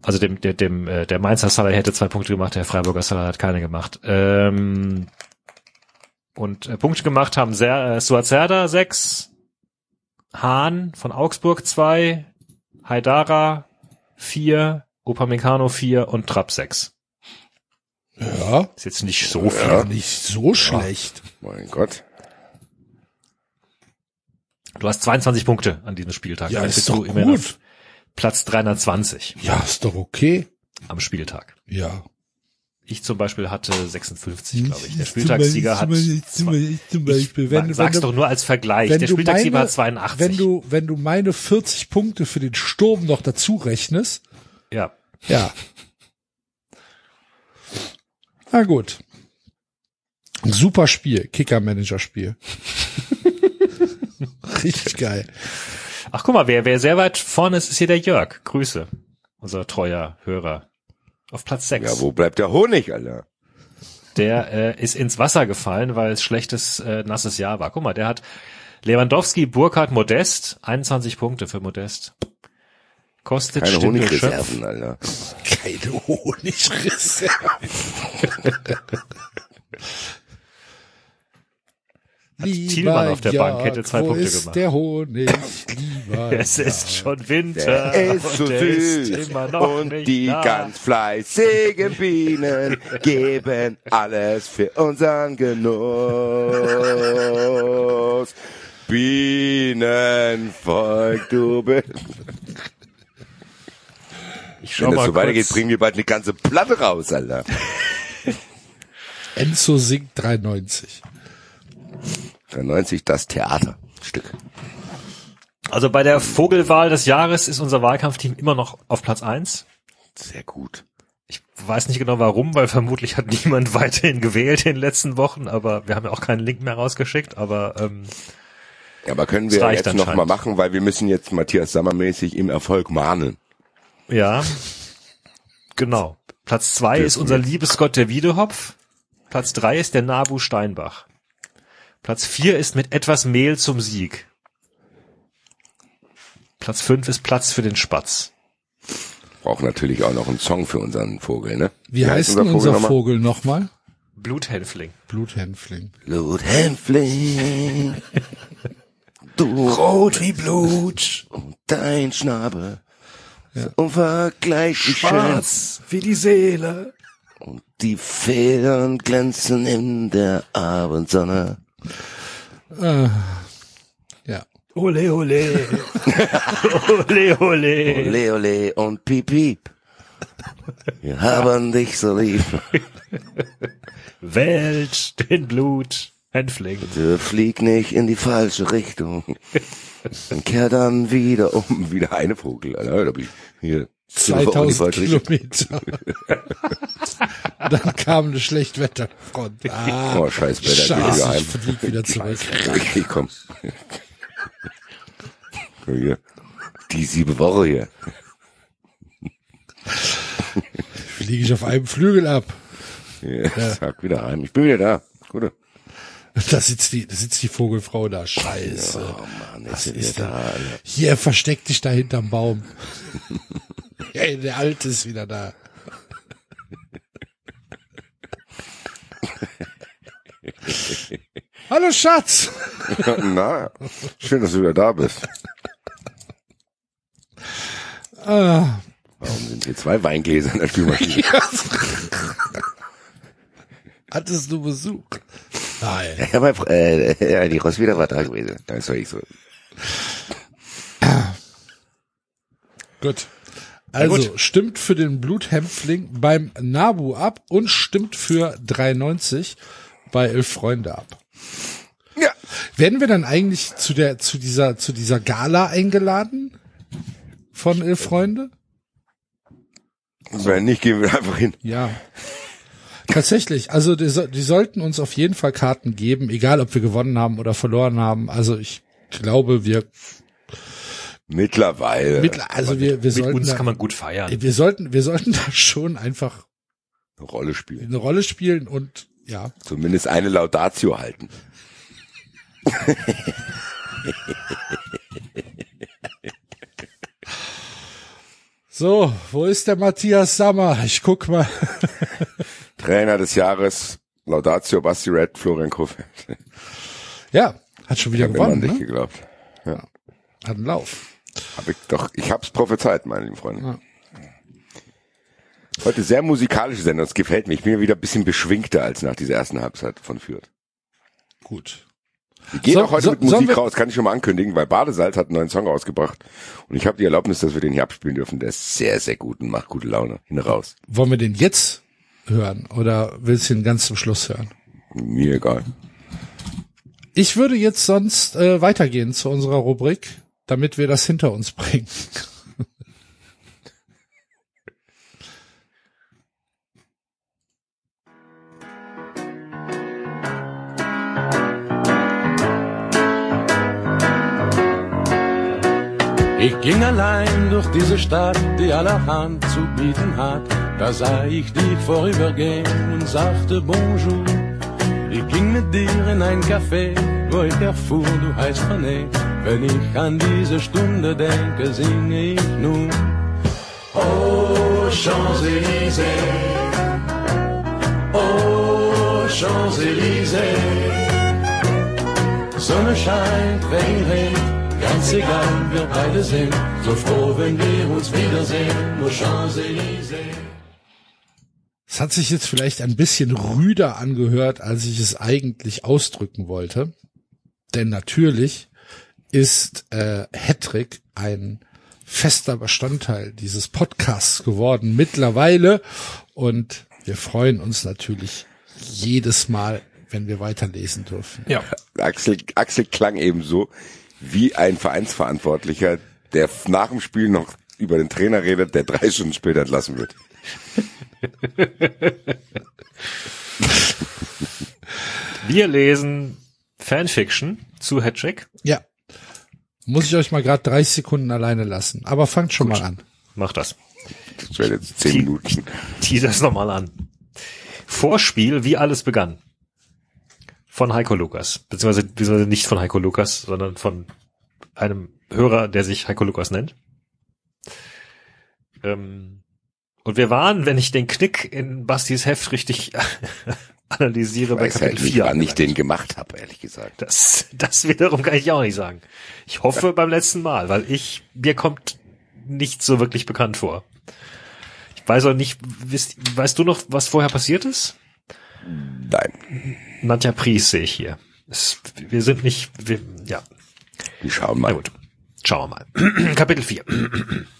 D: Also dem der dem äh, der Mainzer Salah hätte zwei Punkte gemacht, der Freiburger Salah hat keine gemacht. Ähm, und äh, Punkte gemacht haben sehr äh, Suazerda sechs, Hahn von Augsburg zwei, Haidara vier, Upamecano vier und Trapp sechs.
B: Ja,
D: Ist jetzt nicht so viel.
B: ja. nicht so schlecht.
C: Mein Gott.
D: Du hast 22 Punkte an diesem Spieltag.
B: Ja, ist
D: bist
B: doch gut.
D: Platz 320
B: Ja, ist doch okay.
D: am Spieltag.
B: Ja.
D: Ich zum Beispiel hatte 56, glaube ich. Der Spieltagssieger hat.
B: zum Beispiel, wenn,
D: Sag's
B: wenn,
D: doch
B: du,
D: nur als Vergleich.
B: wenn
D: Der
B: du
D: Spieltagssieger
B: meine,
D: hat 82.
B: wenn du, wenn du meine 40 Punkte für den Sturm noch dazu rechnest,
D: ja.
B: ja. Na gut. Super Spiel, Kicker-Manager-Spiel. <laughs> Richtig geil.
D: Ach, guck mal, wer, wer sehr weit vorne ist, ist hier der Jörg. Grüße. Unser treuer Hörer. Auf Platz 6.
C: Ja, wo bleibt der Honig, Alter?
D: Der äh, ist ins Wasser gefallen, weil es schlechtes, äh, nasses Jahr war. Guck mal, der hat Lewandowski, Burkhardt, Modest, 21 Punkte für Modest. Kostet
C: Keine Honigreserven. Alter. <laughs>
B: Keine Honigreserve.
D: Thielmann auf der Bank, hätte zwei
B: wo
D: Punkte
B: ist
D: gemacht.
B: der Honig? <laughs> Lieber
D: Es ist schon Winter
C: Der ist
D: und
C: so süß und die
D: da.
C: ganz fleißigen Bienen geben alles für unseren Genuss. Bienenvolk, du bist.
D: Ich schau
C: Wenn das
D: mal
C: so weitergeht,
D: kurz.
C: bringen wir bald eine ganze Platte raus, Alter. <laughs>
B: Enzo singt 93.
C: 93, das Theaterstück.
D: Also bei der Vogelwahl des Jahres ist unser Wahlkampfteam immer noch auf Platz eins.
C: Sehr gut.
D: Ich weiß nicht genau warum, weil vermutlich hat <laughs> niemand weiterhin gewählt in den letzten Wochen, aber wir haben ja auch keinen Link mehr rausgeschickt, aber ähm,
C: Ja, aber können wir jetzt noch mal
D: anscheinend.
C: machen, weil wir müssen jetzt Matthias Sammermäßig im Erfolg mahnen.
D: Ja, genau. Platz zwei
C: Dürfen
D: ist unser. Liebesgott der Wiedehopf. Platz drei ist der Nabu Steinbach. Platz vier ist mit etwas Mehl zum Sieg. Platz fünf ist Platz für den Spatz.
C: Braucht natürlich auch noch einen Song für unseren Vogel, ne?
B: Wie, heißt denn unser
C: nochmal?
B: Vogel nochmal?
D: Bluthänfling.
B: Bluthänfling.
C: Bluthänfling. <laughs> Du
D: Rot wie Blut.
C: und dein Schnabel. Unvergleichlich schön.
D: Schwarz wie die Seele.
C: Und die Federn glänzen in der Abendsonne.
B: Ja.
D: Ole, ole. <laughs> ole, ole.
C: Ole, ole und piep, piep. Wir haben dich so lieb. <laughs>
D: Wählt den Bluthänfling.
C: Du flieg nicht in die falsche Richtung. Und kehr dann wieder um. <laughs> Wieder eine Vogel, Alter. Da bin ich hier. in die
B: 2000
C: falsche Richtung.
B: Kilometer. <laughs> Dann kam eine Schlechtwetterfront. Ah,
C: Oh, scheiß Wetter,
B: Scheiße,
C: wieder heim.
B: ich flieg wieder zurück. <laughs>
C: Okay, komm. Hier. Die sieben Woche hier.
B: Fliege ich auf einem Flügel ab.
C: Ja, Sag wieder heim. Ich bin wieder da. Gute.
B: Da sitzt die, da sitzt die Vogelfrau da. Scheiße.
C: Oh Mann, jetzt sind
B: ist
C: wir da.
B: Hier, versteck dich da hinterm Baum. <laughs> Hey, der Alte ist wieder da. Hallo Schatz. <laughs>
C: Na, schön, dass du wieder da bist.
B: Ah,
C: Warum sind hier zwei Weingläser in der Spülmaschine? <laughs>
B: hattest du Besuch? Nein.
C: Ja, mein, Fre- äh, ja, die Roswitha war da gewesen. Das war ich so.
B: Gut. Also
D: gut.
B: stimmt für den Bluthämpfling beim Nabu ab und stimmt für 93 bei Elf Freunde ab.
C: Ja.
B: Werden wir dann eigentlich zu der zu dieser zu dieser Gala eingeladen von Elf Freunde?
C: Wenn nicht, gehen wir einfach hin.
B: Ja. Tatsächlich, also die, die sollten uns auf jeden Fall Karten geben, egal ob wir gewonnen haben oder verloren haben. Also ich glaube, wir
C: Mittlerweile.
B: mit, also wir wir
D: Mit
B: sollten
D: uns
B: da,
D: kann man gut feiern.
B: wir sollten wir sollten <laughs> da schon einfach
C: Eine Rolle spielen.
B: eine Rolle spielen und ja,
C: Zumindest eine Laudatio halten.
B: So, wo ist der Matthias Sammer? Ich guck mal. <laughs>
C: Trainer des Jahres, Laudatio, Basti Red, Florian Kofeld.
B: Ja, hat schon wieder
C: Ich habe immer an
B: gewonnen,
C: dich
B: ne?
C: geglaubt.
B: Hat einen Lauf.
C: Hab ich doch, ich hab's prophezeit, meine lieben Freunde. Heute sehr musikalische Sendung, das gefällt mir. Ich bin ja wieder ein bisschen beschwingter als nach dieser ersten Halbzeit von Fürth.
B: Gut.
C: Wir gehen
B: So-
C: auch heute
B: so-
C: mit Musik raus, kann ich schon mal ankündigen, weil Badesalz hat einen neuen Song rausgebracht und ich habe die Erlaubnis, dass wir den hier abspielen dürfen. Der ist sehr, sehr gut und macht gute Laune. Hin raus.
B: Wollen wir den jetzt hören oder willst du ihn ganz zum Schluss hören?
C: Mir egal.
B: Ich würde jetzt sonst äh, weitergehen zu unserer Rubrik, damit wir das hinter uns bringen.
E: Ich ging allein durch diese Stadt, die allerhand zu bieten hat. Da sah ich dich vorübergehen und sagte Bonjour. Ich ging mit dir in ein Café, wo ich erfuhr, du heißt René. Wenn ich an diese Stunde denke, singe ich nun. Oh, Champs-Élysées. Oh, Champs-Élysées. Sonne scheint, Regen regnet, ganz egal, wir beide sind so froh, wenn wir uns wiedersehen. Oh, Champs-Élysées.
B: Es hat sich jetzt vielleicht ein bisschen rüder angehört, als ich es eigentlich ausdrücken wollte. Denn natürlich ist äh, Hattrick ein fester Bestandteil dieses Podcasts geworden mittlerweile. Und wir freuen uns natürlich jedes Mal, wenn wir weiterlesen dürfen.
D: Ja.
C: Axel, Axel klang eben so wie ein Vereinsverantwortlicher, der nach dem Spiel noch über den Trainer redet, der drei Stunden später entlassen wird. <laughs>
D: Wir lesen Fanfiction zu Hattrick.
B: Ja. Muss ich euch mal gerade 30 Sekunden alleine lassen. Aber fangt schon mal an.
D: Mach das.
C: Das wäre jetzt zehn Minuten.
D: Teaser das nochmal an. Vorspiel, wie alles begann. Von Heiko Lukas. Beziehungsweise, beziehungsweise nicht von Heiko Lukas, sondern von einem Hörer, der sich Heiko Lukas nennt. Ähm, und wir waren, wenn ich den Knick in Bastis Heft richtig <laughs> analysiere, bei
C: Weiß
D: Kapitel
C: halt nicht,
D: 4.
C: wann ich den gemacht habe, ehrlich gesagt.
D: Das, das wiederum kann ich auch nicht sagen. Ich hoffe beim letzten Mal, weil ich, mir kommt nicht so wirklich bekannt vor. Ich weiß auch nicht, wisst, weißt du noch, was vorher passiert ist?
C: Nein,
D: Nadja Pries sehe ich hier. Es, wir sind nicht, wir, ja,
C: wir schauen
D: na
C: mal.
D: gut. Schauen wir mal. <clears throat> Kapitel 4. <clears throat>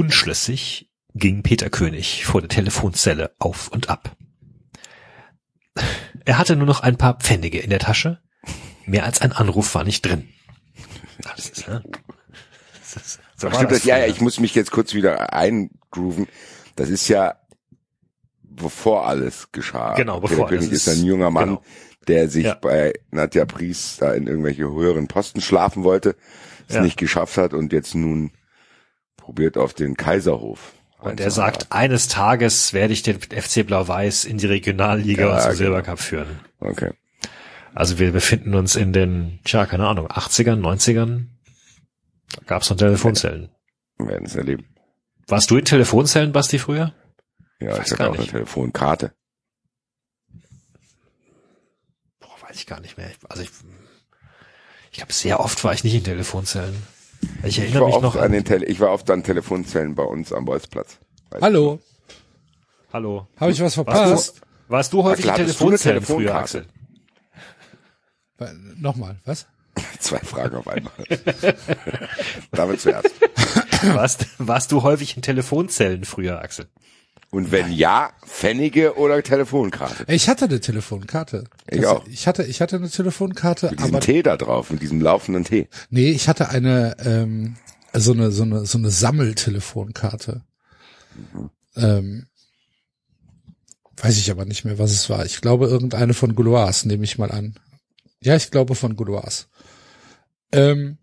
D: Unschlüssig ging Peter König vor der Telefonzelle auf und ab. Er hatte nur noch ein paar Pfennige in der Tasche. Mehr als ein Anruf war nicht drin. Das ist, ne? das ist, so
C: Stimmt
D: das?
C: Ja, ja, ich muss mich jetzt kurz wieder eingrooven. Das ist ja bevor alles geschah.
D: Genau,
C: Peter
D: bevor
C: König
D: alles
C: ist ein junger Mann,
D: genau.
C: der sich
D: Ja.
C: bei Nadja Pries da in irgendwelche höheren Posten schlafen wollte, es
D: Ja.
C: nicht geschafft hat und jetzt nun probiert auf den Kaiserhof.
D: Und er sagt, eines Tages werde ich den FC Blau-Weiß in die Regionalliga
C: Ja,
D: und zum
C: genau.
D: Silbercup führen.
C: Okay.
D: Also wir befinden uns in den, tja, keine Ahnung, 80ern, 90ern. Da gab es noch Telefonzellen.
C: Wir werden es erleben.
D: Warst du in Telefonzellen, Basti, früher?
C: Ja, ich
D: gar
C: habe auch eine
D: nicht.
C: Telefonkarte.
D: Boah, weiß ich gar nicht mehr. Also ich, ich glaube, sehr oft war ich nicht in Telefonzellen. Ich
C: Ich
D: erinnere
C: war,
D: mich
C: oft
D: noch
C: an den Tele ich war oft an Telefonzellen bei uns am Bolzplatz.
B: Hallo,
D: hallo.
B: habe ich was
D: Warst
B: verpasst?
D: du, warst du häufig
C: du eine
D: Telefonzellen früher,
C: Telefonkarte?
D: Axel?
B: Nochmal, was?
C: du? <laughs> Zwei Fragen auf einmal. <laughs> Damit zuerst.
D: Warst, warst du häufig in Telefonzellen früher, Axel?
C: Und wenn ja, Pfennige oder Telefonkarte?
B: Ich hatte eine Telefonkarte.
C: Ich auch.
B: Ich hatte, ich hatte eine Telefonkarte,
C: Mit diesem
B: aber
C: Tee da drauf, mit diesem laufenden Tee.
B: nee, ich hatte eine ähm, so eine so eine so eine Sammeltelefonkarte. Ähm, weiß ich aber nicht mehr, was es war. Ich glaube irgendeine von Gouloirs, nehme ich mal an. Ja, ich glaube von Gouloirs. Ähm,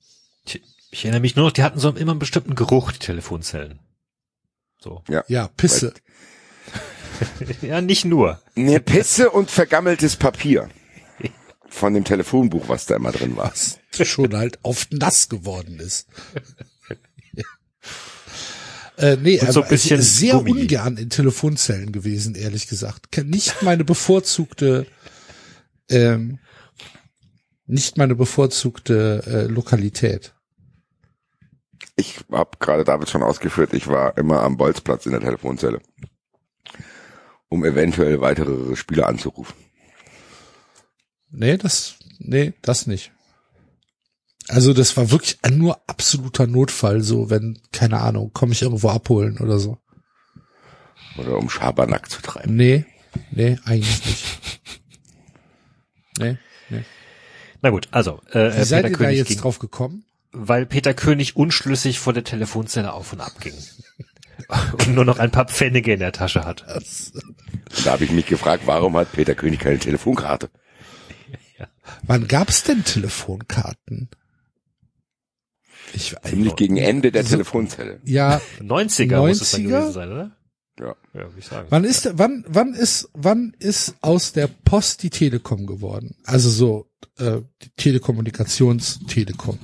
D: Ich, ich erinnere mich nur noch, die hatten so immer einen bestimmten Geruch, die Telefonzellen. So.
C: Ja.
B: Ja, Pisse. <laughs>
D: Ja, nicht nur.
C: Ne, Pisse und vergammeltes Papier. Von dem Telefonbuch, was da immer drin war.
B: Was schon halt oft nass geworden ist. äh, nee,
D: Und so ein bisschen
B: sehr
D: Gummi.
B: ungern in Telefonzellen gewesen, ehrlich gesagt. Nicht meine bevorzugte, ähm, nicht meine bevorzugte äh, Lokalität.
C: Ich habe gerade David schon ausgeführt, ich war immer am Bolzplatz in der Telefonzelle, um eventuell weitere Spieler anzurufen.
B: Nee, das, nee, das nicht. Also das war wirklich ein nur absoluter Notfall, so wenn, keine Ahnung, komme ich irgendwo abholen oder so.
C: Oder um Schabernack zu treiben.
B: Nee, nee, eigentlich nicht. Nee, nee.
D: Na gut, also, äh,
B: Wie seid
D: Peter
B: ihr da
D: König
B: jetzt
D: ging,
B: drauf gekommen?
D: weil Peter König unschlüssig vor der Telefonzelle auf und ab ging. <laughs> und nur noch ein paar Pfennige in der Tasche hat.
C: Und da habe ich mich gefragt, warum hat Peter König keine Telefonkarte?
B: Wann gab's denn Telefonkarten? Ich,
C: Ziemlich gegen Ende der
B: So-
C: Telefonzelle.
B: ja,
D: 90er, muss es dann
B: 90er?
D: gewesen sein, oder?
C: Ja.
D: Ja, ich sagen.
B: wann ist, wann, wann ist, wann ist aus der Post die Telekom geworden? Also so, äh, die Telekommunikations-Telekom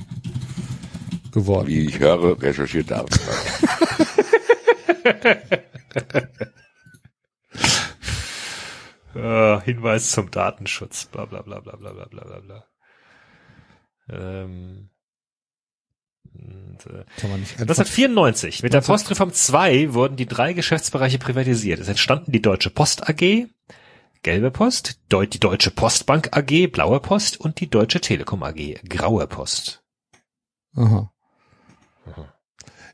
B: geworden.
C: Wie ich höre, recherchiert David. <laughs> <laughs>
D: Äh, Hinweis zum Datenschutz, bla bla bla bla bla bla bla bla bla. Ähm, und, äh,
B: Kann man nicht einfach,
D: 1994, mit der Postreform 2 wurden die drei Geschäftsbereiche privatisiert. Es entstanden die Deutsche Post AG, Gelbe Post, die Deutsche Postbank AG, Blaue Post und die Deutsche Telekom AG, Graue Post.
B: Aha.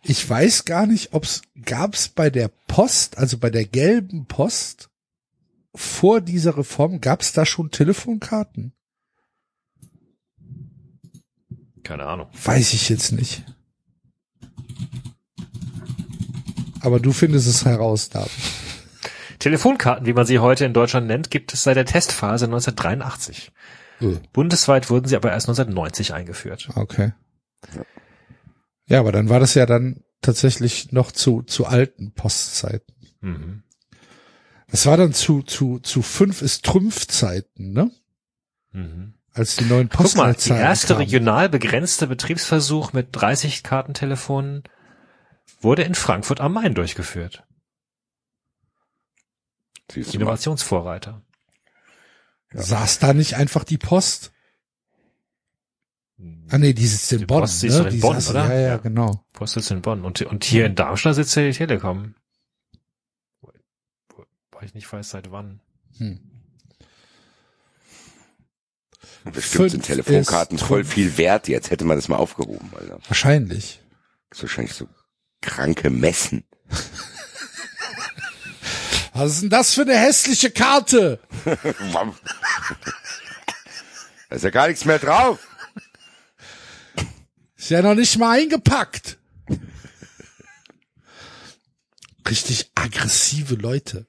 B: Ich weiß gar nicht, ob's gab's bei der Post, also bei der gelben Post, vor dieser Reform, gab's da schon Telefonkarten?
D: Keine Ahnung.
B: Weiß ich jetzt nicht. Aber du findest es heraus, David.
D: Telefonkarten, wie man sie heute in Deutschland nennt, gibt es seit der Testphase 1983.
B: Äh,
D: Bundesweit wurden sie aber erst 1990 eingeführt.
B: Okay. Ja, aber dann war das ja dann tatsächlich noch zu, zu alten Postzeiten.
D: Mhm.
B: Das war dann zu, zu, zu fünf ist Trümpfzeiten, ne?
D: Mhm.
B: Als die neuen
D: Guck mal, die
B: Postleitzahlen
D: erste
B: kamen.
D: regional begrenzte Betriebsversuch mit 30 Kartentelefonen wurde in Frankfurt am Main durchgeführt.
C: Siehst.
D: Innovationsvorreiter.
B: Saß da nicht einfach die Post? Ah nee, die sitzt in
D: Die
B: Bonn.
D: Post
B: ne?
D: sitzt in Bonn,
B: saß-
D: oder?
B: Ja, ja, genau.
D: Post ist in Bonn. Und, und hier in Darmstadt sitzt ja die Telekom. Weil ich nicht weiß, seit wann.
B: Hm.
C: Bestimmt sind
B: Fünf
C: Telefonkarten
B: ist
C: voll viel wert. Jetzt hätte man das mal aufgehoben, Alter.
B: Wahrscheinlich.
C: Das ist wahrscheinlich so kranke Messen. <laughs>
B: Was ist denn das für eine hässliche Karte? <laughs>
C: Da ist ja gar nichts mehr drauf.
B: Ist ja noch nicht mal eingepackt. Richtig aggressive Leute.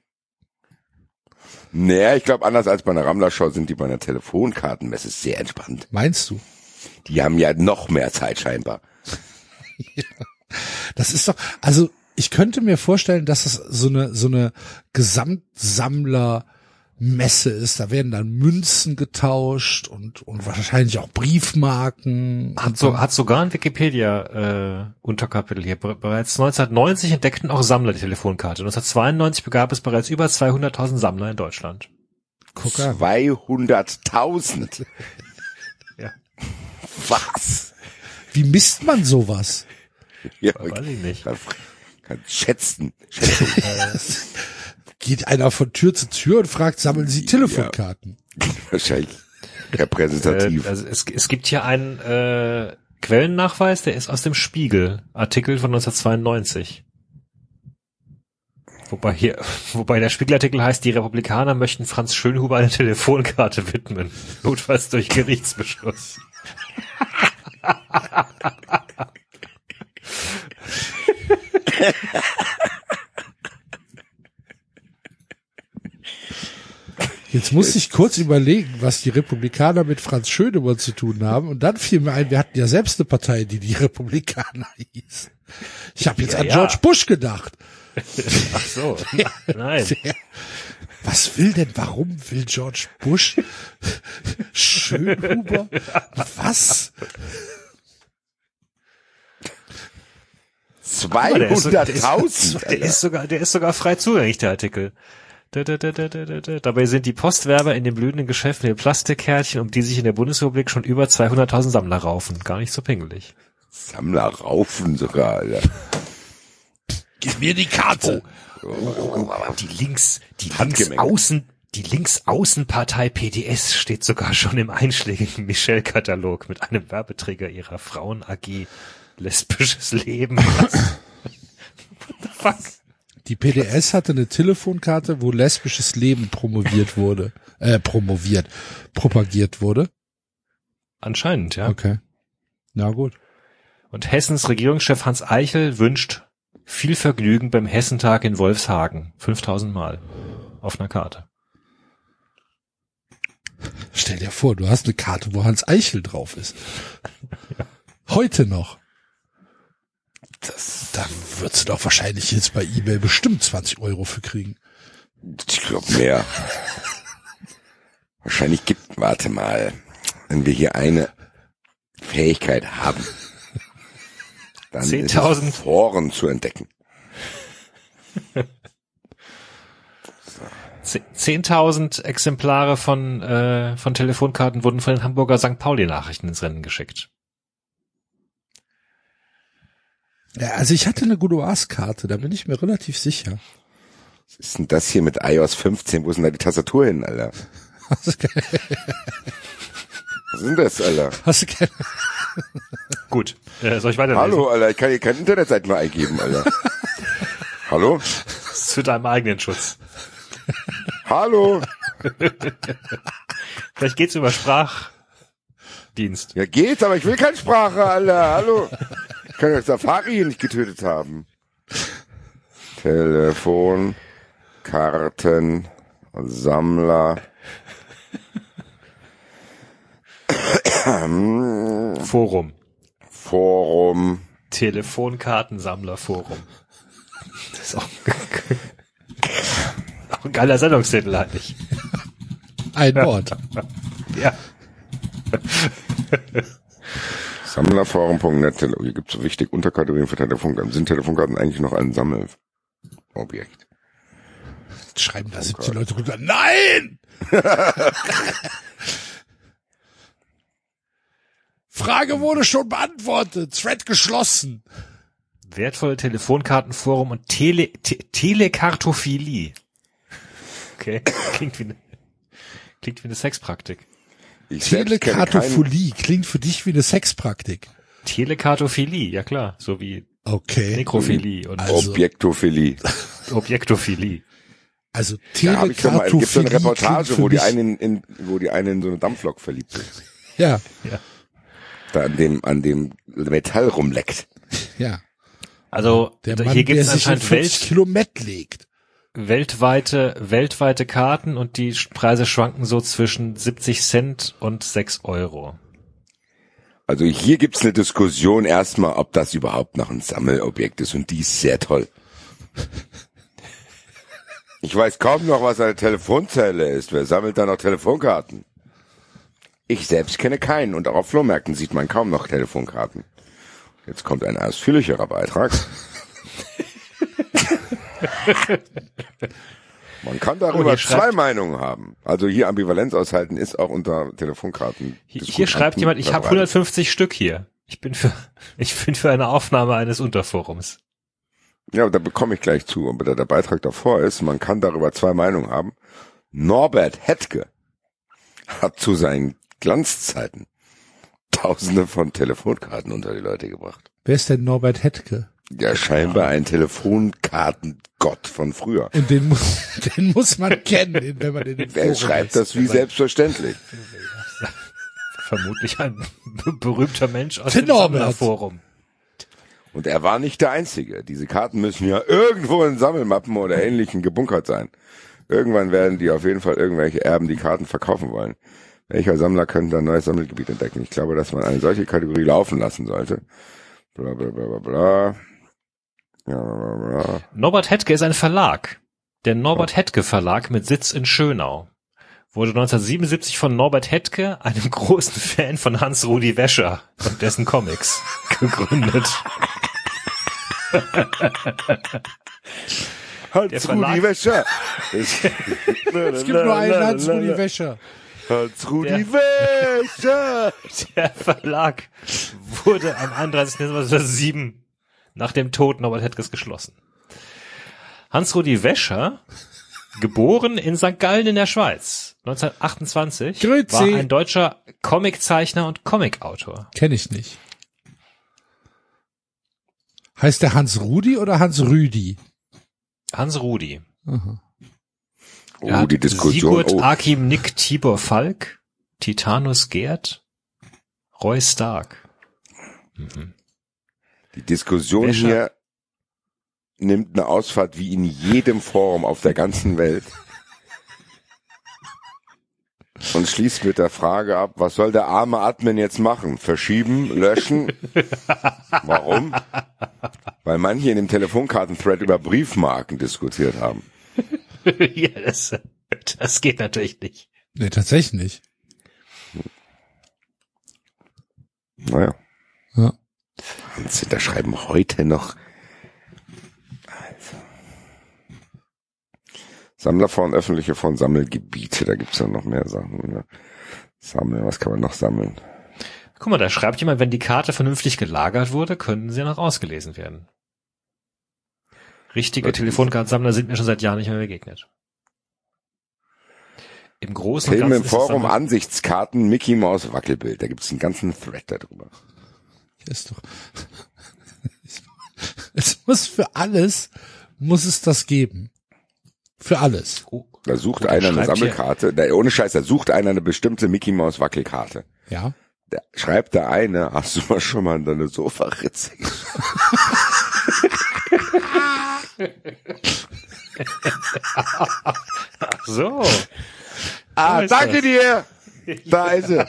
C: Naja, ich glaube, anders als bei einer Rammler-Show sind die bei einer Telefonkartenmesse sehr entspannt.
B: Meinst du?
C: Die haben ja noch mehr Zeit scheinbar. <laughs>
B: Das ist doch, also ich könnte mir vorstellen, dass es so eine, so eine Gesamtsammlermesse ist. Da werden dann Münzen getauscht und, und wahrscheinlich auch Briefmarken.
D: Hat, so, hat sogar ein Wikipedia-Unterkapitel hier. Be- Bereits 1990 entdeckten auch Sammler die Telefonkarte. 1992 begab es bereits über 200.000 Sammler in Deutschland.
B: Guck an.
C: 200.000. <laughs>
D: Ja.
C: Was?
B: Wie misst man sowas?
C: Ja,
D: Weiß ich nicht.
C: kann, kann schätzen. schätzen. <laughs> <laughs>
B: Geht einer von Tür zu Tür und fragt, sammeln Sie Telefonkarten? <laughs>
C: Wahrscheinlich
D: Äh,
C: repräsentativ.
D: also es, es gibt hier einen äh, Quellennachweis, der ist aus dem Spiegel, Artikel von 1992. Wobei hier, <laughs> wobei der Spiegelartikel heißt, die Republikaner möchten Franz Schönhuber eine Telefonkarte widmen. <laughs> Notfalls durch Gerichtsbeschluss.
B: Jetzt muss ich kurz überlegen, was die Republikaner mit Franz Schönemann zu tun haben. Und dann fiel mir ein, wir hatten ja selbst eine Partei, die die Republikaner hieß. Ich habe jetzt
D: Ja,
B: an
D: ja.
B: George Bush gedacht. <laughs>
D: Ach so. <laughs> Nein.
B: Der, was will denn, warum will George Bush Schönhuber? Was?
D: Aber der ist so- der ist-
C: 200.000.
D: Der ist sogar, der ist sogar frei zugänglich, der Artikel. Da, da, da, da, da, da, da. Dabei sind die Postwerber in den blühenden Geschäften wie Plastikkärtchen, um die sich in der Bundesrepublik schon über 200.000 Sammler raufen. Gar nicht so pingelig.
C: Sammler raufen sogar, Alter.
B: Gib mir die Karte.
D: Die links, die
C: Handgemenge.
D: Linksaußen, die Linksaußenpartei PDS steht sogar schon im einschlägigen Michelle-Katalog mit einem Werbeträger ihrer Frauen AG. Lesbisches Leben. <laughs> What the fuck?
B: Die PDS hatte eine Telefonkarte, wo lesbisches Leben promoviert wurde. <laughs> Äh, promoviert. Propagiert wurde.
D: Anscheinend, ja.
B: Okay. Na gut.
D: Und Hessens Regierungschef Hans Eichel wünscht viel Vergnügen beim Hessentag in Wolfshagen. 5000 Mal. Auf einer Karte.
B: Stell dir vor, du hast eine Karte, wo Hans Eichel drauf ist. <laughs> Heute noch.
C: Das,
B: Da würdest du doch wahrscheinlich jetzt bei eBay bestimmt 20 Euro für kriegen.
C: ich glaube mehr. Wahrscheinlich gibt, warte mal, wenn wir hier eine Fähigkeit haben, dann ist
D: 10.000.
C: es Foren zu entdecken.
D: Ze- 10.000 Exemplare von, äh, von Telefonkarten wurden von den Hamburger St. Pauli-Nachrichten ins Rennen geschickt.
B: Ja, also ich hatte eine Goudoirs-Karte, da bin ich mir relativ sicher.
C: Was ist denn das hier mit iOS 15? Wo ist denn da die Tastatur hin, Alter?
B: Hast du keine,
C: Was denn das, Alter?
B: hast du keine,
D: Gut. Äh, soll ich weiterlesen?
C: Hallo, Alter, ich kann hier keine Internetseite mehr eingeben, Alter. Hallo?
D: Das ist für deinen eigenen Schutz.
C: Hallo?
D: Vielleicht geht's über Sprachdienst.
C: Ja, geht, aber ich will keine Sprache, Alter. Hallo? Ich kann ja Safari hier nicht getötet haben. Telefon, Karten, Sammler.
D: Forum.
C: Forum.
D: Telefonkartensammlerforum. Das ist auch, <laughs> auch ein geiler Sendungstitel eigentlich.
B: ein Wort.
D: Ja.
C: Sammlerforum.net. Hier gibt's so wichtig Unterkategorien für Telefonkarten. Sind Telefonkarten eigentlich noch ein Sammelobjekt?
B: Schreiben da 17 Leute runter. Nein! <laughs> Frage wurde schon beantwortet. Thread geschlossen.
D: Wertvolle Telefonkartenforum und Tele Te Telekartophilie. Okay. Klingt wie eine, klingt wie eine Sexpraktik.
C: Ich
B: Telekartophilie klingt für dich wie eine Sexpraktik.
D: Telekartophilie, ja klar. So wie
B: Okay.
D: Nekrophilie und
B: Also-
C: Objektophilie.
D: Objektophilie.
B: Also
C: Ja, hab ich schon mal. Es gibt so eine Reportage, wo die einen in, wo die eine in so eine Dampflok verliebt ist.
B: Ja,
C: Da an dem, an dem Metall rumleckt.
B: ja.
D: Also
B: Der Mann,
D: hier gibt
B: der
D: es anscheinend
B: 40
D: Welt,
B: Kilo Met legt.
D: Weltweite, weltweite Karten und die Preise schwanken so zwischen 70 Cent und 6 Euro.
C: Also hier gibt's eine Diskussion erstmal, ob das überhaupt noch ein Sammelobjekt ist und die ist sehr toll. Ich weiß kaum noch, was eine Telefonzelle ist. Wer sammelt da noch Telefonkarten? Ich selbst kenne keinen und auch auf Flohmärkten sieht man kaum noch Telefonkarten. Jetzt kommt ein ausführlicherer Beitrag. <laughs> <laughs> Man kann
D: Oh,
C: darüber
D: hier
C: zwei Meinungen haben. Also hier Ambivalenz aushalten ist auch unter Telefonkarten.
D: Hier, hier schreibt jemand, ich habe 150 Stück hier. Ich bin für, <laughs> ich bin für eine Aufnahme eines Unterforums.
C: Ja, da bekomme ich gleich zu. Aber der, der Beitrag davor ist, man kann darüber zwei Meinungen haben. Norbert Hetke hat zu seinen Glanzzeiten Tausende von Telefonkarten unter die Leute gebracht.
B: Wer ist denn Norbert Hetke?
C: Ja, scheinbar ein Telefonkartengott von früher.
B: Und den muss, <laughs> den muss man kennen, wenn man in den
C: Wer schreibt das wie selbstverständlich? <laughs>
D: Vermutlich ein be- berühmter Mensch aus
B: Der
D: dem. Sammlerforum.
C: Und er war nicht der Einzige. Diese Karten müssen ja irgendwo in Sammelmappen oder ähnlichen gebunkert sein. Irgendwann werden die auf jeden Fall irgendwelche Erben die Karten verkaufen wollen. Welcher Sammler könnte ein neues Sammelgebiet entdecken? Ich glaube, dass man eine solche Kategorie laufen lassen sollte. Bla bla bla bla bla.
D: Norbert Hettke ist ein Verlag. Der Norbert Hettke Verlag mit Sitz in Schönau. Wurde 1977 von Norbert Hettke, einem <laughs> großen Fan von Hans-Rudi Wäscher und dessen Comics, <laughs> gegründet.
C: Hans
D: Der Verlag-
C: Rudi Wäscher. <laughs>
B: Es gibt nur einen Hans-Rudi Wäscher.
C: Hans Rudi Wäscher.
D: Der Verlag wurde am 31. Dezember 2007 nach dem Tod Norbert Hetkes geschlossen. Hans-Rudi Wäscher, geboren in St. Gallen in der Schweiz, 1928,
B: Grüezi.
D: war ein deutscher Comiczeichner und Comicautor.
B: Kenne ich nicht. Heißt der Hans Rudi oder Hans Rüdi?
D: Hans Rudi.
B: Aha.
C: Oh,
D: hat
C: die Diskussion.
D: Sigurd,
C: Oh,
D: Akim, Nick, Tibor, Falk, Titanus, Gerd, Roy Stark.
C: Die Diskussion
D: Wäscher.
C: hier nimmt eine Ausfahrt wie in jedem Forum auf der ganzen Welt. Und schließt mit der Frage ab, was soll der arme Admin jetzt machen? Verschieben, löschen? Warum? Weil manche in dem Telefonkarten-Thread über Briefmarken diskutiert haben. <laughs>
D: ja, das, das geht natürlich nicht.
B: Nee, tatsächlich nicht.
C: Naja.
B: Ja.
C: Wahnsinn, da schreiben heute noch. Also. Sammlerfonds, öffentliche Fonds, Sammelgebiete, da gibt's ja noch mehr Sachen. Ne? Sammeln, was kann man noch sammeln?
D: Guck mal, da schreibt jemand, wenn die Karte vernünftig gelagert wurde, können sie noch ausgelesen werden. Richtige? Telefonkartensammler sind mir schon seit Jahren nicht mehr begegnet. Im Großen und
C: Film
D: Ganzen
C: im Forum Ansichtskarten, Mickey Mouse Wackelbild. Da gibt's einen ganzen Thread darüber.
B: Ist doch. <laughs> Es muss für alles, muss es das geben. Für alles.
C: Da sucht
D: er
C: einer eine Sammelkarte, da, ohne Scheiß, da sucht einer eine bestimmte Mickey Mouse Wackelkarte.
B: Ja.
C: Da schreibt der eine, hast du mal schon mal in deine Sofaritze geschaut? <laughs>
D: so.
C: Ah, danke
D: das.
C: dir! Da ist sie. <laughs>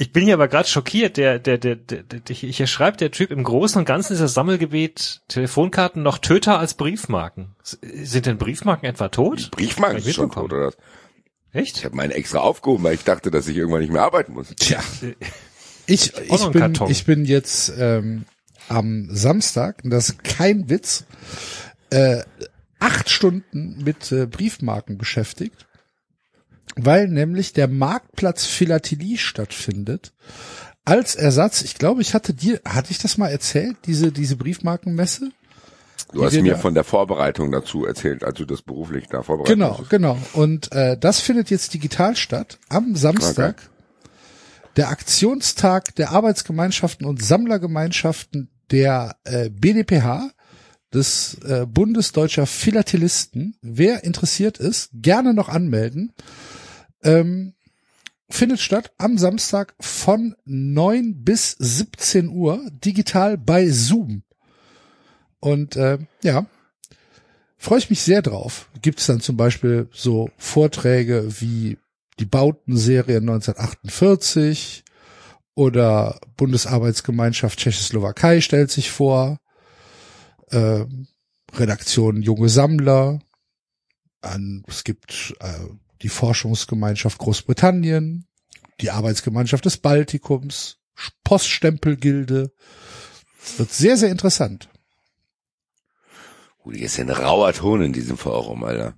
D: Ich bin hier aber gerade schockiert. Der, der, der, der, der, hier schreibt der Typ, im Großen und Ganzen ist das Sammelgebiet Telefonkarten noch töter als Briefmarken. Sind denn Briefmarken etwa tot?
C: Briefmarken
D: ich
C: ist schon tot, oder? was? Ich
D: Echt?
C: habe meine extra aufgehoben, weil ich dachte, dass ich irgendwann nicht mehr arbeiten muss.
B: Tja. <laughs> Ich, ich bin, ich bin jetzt ähm, am Samstag, und das ist kein Witz, äh, acht Stunden mit äh, Briefmarken beschäftigt, weil nämlich der Marktplatz Philatelie stattfindet. Als Ersatz, ich glaube, ich hatte dir, hatte ich das mal erzählt, diese, diese Briefmarkenmesse?
C: Du hast mir von der Vorbereitung dazu erzählt, als du das beruflich da vorbereitet
B: Genau,
C: hast.
B: genau. Und äh, das findet jetzt digital statt am Samstag. Der Aktionstag der Arbeitsgemeinschaften und Sammlergemeinschaften der äh, BDPH, des äh, Bundes Deutscher Philatelisten. Wer interessiert ist, gerne noch anmelden. Ähm, findet statt am Samstag von 9 bis 17 Uhr digital bei Zoom. Und äh, ja, freue ich mich sehr drauf. Gibt es dann zum Beispiel so Vorträge wie die Bautenserie 1948 oder Bundesarbeitsgemeinschaft Tschechoslowakei stellt sich vor, ähm, Redaktion Junge Sammler, an, es gibt äh, die Forschungsgemeinschaft Großbritannien, die Arbeitsgemeinschaft des Baltikums, Poststempelgilde. Es wird sehr, sehr interessant.
C: Rudi, ist ja ein rauer Ton in diesem Forum, Alter.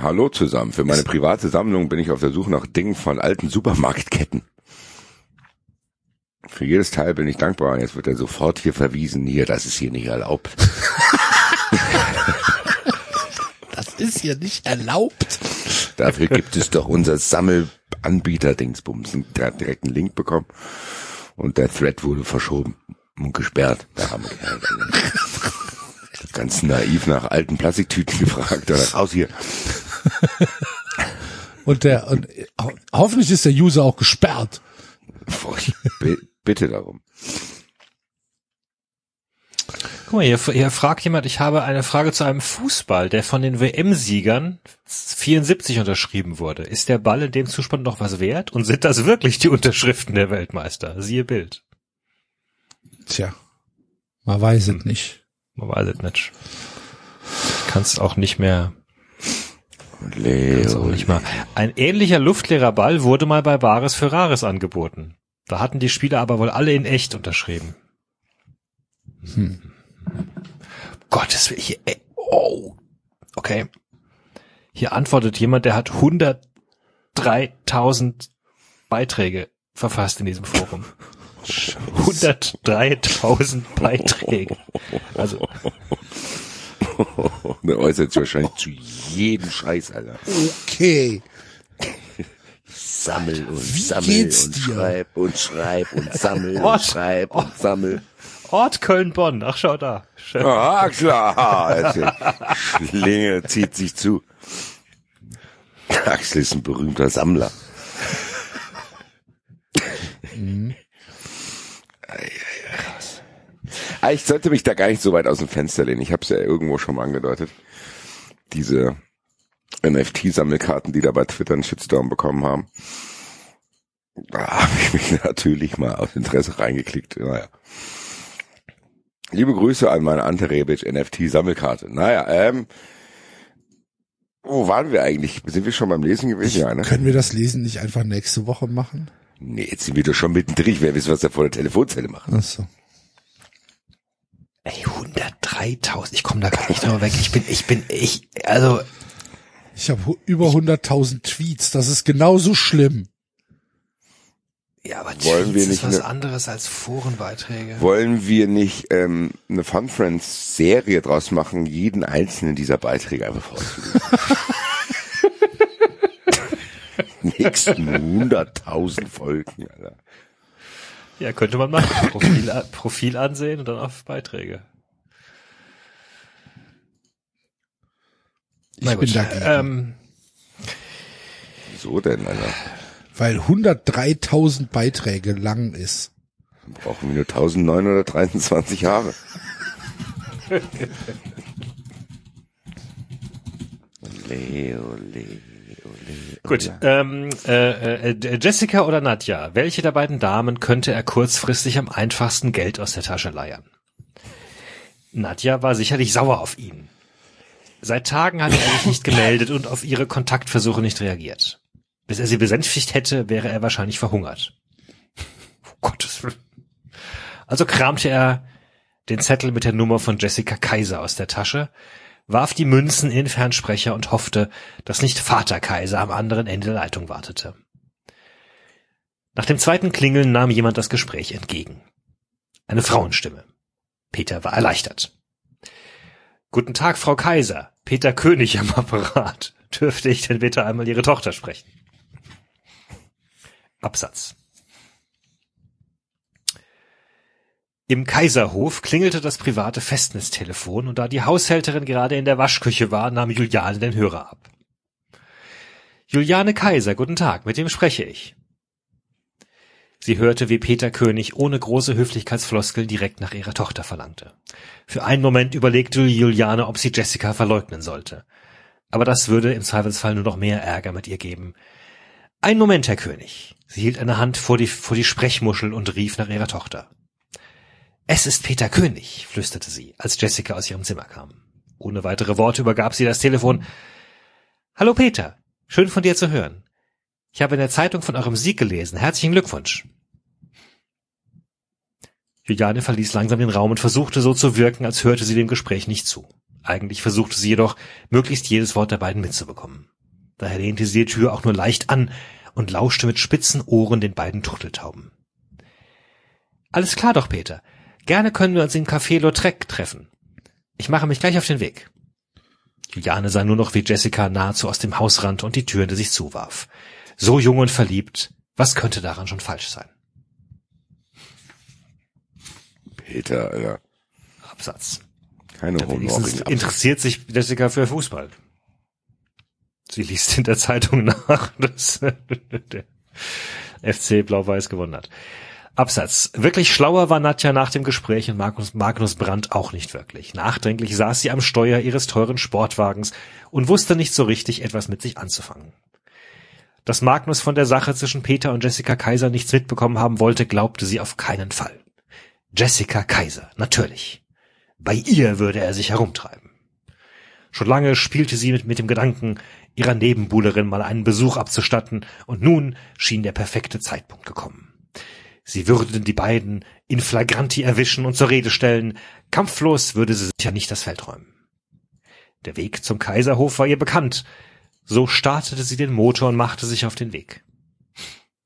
C: Hallo zusammen. Für meine private Sammlung bin ich auf der Suche nach Dingen von alten Supermarktketten. Für jedes Teil bin ich dankbar und jetzt wird er sofort hier verwiesen. Hier, das ist hier nicht erlaubt. <laughs> <laughs>
B: Ist hier nicht erlaubt.
C: Dafür gibt es doch unser Sammelanbieter-Dingsbums. Der hat direkt einen Link bekommen und der Thread wurde verschoben und gesperrt. Da haben wir halt <laughs> ganz naiv nach alten Plastiktüten gefragt. Oder raus hier.
B: Und der, und äh, ho hoffentlich ist der User auch gesperrt.
C: Bitte darum.
D: Guck mal, hier, hier fragt jemand, ich habe eine Frage zu einem Fußball, der von den WM-Siegern 74 unterschrieben wurde. Ist der Ball in dem Zustand noch was wert? Und sind das wirklich die Unterschriften der Weltmeister? Siehe Bild.
B: Tja, man weiß es nicht.
D: Man weiß es nicht. Kannst auch nicht mehr,
C: Leo.
D: nicht mal. Ein ähnlicher luftleerer Ball wurde mal bei Bares Ferraris angeboten. Da hatten die Spieler aber wohl alle in echt unterschrieben. Gottes Willen, hier, ey, oh, okay. Hier antwortet jemand, der hat 103.000 Beiträge verfasst in diesem Forum. 103.000 Beiträge. Also,
C: Der äußert sich wahrscheinlich zu jedem Scheiß, Alter.
B: Okay.
C: Sammel und
B: Wie
C: sammel und schreib und schreib und <laughs> sammel und schreib und sammel.
D: Ort Köln-Bonn. Ach, schau da. Schön.
C: Ah, klar. Also, Schlinge zieht sich zu. Axel ist ein berühmter Sammler. Ah, Ich sollte mich da gar nicht so weit aus dem Fenster lehnen. Ich habe es ja irgendwo schon mal angedeutet. Diese NFT-Sammelkarten, die da bei Twitter einen Shitstorm bekommen haben. Da habe ich mich <laughs> natürlich mal aus Interesse reingeklickt. Naja. Liebe Grüße an meine Ante Rebic NFT-Sammelkarte. Naja, ähm, wo waren wir eigentlich? Sind wir schon beim Lesen gewesen? Ja, ne?
B: Können wir das Lesen nicht einfach nächste Woche machen?
C: Nee, jetzt sind wir doch schon mittendrin. Ich will wissen, was wir vor der Telefonzelle machen.
B: Ach so.
D: Ey, 103.000. Ich komme da gar nicht drüber weg. Ich bin, ich bin, ich, also,
B: Ich habe über 100.000 Tweets. Das ist genauso schlimm.
D: Ja, aber
C: Wollen
D: Tweets
C: wir
D: ist
C: nicht
D: was
C: ne-
D: anderes als Forenbeiträge.
C: Wollen wir nicht ähm, eine Fun Friends Serie draus machen, jeden einzelnen dieser Beiträge einfach vorzulesen? <laughs> Nächsten 100.000 Folgen, Alter.
D: Ja, könnte man machen. Profil, a- Profil ansehen und dann auf Beiträge.
B: Ich bin dagegen.
D: Ähm,
C: Wieso denn, Alter?
B: Weil 103.000 Beiträge lang ist.
C: Dann brauchen wir nur 1923 Haare. Leo, Leo, Leo.
D: gut. Ähm, äh, äh, Jessica oder Nadja? Welche der beiden Damen könnte er kurzfristig am einfachsten Geld aus der Tasche leiern? Nadja war sicherlich sauer auf ihn. Seit Tagen hatte er sich nicht gemeldet und auf ihre Kontaktversuche nicht reagiert. Bis er sie besänftigt hätte, wäre er wahrscheinlich verhungert. Oh <laughs> Gottes Willen. Also kramte er den Zettel mit der Nummer von Jessica Kaiser aus der Tasche, warf die Münzen in den Fernsprecher und hoffte, dass nicht Vater Kaiser am anderen Ende der Leitung wartete. Nach dem zweiten Klingeln nahm jemand das Gespräch entgegen. Eine Frauenstimme. Peter war erleichtert. Guten Tag, Frau Kaiser. Peter König am Apparat. Dürfte ich denn bitte einmal Ihre Tochter sprechen? Absatz. Im Kaiserhof klingelte das private Festnetztelefon und da die Haushälterin gerade in der Waschküche war, nahm Juliane den Hörer ab. Juliane Kaiser, guten Tag, mit wem spreche ich? Sie hörte, wie Peter König ohne große Höflichkeitsfloskeln direkt nach ihrer Tochter verlangte. Für einen Moment überlegte Juliane, ob sie Jessica verleugnen sollte. Aber das würde im Zweifelsfall nur noch mehr Ärger mit ihr geben. Ein Moment, Herr König. Sie hielt eine Hand vor die, vor die Sprechmuschel und rief nach ihrer Tochter. Es ist Peter König, flüsterte sie, als Jessica aus ihrem Zimmer kam. Ohne weitere Worte übergab sie das Telefon. Hallo Peter, schön von dir zu hören. Ich habe in der Zeitung von eurem Sieg gelesen. Herzlichen Glückwunsch. Juliane verließ langsam den Raum und versuchte so zu wirken, als hörte sie dem Gespräch nicht zu. Eigentlich versuchte sie jedoch, möglichst jedes Wort der beiden mitzubekommen. Daher lehnte sie die Tür auch nur leicht an und lauschte mit spitzen Ohren den beiden Turteltauben. Alles klar doch, Peter. Gerne können wir uns im Café Lautrec treffen. Ich mache mich gleich auf den Weg. Juliane sah nur noch, wie Jessica nahezu aus dem Haus rannte und die Tür hinter sich zuwarf. So jung und verliebt, was könnte daran schon falsch sein?
C: Peter, Alter.
D: Absatz.
C: Keine Honorring.
D: interessiert sich Jessica für Fußball. Sie liest in der Zeitung nach, <laughs> dass der FC Blau-Weiß gewonnen hat. Absatz. Wirklich schlauer war Nadja nach dem Gespräch und Magnus, Magnus Brandt auch nicht wirklich. Nachdenklich saß sie am Steuer ihres teuren Sportwagens und wusste nicht so richtig etwas mit sich anzufangen. Dass Magnus von der Sache zwischen Peter und Jessica Kaiser nichts mitbekommen haben wollte, glaubte sie auf keinen Fall. Jessica Kaiser, natürlich. Bei ihr würde er sich herumtreiben. Schon lange spielte sie mit, mit dem Gedanken, ihrer Nebenbuhlerin mal einen Besuch abzustatten, und nun schien der perfekte Zeitpunkt gekommen. Sie würden die beiden in flagranti erwischen und zur Rede stellen. Kampflos würde sie sich ja nicht das Feld räumen. Der Weg zum Kaiserhof war ihr bekannt. So startete sie den Motor und machte sich auf den Weg.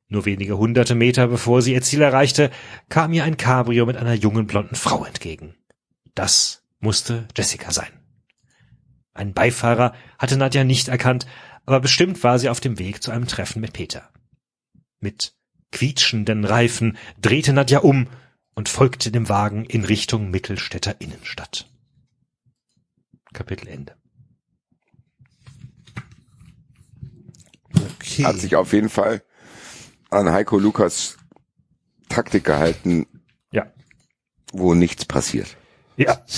D: Nur wenige hunderte Meter bevor sie ihr Ziel erreichte, kam ihr ein Cabrio mit einer jungen blonden Frau entgegen. Das musste Jessica sein. Einen Beifahrer hatte Nadja nicht erkannt, aber bestimmt war sie auf dem Weg zu einem Treffen mit Peter. Mit quietschenden Reifen drehte Nadja um und folgte dem Wagen in Richtung Mittelstädter Innenstadt. Kapitel Ende.
B: Okay.
C: Hat sich auf jeden Fall an Heiko Lukas Taktik gehalten,
D: Ja.
C: wo nichts passiert.
D: Ja. <laughs>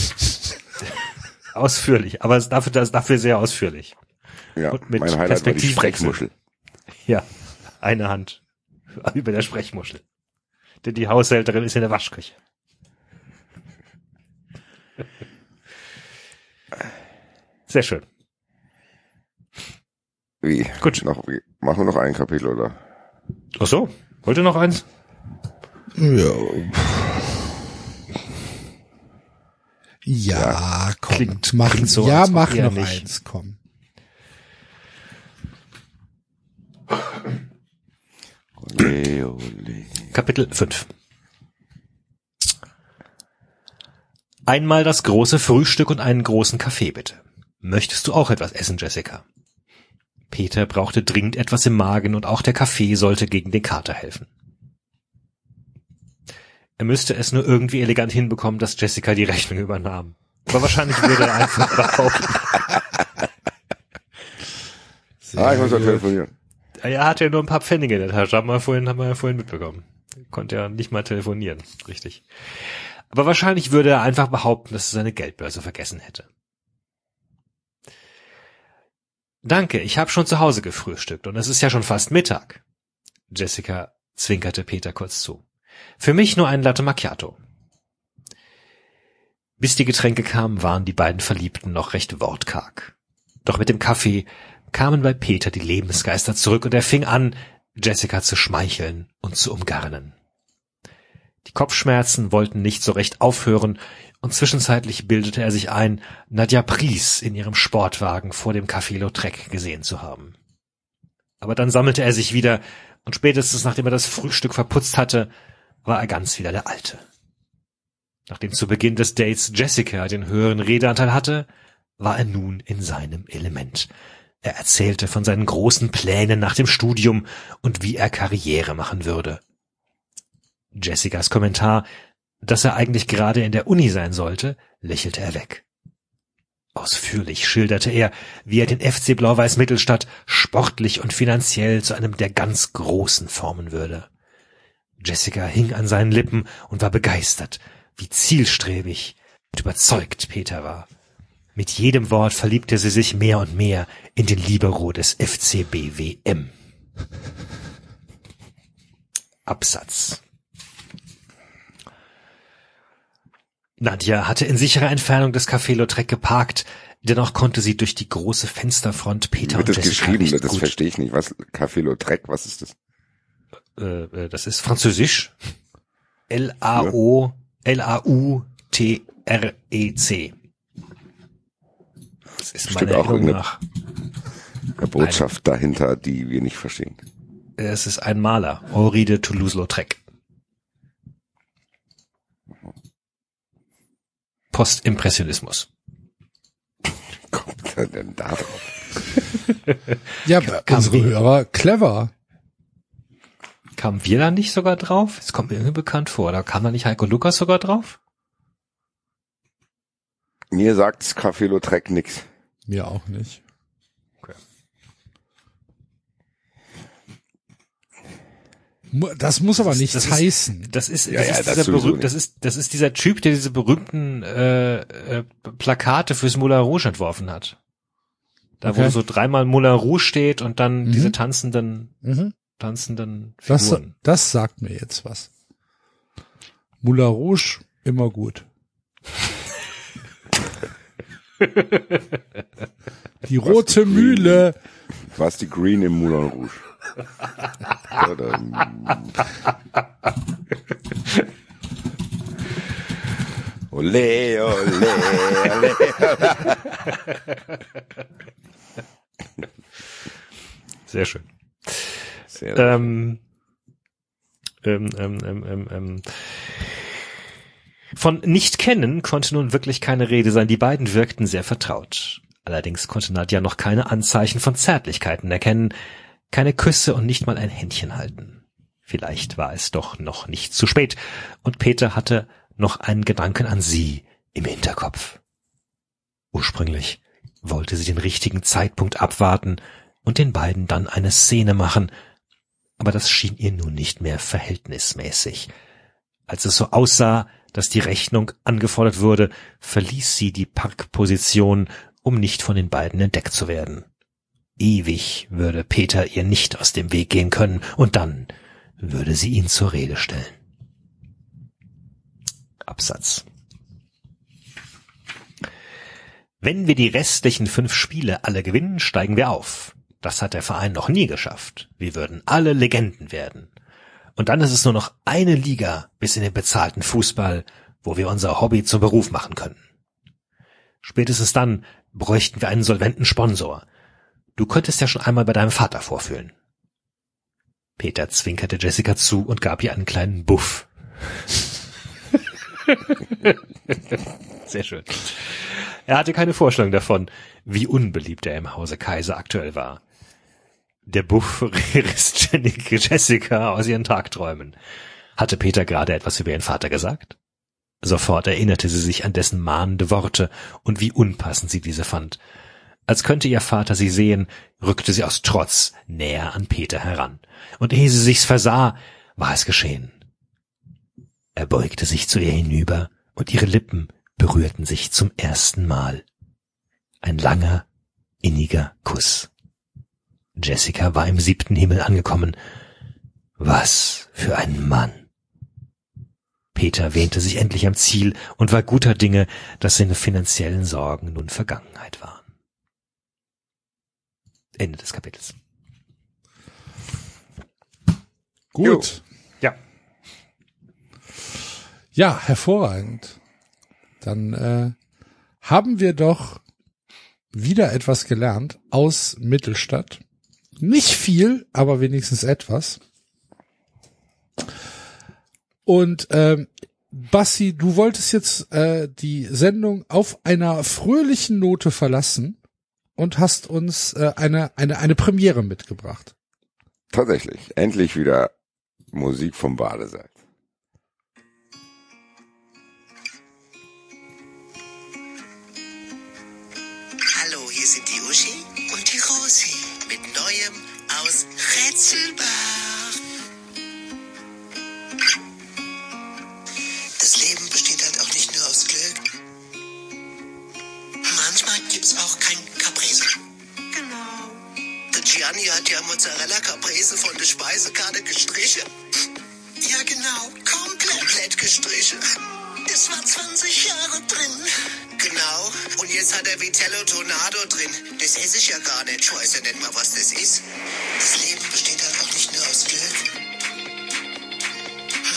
D: ausführlich, aber es dafür, das, dafür sehr ausführlich.
C: Ja,
D: Und mit
C: mein Highlight war die. Sprechmuschel.
D: Ja. Eine Hand über der Sprechmuschel. Denn die Haushälterin ist in der Waschküche. Sehr schön.
C: Wie?
D: Gut.
C: Noch, wie? Machen wir noch ein Kapitel, oder?
D: Ach so. Wollt ihr noch eins?
B: Ja. Ja, komm.
D: klingt-
B: mach,
D: klingt so,
B: ja, mach noch
D: nicht.
B: eins, komm.
C: Ole, ole.
D: Kapitel 5 Einmal das große Frühstück und einen großen Kaffee bitte. Möchtest du auch etwas essen, Jessica? Peter brauchte dringend etwas im Magen und auch der Kaffee sollte gegen den Kater helfen. Er müsste es nur irgendwie elegant hinbekommen, dass Jessica die Rechnung übernahm. Aber wahrscheinlich würde er einfach behaupten, <laughs>
C: Ah, ich muss mal telefonieren.
D: er hatte ja nur ein paar Pfennige in der Tasche, haben wir vorhin, haben wir ja vorhin mitbekommen. Konnte ja nicht mal telefonieren, richtig. Aber wahrscheinlich würde er einfach behaupten, dass er seine Geldbörse vergessen hätte. Danke, ich habe schon zu Hause gefrühstückt und es ist ja schon fast Mittag. Jessica zwinkerte Peter kurz zu. Für mich nur ein Latte Macchiato. Bis die Getränke kamen, waren die beiden Verliebten noch recht wortkarg. Doch mit dem Kaffee kamen bei Peter die Lebensgeister zurück und er fing an, Jessica zu schmeicheln und zu umgarnen. Die Kopfschmerzen wollten nicht so recht aufhören und zwischenzeitlich bildete er sich ein, Nadja Pries in ihrem Sportwagen vor dem Café Lautrec gesehen zu haben. Aber dann sammelte er sich wieder und spätestens nachdem er das Frühstück verputzt hatte, war er ganz wieder der Alte. Nachdem zu Beginn des Dates Jessica den höheren Redeanteil hatte, war er nun in seinem Element. Er erzählte von seinen großen Plänen nach dem Studium und wie er Karriere machen würde. Jessicas Kommentar, dass er eigentlich gerade in der Uni sein sollte, lächelte er weg. Ausführlich schilderte er, wie er den FC Blau-Weiß Mittelstadt sportlich und finanziell zu einem der ganz Großen formen würde. Jessica hing an seinen Lippen und war begeistert, wie zielstrebig und überzeugt Peter war. Mit jedem Wort verliebte sie sich mehr und mehr in den Libero des FCBWM. Absatz. Nadja hatte in sicherer Entfernung des Café Lautrec geparkt, dennoch konnte sie durch die große Fensterfront
C: Wie
D: Peter
C: wird
D: und
C: das
D: Jessica
C: geschrieben?
D: recht
C: Das
D: gut
C: verstehe ich nicht. Was? Café Lautrec, was ist das?
D: Äh, äh, das ist Französisch. L-A-O, L-A-U-T-R-E-C. Das ist meine
C: auch
D: Erinnerung nach.
C: Eine Botschaft dahinter, die wir nicht verstehen.
D: Es ist ein Maler, Henri de Toulouse-Lautrec. Postimpressionismus.
C: Kommt er denn da drauf? <laughs> <laughs>
B: Ja, unsere Hörer clever.
D: Kamen wir da nicht sogar drauf? Es kommt mir irgendwie bekannt vor. Oder kam da nicht Heiko Lukas sogar drauf?
C: Mir sagt's Café Lautrec nix.
B: Mir auch nicht.
D: Okay.
B: Das muss aber nichts
D: das ist-
B: heißen.
D: Das ist,
C: Ja,
D: das,
C: ja,
D: ist
C: das
D: dieser
C: sowieso
D: berühmt, das ist, das ist dieser Typ, der diese berühmten äh, äh, Plakate fürs Moulin Rouge entworfen hat. Da
B: Okay.
D: wo so dreimal Moulin Rouge steht und dann
B: Mhm.
D: diese tanzenden,
B: Mhm.
D: Tanzenden
B: Das,
D: Figuren.
B: das sagt mir jetzt was. Moulin Rouge, immer gut. Die rote Mühle.
C: Was die Green im Moulin Rouge? Ole, ole, ole.
D: Sehr schön. Ähm, ähm, ähm, ähm, ähm, ähm. Von nicht kennen konnte nun wirklich keine Rede sein. Die beiden wirkten sehr vertraut. Allerdings konnte Nadja noch keine Anzeichen von Zärtlichkeiten erkennen, keine Küsse und nicht mal ein Händchen halten. Vielleicht war es doch noch nicht zu spät und Peter hatte noch einen Gedanken an sie im Hinterkopf. Ursprünglich wollte sie den richtigen Zeitpunkt abwarten und den beiden dann eine Szene machen, aber das schien ihr nun nicht mehr verhältnismäßig. Als es so aussah, dass die Rechnung angefordert wurde, verließ sie die Parkposition, um nicht von den beiden entdeckt zu werden. Ewig würde Peter ihr nicht aus dem Weg gehen können, und dann würde sie ihn zur Rede stellen. Absatz. Wenn wir die restlichen fünf Spiele alle gewinnen, steigen wir auf. Das hat der Verein noch nie geschafft. Wir würden alle Legenden werden. Und dann ist es nur noch eine Liga bis in den bezahlten Fußball, wo wir unser Hobby zum Beruf machen können. Spätestens dann bräuchten wir einen solventen Sponsor. Du könntest ja schon einmal bei deinem Vater vorfühlen. Peter zwinkerte Jessica zu und gab ihr einen kleinen Buff. Sehr schön. Er hatte keine Vorstellung davon, wie unbeliebt er im Hause Kaiser aktuell war. Der Buff riss <laughs> Jessica aus ihren Tagträumen. Hatte Peter gerade etwas über ihren Vater gesagt? Sofort erinnerte sie sich an dessen mahnende Worte und wie unpassend sie diese fand. Als könnte ihr Vater sie sehen, rückte sie aus Trotz näher an Peter heran. Und ehe sie sich's versah, war es geschehen. Er beugte sich zu ihr hinüber und ihre Lippen berührten sich zum ersten Mal. Ein langer, inniger Kuss. Jessica war im siebten Himmel angekommen. Was für ein Mann. Peter wähnte sich endlich am Ziel und war guter Dinge, dass seine finanziellen Sorgen nun Vergangenheit waren. Ende des Kapitels.
B: Gut.
D: Ja.
B: Ja, hervorragend. Dann äh, haben wir doch wieder etwas gelernt aus Mittelstadt. Nicht viel, aber wenigstens etwas. Und ähm, Bassi, du wolltest jetzt äh, die Sendung auf einer fröhlichen Note verlassen und hast uns äh, eine, eine, eine Premiere mitgebracht.
C: Tatsächlich. Endlich wieder Musik vom Badesalz.
F: Aus Rätselbach. Das Leben besteht halt auch nicht nur aus Glück. Manchmal gibt's auch kein Caprese. Genau. Der Gianni hat ja Mozzarella Caprese von der Speisekarte gestrichen. Ja, genau. Komplett, komplett gestrichen. Das war 20 Jahre drin. Genau. Und jetzt hat er Vitello Tornado drin. Das esse ich ja gar nicht. Ich weiß ja nicht mal, was das ist. Das Leben besteht auch nicht nur aus Glück.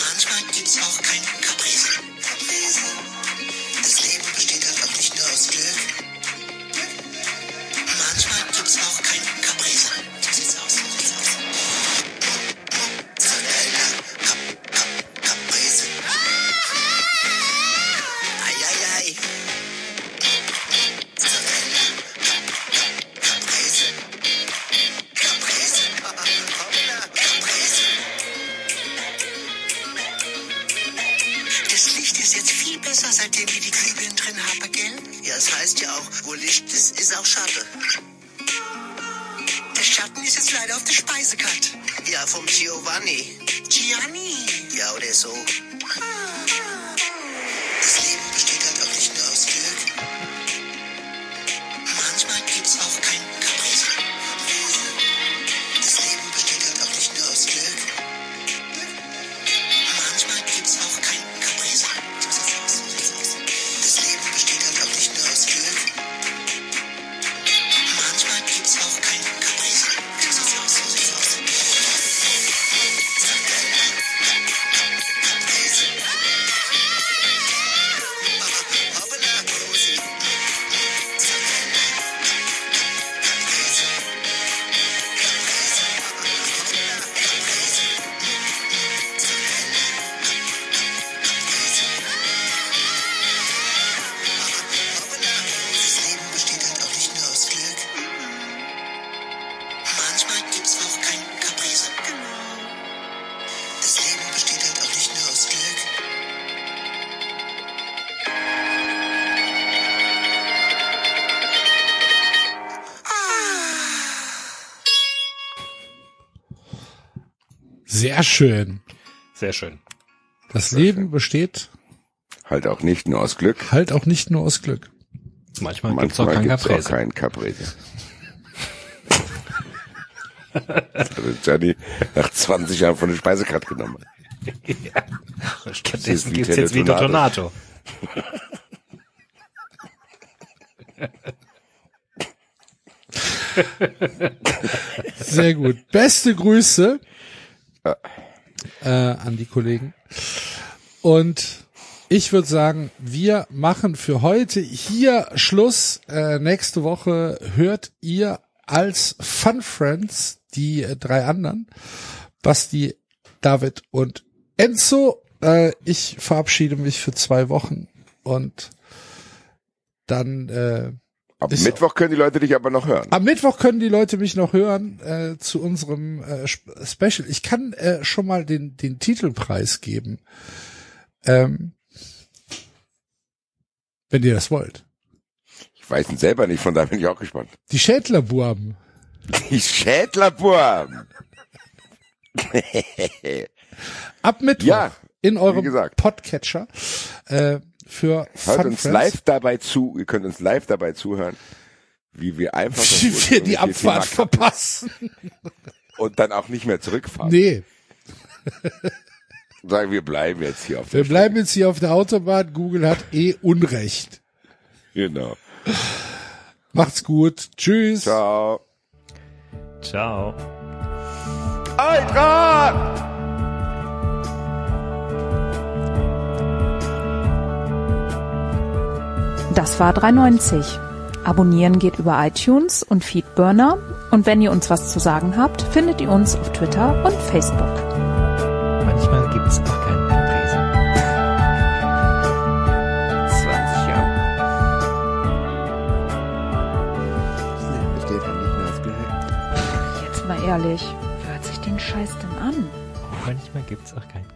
F: Manchmal gibt's auch kein Caprese. Licht ist, auch Schatten. Der Schatten ist jetzt leider auf der Speisekarte. Ja, vom Giovanni. Gianni? Ja, oder so. Das
B: Sehr schön.
D: Sehr schön.
B: Das Leben besteht
C: Halt auch nicht nur aus Glück.
B: halt auch nicht nur aus Glück.
D: Manchmal, gibt's auch
C: Manchmal
D: kein
C: gibt's auch
D: Caprese.
C: kein Caprese. Also Gianni nach 20 Jahren von der Speisekarte genommen. ist
D: Stattdessen gibt's jetzt Vito
C: Teletonato.
D: Tonato.
B: Sehr gut. Beste Grüße äh, an die Kollegen. Und ich würde sagen, wir machen für heute hier Schluss. Äh, nächste Woche hört ihr als Fun Friends die äh, drei anderen. Basti, David und Enzo. Äh, ich verabschiede mich für zwei Wochen und dann äh,
C: Am
B: Ist-
C: Mittwoch können die Leute dich aber noch hören.
B: am Mittwoch können die Leute mich noch hören äh, zu unserem äh, Sp- Special. Ich kann äh, schon mal den, den Titelpreis geben. Ähm, wenn ihr das wollt.
C: Ich weiß ihn selber nicht, von daher bin ich auch gespannt.
B: Die Schädlerburm.
C: Die Schädlerburm.
B: Ab Mittwoch
C: Ja,
B: in eurem. Podcatcher äh, für
C: Hört
B: Fun
C: uns
B: Friends.
C: live dabei zu, ihr könnt uns live dabei zuhören, wie wir einfach <laughs>
B: Wie wir die Abfahrt verpassen. <laughs>
C: und dann auch nicht mehr zurückfahren.
B: Nee, <laughs>
C: Sagen wir bleiben jetzt hier auf
B: wir
C: der
B: bleiben jetzt hier auf der Autobahn. Google hat eh Unrecht.
C: Genau.
B: Macht's gut. Tschüss.
C: Ciao.
D: Ciao.
C: Eintracht!
A: Das war 390. Abonnieren geht über iTunes und Feedburner. Und wenn ihr uns was zu sagen habt, findet ihr uns auf Twitter und Facebook.
D: Manchmal gibt's auch keinen Caprese.
C: 20 Jahre. Stefan nicht mehr das gehört.
A: Jetzt mal ehrlich, wer hört sich den Scheiß denn an?
D: Manchmal gibt's auch keinen.